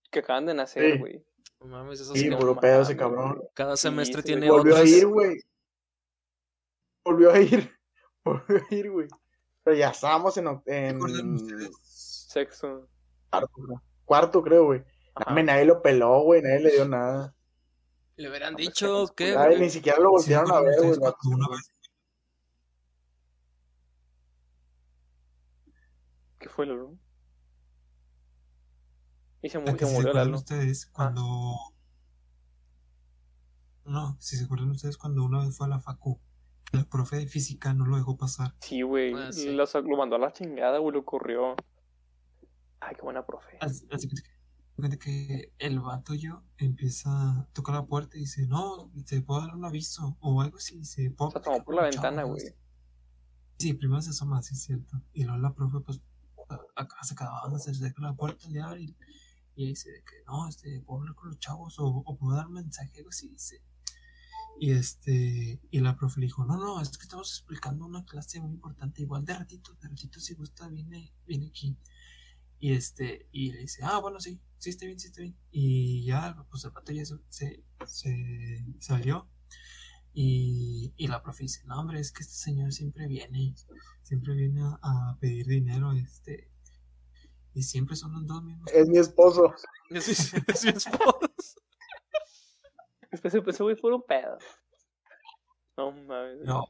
Que acaban de nacer, Sí. güey. No mames, eso Sí, sí. puro pedo ese cabrón. Cada Sí, semestre tiene güey Volvió a ir, güey. Volvió a ir. Volvió a ir, güey. Pero ya estábamos en, oc- ¿Se acuerdan en ustedes? Sexo. cuarto, creo. Cuarto, creo, güey. Dame, nadie lo peló, güey. Nadie le dio nada. Le hubieran dicho que. Nadie, ni siquiera lo ¿Sí se voltearon a ver, güey. ¿Qué fue, Lalo? Y se, mu- ¿A se que si se murió Lalo. ustedes cuando no, si se acuerdan ustedes cuando una vez fue a la facu, la profe de física no lo dejó pasar. Sí, güey. Ah, sí. Lo, mandó a la chingada, güey. Lo corrió. Ay, qué buena profe. Así así que, el vato yo empieza a tocar la puerta y dice, no, te puedo dar un aviso o algo así, dice, "¿Puedo Se asomó por la ventana, chavos?". güey. Sí, primero se asoma, sí es cierto. Y luego la profe, pues, acá se acababan de hacer la puerta le abre y, y dice de que no, este, puedo hablar con los chavos o, o puedo dar un mensaje, algo así, dice. Y este, y la profe le dijo, no, no, es que estamos explicando una clase muy importante, igual de ratito, de ratito si gusta, viene, viene aquí. Y este, y le dice, ah, bueno, sí, sí está bien, sí está bien. Y ya, pues el pato ya se, se, se salió. Y, y la profe dice, no, hombre, es que este señor siempre viene, siempre viene a, a pedir dinero, este, y siempre son los dos mismos. Es mi esposo. Es mi esposo. Ese ese güey fue un pedo. No mames. No.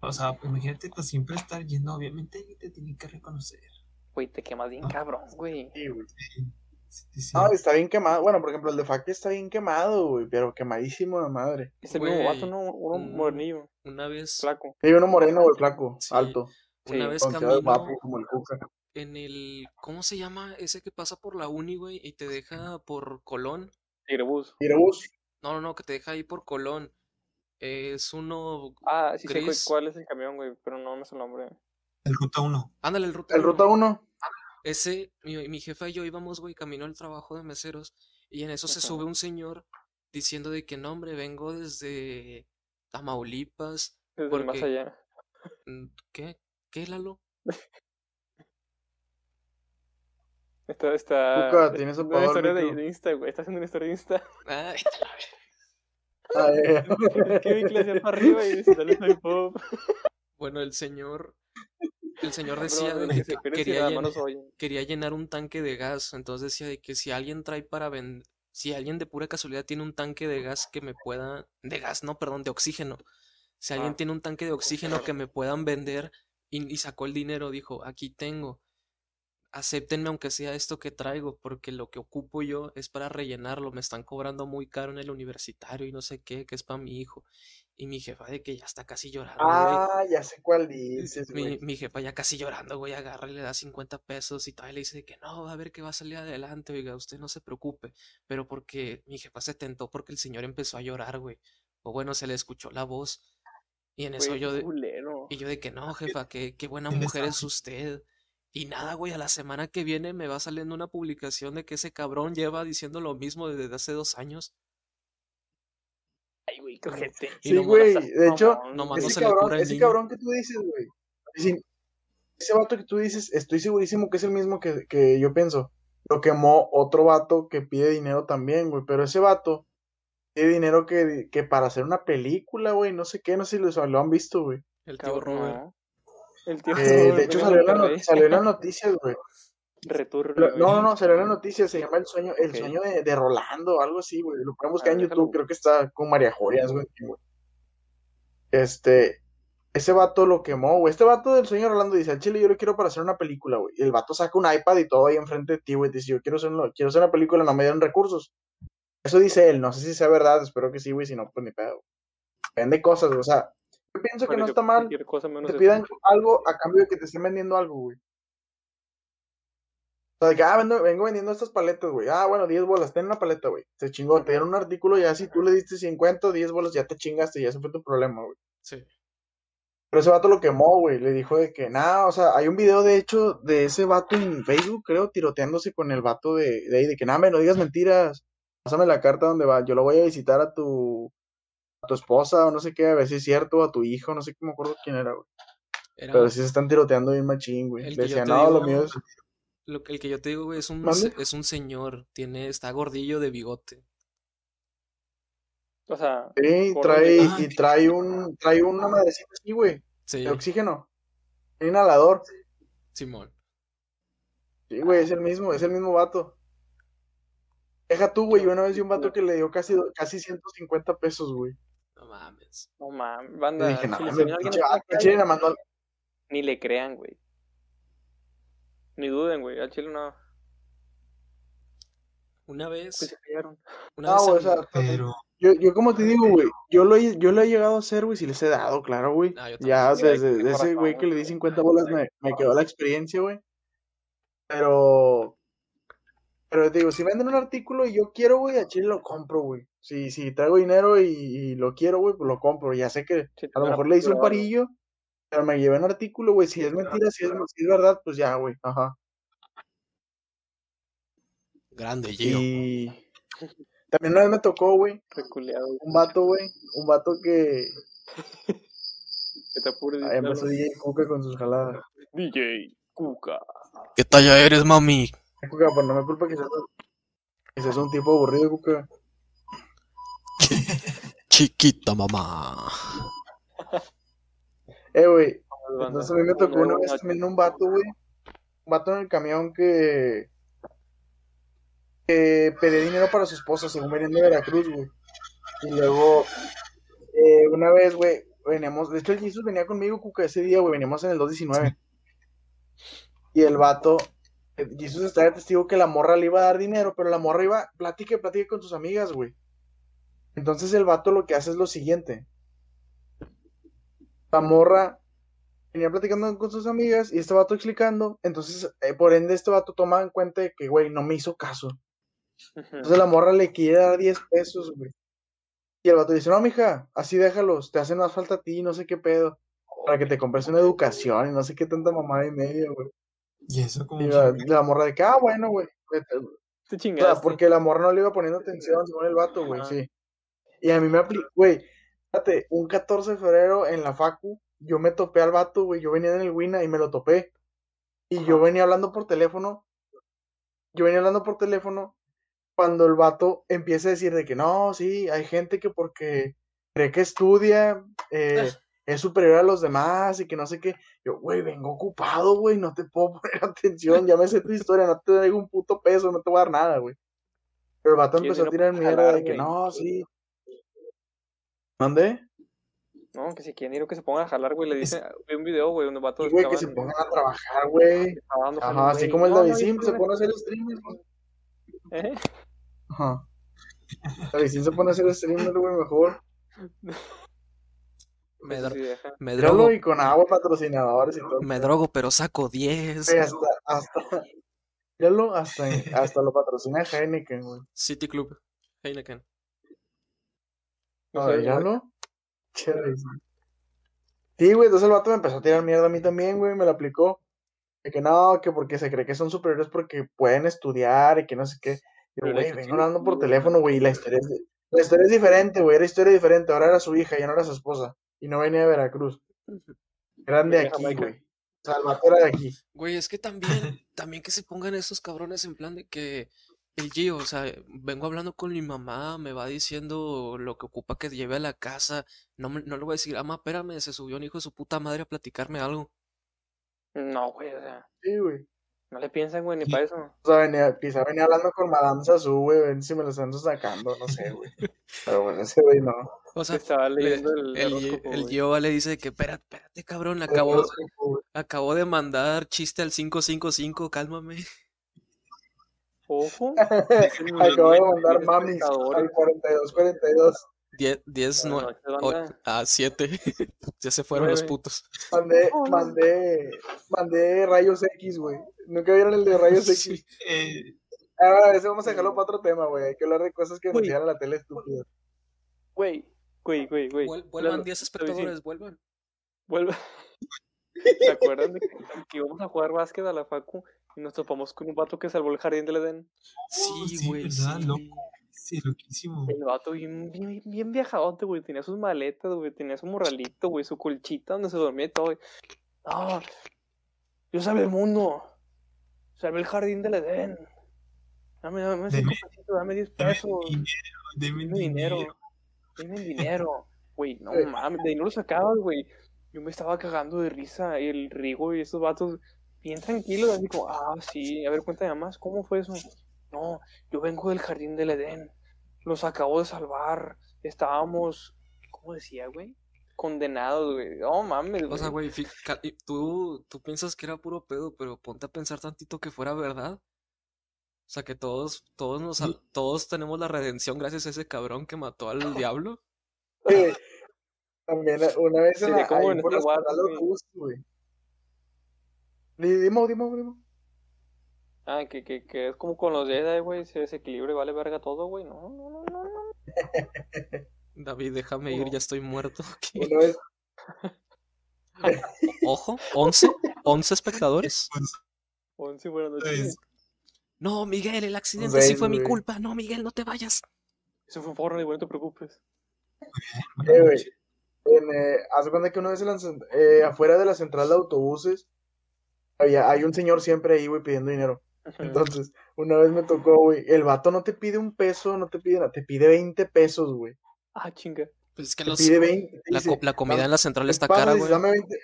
O sea, imagínate, pues siempre estar yendo, obviamente alguien te tiene que reconocer. Güey, te quemas bien Ah. cabrón, güey. Sí, güey. Sí, sí, sí. No, está bien quemado. Bueno, por ejemplo, el de Facti está bien quemado, güey. Pero quemadísimo de madre. Es el mismo vato, ¿no? Uno mm, modernillo, Una vez, flaco. Hay uno moreno, güey, flaco, Sí. alto. una Sí, vez camino guapo, como el Cuca. en el, ¿cómo se llama? Ese que pasa por la uni, güey, y te deja por Colón. Tigrebús. Tigrebús. No, no, no, que te deja ahí por Colón. Es uno. Ah, sí sé Gris. cuál es el camión, güey, pero no me sé el nombre. El Ruta 1. Ándale, el ruta. El uno. Ruta 1. Ese, mi, mi jefa y yo íbamos, güey, camino al trabajo de meseros. Y en eso se sube un señor diciendo de que no, hombre, vengo desde Tamaulipas. Desde el más allá. ¿Qué? ¿Qué, Lalo? Está, está. Cuca, tienes haciendo una historia de, de Insta, güey. Está haciendo una historia de Insta. Ay, Ah, ya, ya. que vi que le hacía para arriba y dice, dale soy pop. bueno, el señor. El señor Bro, decía de que quería, llenar un tanque de gas. Entonces decía de que si alguien trae para vender. Si alguien de pura casualidad tiene un tanque de gas que me pueda. De gas, no, perdón, de oxígeno. Si alguien Ah, tiene un tanque de oxígeno claro. que me puedan vender y, y sacó el dinero, dijo, aquí tengo. Acéptenme aunque sea esto que traigo, porque lo que ocupo yo es para rellenarlo. Me están cobrando muy caro en el universitario y no sé qué, que es para mi hijo. Y mi jefa de que ya está casi llorando, güey. Ah, ya sé cuál dices, Mi, jefa ya casi llorando, güey, agarra y le da 50 pesos y todavía le dice que no, va a ver que va a salir adelante, oiga, usted no se preocupe. Pero porque mi jefa se tentó porque el señor empezó a llorar, güey. O bueno, se le escuchó la voz. Y en eso yo de, culero. y yo de que no, jefa, qué, qué buena ¿Quién mujer es usted. Y nada, güey, a la semana que viene me va saliendo una publicación de que ese cabrón lleva diciendo lo mismo desde hace dos años. Ay, güey. Y Sí, güey. De hecho, no ese cabrón, ese niño. cabrón que tú dices, güey. Ese vato que tú dices, estoy segurísimo que es el mismo que, que yo pienso. Lo quemó otro vato que pide dinero también, güey. Pero ese vato pide dinero que, que para hacer una película, güey. No sé qué, no sé si lo, lo han visto, güey. El tío Cabrón, Robert. No. El tío Eh, de hecho, salió en, la salió en las noticias, güey. Güey. No, no, salió en las noticias. Se llama El sueño, el sueño de, de Rolando, algo así, güey. Lo buscar Ah, en déjalo YouTube. Creo que está con María Joyas, güey. Este, ese vato lo quemó, güey. Este vato del sueño de Rolando dice, al chile yo lo quiero para hacer una película, güey. Y el vato saca un iPad y todo ahí enfrente de ti, güey. Dice, yo quiero hacer, una, quiero hacer una película, no me dieron recursos. Eso dice él, no sé si sea verdad, espero que sí, güey, si no, pues ni pedo. Vende cosas, güey. O sea, yo pienso que no está mal que te eso. pidan algo a cambio de que te estén vendiendo algo, güey. O sea, de que, ah, vengo vendiendo estas paletas, güey. Ah, bueno, 10 bolas, ten una paleta, güey. Se chingó, te dieron un artículo, ya si tú le diste 50 o 10 bolas, ya te chingaste, ya ese fue tu problema, güey. Sí. Pero ese vato lo quemó, güey. Le dijo de que, nada, o sea, hay un video de hecho de ese vato en Facebook, creo, tiroteándose con el vato de, de ahí, de que, nada, me no digas mentiras. Pásame la carta donde va. Yo lo voy a visitar a tu, tu esposa o no sé qué, a ver si es cierto, a tu hijo, no sé qué me acuerdo quién era, güey. Era Pero sí se están tiroteando bien machín, güey. Le que yo decía, te no, lo mío es. lo el que yo te digo, güey, es un, es un señor. Tiene, está gordillo de bigote. O sea, Sí, trae, y trae un, trae una madrecita así, güey, Sí, de oxígeno. Un inhalador. Simón. Sí, güey, es el mismo, es el mismo vato. Deja tú, güey, yo una vez vi un vato que le dio casi, casi 150 pesos, güey. No mames. no mames, banda. dije, no, si alguien al chile no- Ni le crean, güey. Ni duden, güey. Al chile no. Una Pues vez, se callaron. una No, vez o sea, Pero yo, yo como te digo, güey, yo lo, he- yo lo he llegado a hacer, güey, si les he dado, claro, güey. Ah, yo también. Ya desde que de ese güey que le di 50 bolas me, me quedó la experiencia, güey. Pero, pero te digo, si venden un artículo y yo quiero, güey, a Chile lo compro, güey. Si, si traigo dinero y, y lo quiero, güey, pues lo compro. Ya sé que Sí, a lo mejor le hice un parillo, pero me llevé un artículo, güey. Si es mentira, si es, si es verdad, pues ya, güey. Ajá. Grande, Gio. Y también una vez me tocó, güey, un vato, güey, un vato que... Que te apures. Ahí empezó DJ Cuca con sus jaladas. DJ Cuca. ¿Qué talla eres, mami? Cuca, pues no me culpa que seas, que seas un tipo aburrido, Cuca. Chiquita mamá. Eh, güey, entonces a mí me tocó una vez también un vato, güey. Un vato en el camión que... Que pedía dinero para su esposa, según veniendo de Veracruz, güey. Y luego, eh, una vez, güey, veníamos... De hecho, el Jesus venía conmigo, Cuca, ese día, güey, veníamos en el 219. Y el vato... eh, Jesus estaba testigo que la morra le iba a dar dinero, pero la morra iba... Platique, platique con sus amigas, güey. Entonces el vato lo que hace es lo siguiente. La morra venía platicando con sus amigas y este vato explicando. Entonces, eh, por ende, este vato toma en cuenta de que, güey, no me hizo caso. Entonces la morra le quiere dar 10 pesos, güey. Y el vato dice, no, mija, así déjalos, te hacen más falta a ti, no sé qué pedo. Para que te compres una educación y no sé qué tanta mamada y media, güey. Y eso como Y la, la morra de que, ah, bueno, güey. vete". Te O sea, chingaste. porque la morra no le iba poniendo atención, según el vato, güey, sí. Y a mí me aplicó, güey, fíjate, un 14 de febrero en la facu, yo me topé al vato, güey, yo venía en el Wina y me lo topé. Y yo venía hablando por teléfono, yo venía hablando por teléfono cuando el vato empieza a decir de que no, sí, hay gente que porque cree que estudia, eh, es superior a los demás y que no sé qué. Yo, güey, vengo ocupado, güey, no te puedo poner atención, ya me sé tu historia, no te traigo un puto peso, no te voy a dar nada, güey. Pero el vato ¿Quieres empezó a tirar mierda de que no, sí. ¿Mande? No, que si quieren ir o que se pongan a jalar, güey. Le dicen, vi un video, güey, donde vatos Y, güey, que se pongan a trabajar, güey. Ajá, así güey. como el No, David no, Sim se pone a hacer streamers, güey. ¿Eh? Ajá. David Sim se pone a hacer streamers, güey, mejor. Me, Sí, dro- sí, me drogo, y con agua, patrocinadores y todo. me drogo, pero saco 10. Güey, hasta, hasta, hasta, hasta lo patrocina Heineken, güey. City Club, Heineken. No míralo. Qué risa. Sí, güey, entonces el vato me empezó a tirar mierda a mí también, güey, me lo aplicó. De que no, que porque se cree que son superiores porque pueden estudiar y que no sé qué. Yo, güey, vengo sí, hablando por teléfono, güey, y la historia es, la historia es diferente, güey, era historia diferente. Ahora era su hija, ya no era su esposa. Y no venía de Veracruz. Eran de Venía de aquí, güey. O sea, el vato era de aquí. Güey, es que también, también que se pongan esos cabrones en plan de que el Gio, o sea, vengo hablando con mi mamá, me va diciendo lo que ocupa que lleve a la casa, no, me- no le voy a decir, ama, espérame, se subió un hijo de su puta madre a platicarme algo. No, güey, o sea, Sí, güey. no le piensan, güey, ni Sí. para eso. O sea, venía, quizá venía hablando con Madame Sassou, güey, ven si me los ando sacando, no sé, güey. Pero bueno, ese güey no. O sea, Estaba le- leyendo el, el, el. Gio le dice que, espérate, espérate, cabrón, El acabó, acabó de mandar chiste al 555, cálmame. Ojo. Acabo de mandar mamis al 4242. 10, 10, Buenas nue- noches, o- banda. a 7. ya se fueron los putos. Mandé, mandé, mandé rayos X, güey. Nunca vieron el de rayos X. Sí. Eh, Ahora, a veces vamos a dejarlo para otro tema, güey. Hay que hablar de cosas que nos llegan a la tele estúpidas. Güey, güey, güey, güey. Vuel- vuelvan Lalo, 10 te voy a decir, espectadores, vuelvan. Vuelve. ¿Se acuerdan de que, que íbamos a jugar básquet a la facu nos topamos con un vato que salvó el jardín del Edén? Sí, sí, güey, ¿verdad? sí. Loco. sí, loquísimo. El vato bien, bien, bien viajadote, güey. Tenía sus maletas, güey. Tenía su morralito, güey. Su colchita donde se dormía y todo, güey. No, yo salvé el mundo. Salvé el jardín del Edén. Dame, dame cinco Deme- pesitos, dame diez Deme pesos. dinero, deme Dime dinero. Dime dinero. Güey, no Güey. mames, de ahí no lo sacabas, güey. Yo me estaba cagando de risa. Y el Rigo y esos vatos, bien tranquilos, así como, ah, sí, a ver, cuéntame más, ¿cómo fue eso? No, yo vengo del jardín del Edén. Los acabo de salvar. Estábamos, ¿cómo decía, güey? Condenados, güey. No mames, O sea, güey. güey, tú, tú piensas que era puro pedo, pero ponte a pensar tantito que fuera verdad. O sea, que todos, todos nos, todos tenemos la redención gracias a ese cabrón que mató al diablo. Güey, También una vez en Sería la, como ahí en central de dimo, dimo. Ah, que, que, que es como con los Jedi, güey. Se desequilibra y vale verga todo, güey. No, no, no, no. no. David, déjame ir, ya estoy muerto. ¿Qué? Una vez, Ojo, 11, 11 espectadores. Once, buenas noches. No, Miguel, el accidente sí fue mi culpa. No, Miguel, no te vayas. Eso fue un forno, güey, no te preocupes. eh, güey. En, eh, haz de cuenta que una vez en la eh, afuera de la central de autobuses, había, hay un señor siempre ahí, güey, pidiendo dinero. Entonces, una vez me tocó, güey, el vato no te pide un peso, no te pide nada, te pide 20 pesos, güey. Ah, chinga. Pues es que Te los, pide 20. te la, dice, co- la comida en la central está cara, güey. "Dame 20".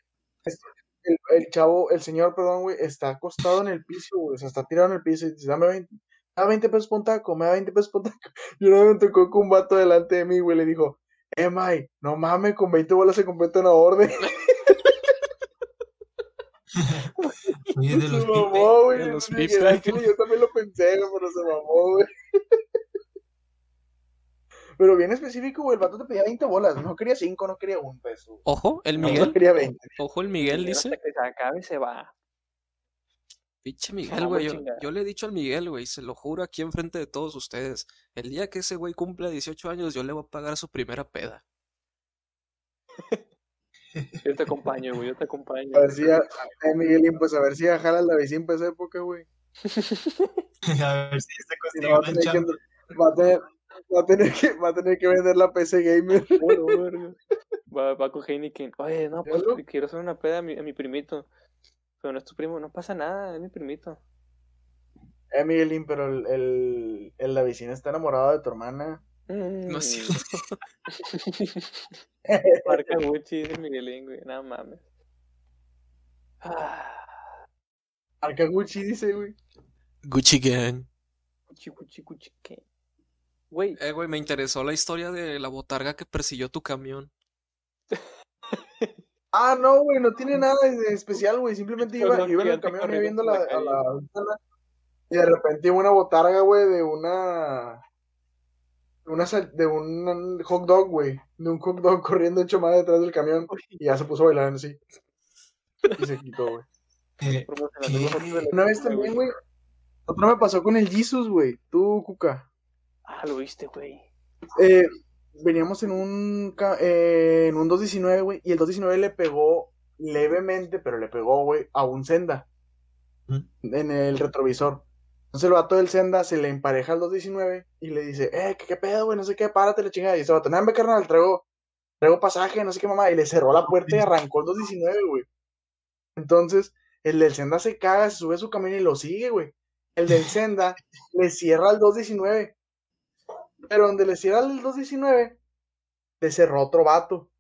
Es- El, el chavo, el señor, perdón, güey, está acostado en el piso, güey, o sea, está tirado en el piso y dice, dame 20, me da 20 pesos por un taco, me da 20 pesos por un taco. Y una vez me tocó con un vato delante de mí, güey, le dijo, eh, May, no mames, con 20 bolas se completa una orden. Oye, de Se los pipe. mamó, güey. de los yo Pipe. dije, "Ay, chile, Yo también lo pensé, güey, pero se mamó, güey. Pero bien específico, güey, el vato te pedía 20 bolas, no quería 5, no quería un peso. Ojo, el No, Miguel, quería 20. ojo, el Miguel dice, que se acabe se va. Pinche Ah, Miguel, güey. Yo, chingada. yo le he dicho al Miguel, güey, se lo juro aquí enfrente de todos ustedes. El día que ese güey cumpla 18 años, yo le voy a pagar su primera peda. Yo te acompaño, güey, yo te acompaño. A ver si ya, eh, Miguelín, pues a ver si ya jala la vecina para esa época, güey. A ver si consigue no, va a tener que, va a tener, va a tener que, va a tener que vender la PC Gamer. Bueno. Va, va con Heineken. Oye, no, pues quiero hacer una peda a mi, a mi primito. Pero no es tu primo, no pasa nada, es mi primito. Eh, Miguelín, pero el, el, el la vecina está enamorado de tu hermana. No es Mm. cierto. Marca Gucci, dice Miguelín, güey, nada mames. Ah, Marca Gucci, dice, güey. Gucci Gang. Gucci, Gucci, Gucci, ¿qué? Güey, Eh, güey, me interesó la historia de la botarga que persiguió tu camión. Ah, no, güey, no tiene nada de especial, güey. Simplemente iba, oso iba en el camión viendo la, la a la ventana. Y de repente iba una botarga, güey, de una. De Una, sal- de un hot dog, güey. De un hot dog corriendo hecho más detrás del camión. Y ya se puso a bailar en sí. Y se quitó, güey. Eh, Una vez también, güey. Otro me pasó con el Jesus, güey. Tú, Cuca. Ah, lo viste, güey. Eh, veníamos en un, eh, en un 219, güey, y el 219 le pegó levemente, pero le pegó, güey, a un Senda ¿Mm? en el retrovisor. Entonces el vato del Senda se le empareja al 219 y le dice, eh, ¿qué, qué pedo, güey? No sé qué, párate la chingada. Y ese vato, nada, carnal, traigo, traigo pasaje, no sé qué mamá. Y le cerró la puerta y arrancó el 219, güey. Entonces, el del Senda se caga, se sube a su camino y lo sigue, güey. El del Senda le cierra el 219. Pero donde le cierra el 219, le cerró otro vato.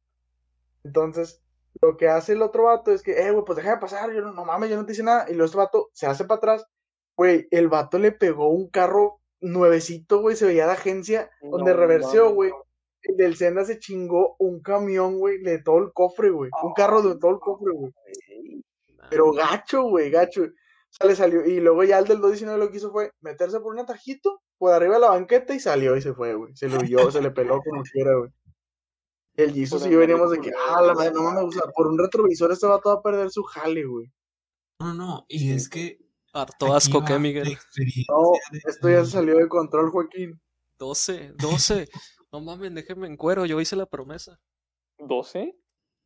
Entonces, lo que hace el otro vato es que, eh, güey, pues déjame pasar, yo no, no mames, yo no te hice nada. Y luego este vato se hace para atrás. Güey, el vato le pegó un carro nuevecito, güey, se veía de agencia, donde No mames. güey. El del Senda se chingó un camión, güey, de todo el cofre, güey. Un carro de todo el cofre, güey. Pero gacho, güey, gacho. O sea, le salió. Y luego ya el del 219 lo que hizo fue meterse por un atajito, por arriba de la banqueta y salió y se fue, güey. Se le huyó, se le peló como quiera, güey. El Jesus y yo veníamos de que, ah, la madre, no me gusta. Por un retrovisor este vato va a perder su jale, güey. No, no, y es que. Harto asco, ¿qué, Miguel? No, esto ya se salió de control, Joaquín. 12, 12. No mames, déjenme en cuero, yo hice la promesa. ¿12?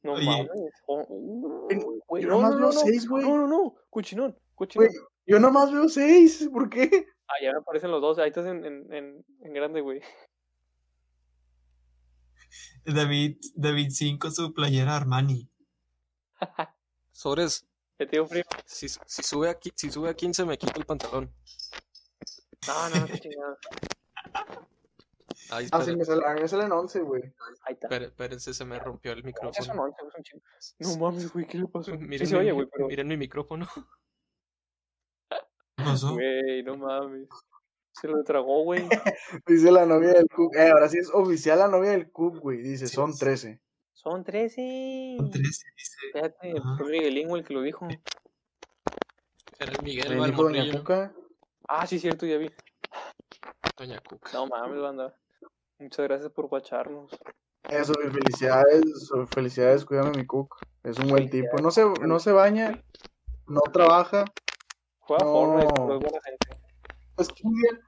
No Oye. mames. Oh, yo no, nomás no, veo no, no. seis, güey. No, no, no. Cuchinón, cuchinón. Yo nomás veo seis. ¿Por qué? Ah, ya me aparecen los dos. Ahí estás en, en, en, en grande, güey. David, David 5, su playera Armani. Sobres, Ya te digo frío. si, si, sube a, si sube a 15 me quito el pantalón. No, no, qué chingada. Ay, Ah, sí, me sale, a mí me salen once, güey. Ahí está. espere- espérense, se me rompió el Ya son micrófono. 11, es un chingo. No mames, güey, ¿qué le pasó? Miren, Sí se oye, mi, güey, pero... miren mi micrófono. ¿Qué pasó? Güey, no mames. Se lo tragó, güey. Dice la novia del Cook. Eh, ahora sí es oficial la novia del Cook, güey. Dice, Sí, son sí. 13. Son 13. Son 13, dice. Ajá. fue el que lo dijo. Era el Miguel, dijo Doña. Cuca. Ah, sí, cierto, ya vi. Doña Cuca. No mames, banda. Muchas gracias por guacharnos. Eso, felicidades, felicidades, cuídame mi Cook. Es un buen tipo. No se, no se baña, no trabaja, Juega No. Fortnite, pero es buena gente. no estudia,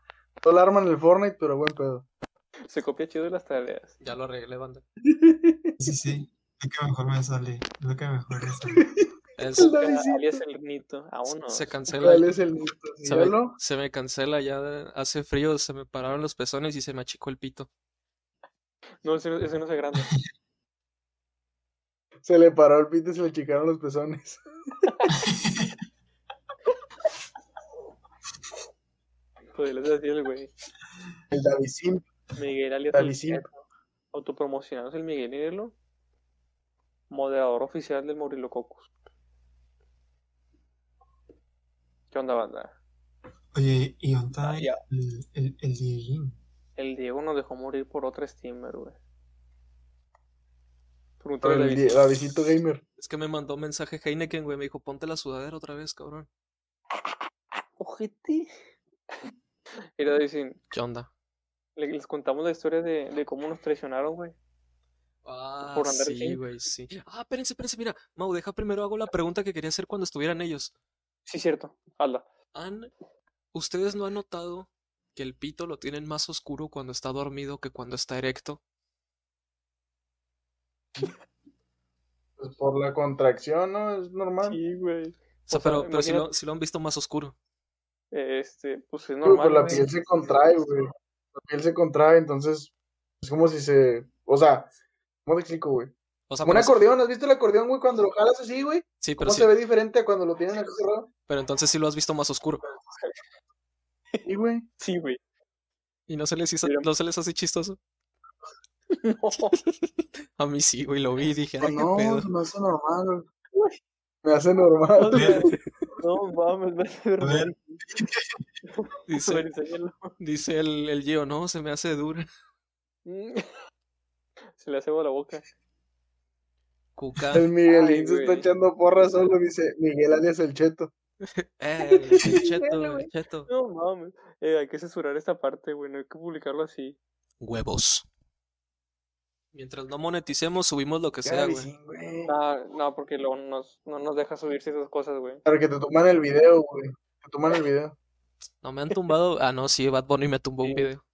solo arma en el Fortnite, pero buen pedo. Se copia chido de las tareas. Ya lo arreglé, banda. Sí, sí. Es que mejor me sale. Lo que mejor me sale. Es- El Davidcito. alias el Nito. A uno. se cancela. ¿Cuál es el mito? Se me, se cancela, ya hace frío, se me pararon los pezones y se me achicó el pito. No, ese, no- ese no es grande. Se le paró el pito y se le chicaron los pezones. Le decía el güey. El Davidín. Miguel alias el Autopromocionados el Miguel Nirelo. Moderador oficial del Maurilo Cocos. ¿Qué onda, banda? Oye, ¿y está Ah, el, el, el Dieguín? El Diego nos dejó morir por otra streamer, güey. Pregúntale a. Di- Davidito Gamer. Es que me mandó un mensaje Heineken, güey. Me dijo, ponte la sudadera otra vez, cabrón. Ojete. Mira, dicen, ¿Qué onda? Le- les contamos la historia de, de cómo nos traicionaron, güey. Ah, Por andar sí, güey, sí. Ah, espérense, espérense, mira. Mau, deja primero hago la pregunta que quería hacer cuando estuvieran ellos. Sí, cierto. Hazla. ¿Han... ¿Ustedes no han notado que el pito lo tienen más oscuro cuando está dormido que cuando está erecto? Pues por la contracción, ¿no? Es normal. Sí, güey. O sea, O sea, pero, pero sí, lo, sí lo han visto más oscuro. Este, pues es normal. pues la piel se contrae, güey. La piel se contrae, entonces es como si se. O sea, ¿cómo te explico, güey? O sea, un sí- acordeón, ¿has visto el acordeón, güey? Cuando lo jalas así, güey. sí, pero ¿Cómo sí, se ve diferente a cuando lo tienen aquí cerrado? pero entonces sí lo has visto más oscuro. Sí, güey. Sí, güey. ¿Y no se les hizo, no se les hace chistoso? No. A mí sí, güey, lo vi y dije, ay, qué no, pedo. me hace normal, güey. Me hace normal. No mames, me hace. Dice, dice el, el Gio, no, se me hace dura. Se le hace la boca. Cuca, El Miguelín Ay, se está güey. echando porra solo, dice Miguel alias el Cheto. eh, el cheto, el cheto. No mames. Eh, hay que censurar esta parte, güey. No hay que publicarlo así. Huevos. Mientras no moneticemos, subimos lo que sea, güey. Ah, no, porque luego nos, no nos deja subirse esas cosas, güey. Para que te toman el video, güey. Te toman el video. No me han tumbado. Ah, no, sí, Bad Bunny me tumbó un video.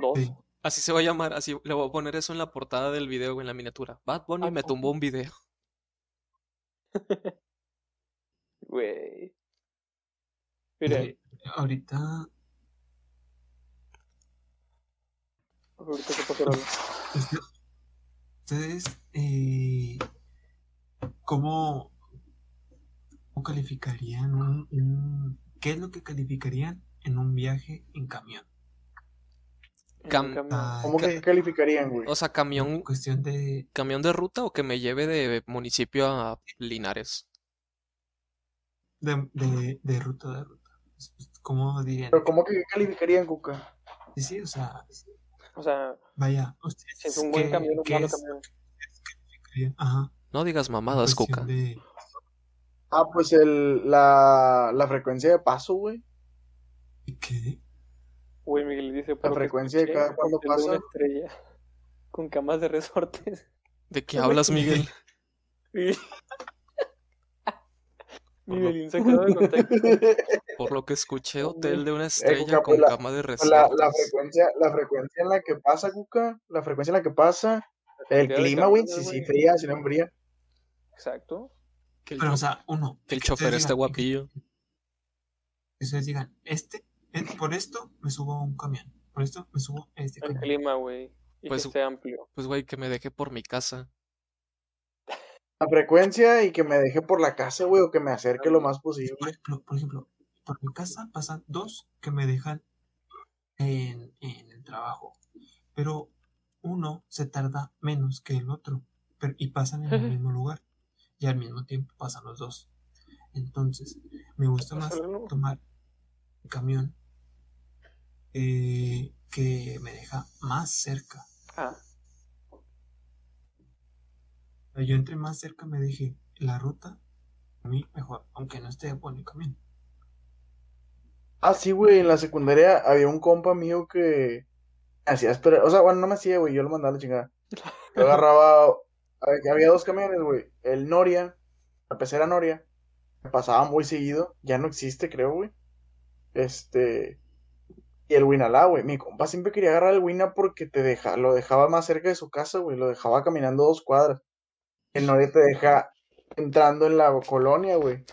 Dos. Sí. Así se va a llamar, así le voy a poner eso en la portada del video, güey, en la miniatura. Bad Bunny Ah, me tumbó un video. Güey. Mira, Eh, ahorita, ahorita se pasó ustedes, eh, ¿cómo, cómo calificarían un, un- ¿Qué es lo que calificarían en un viaje en camión? Cam-. Ah, ¿Cómo que calificarían, güey? O sea, camión, cuestión de, camión de ruta o que me lleve de municipio a Linares. de, de, de ruta de ruta. ¿Cómo dirían? Pero ¿cómo que calificarían, Cuca? Sí, sí, o sea, O sea, vaya, si es un buen ¿qué- camión un malo es- camión. Ajá, No digas mamadas, Cuca. de- Ah, pues el, la, la frecuencia de paso, güey. ¿Qué? Güey, Miguel dice. por lo que frecuencia de cada una pasa. estrella. Con camas de resortes. ¿De qué hablas, Miguel? Sacado de contexto. Por lo que escuché, hotel de una estrella Cuca, con pues, la- cama de Pues la, la resortes. frecuencia, la frecuencia en la que pasa, Cuca, la frecuencia en la que pasa, el clima, güey, si sí fría, si no enfría. Exacto. Que el, Pero, o sea, uno, que el chofer digan- guapillo. que ustedes digan, este, eh, por esto me subo a un camión, por esto me subo a este El camión. clima, güey. Y Pues- que esté amplio. Pues, güey, que me deje por mi casa. La frecuencia y que me deje por la casa, güey, o que me acerque lo más posible. Por ejemplo, por ejemplo, por mi casa pasan dos que me dejan en, en el trabajo, pero uno se tarda menos que el otro pero, y pasan en el mismo lugar y al mismo tiempo pasan los dos. Entonces, me gusta más tomar el camión eh, que me deja más cerca. Ah, Yo entre más cerca me deje la ruta, a mí mejor, aunque no esté por el camión. Ah, sí, güey, en la secundaria había un compa mío que hacía esperar, o sea, bueno, no me hacía, güey, yo lo mandaba a la chingada. Yo agarraba, había había dos camiones, güey, el Noria, la pecera Noria, me pasaba muy seguido, ya no existe, creo, güey. Este, y el Winalá, güey, mi compa siempre quería agarrar el Wina porque te deja, lo dejaba más cerca de su casa, güey, lo dejaba caminando dos cuadras. El Noria te deja entrando en la colonia, güey.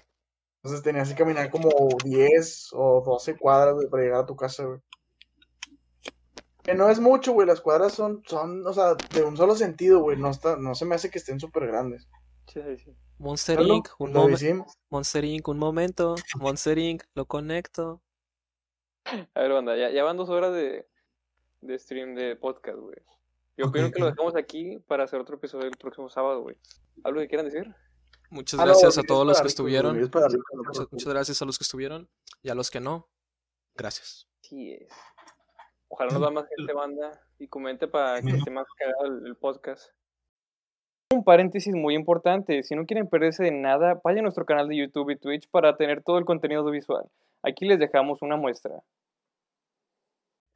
Entonces tenías que caminar como 10 o 12 cuadras, güey, para llegar a tu casa, güey. Que no es mucho, güey, las cuadras son, son, o sea, de un solo sentido, güey, no está, no se me hace que estén súper grandes. sí, sí, sí. Monster Inc., un lo momento. Monster Inc., un momento. Monster Inc., lo conecto. A ver, banda, ya, ya van dos horas de, de stream de podcast, güey. Yo Ok, opino que lo dejamos aquí para hacer otro episodio el próximo sábado, güey. ¿Algo que quieran decir? Muchas Ah, no, gracias a todos los que estuvieron. Muchas, gracias a los que estuvieron y a los que no. Gracias. Sí es. Ojalá nos va más gente, banda, y comente para que esté más cagado el, el podcast. Un paréntesis muy importante, si no quieren perderse de nada, vayan a nuestro canal de YouTube y Twitch para tener todo el contenido visual. Aquí les dejamos una muestra.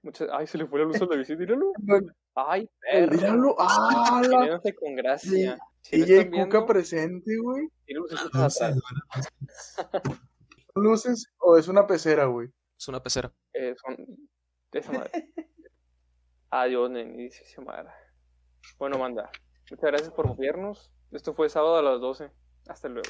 Muchas... Ay, se le fue la luz a la visita, míralo. Ay, perro. Míralo, ¡ah! la- con gracia. Si DJ están Cuca viendo, presente, güey. bueno, pues, luces o es una pecera, güey? Es una pecera. Eh, son de esa madre. Adiós, neni, dice Xiomara. Bueno, manda. Muchas gracias por vernos. Esto fue sábado a las 12. Hasta luego.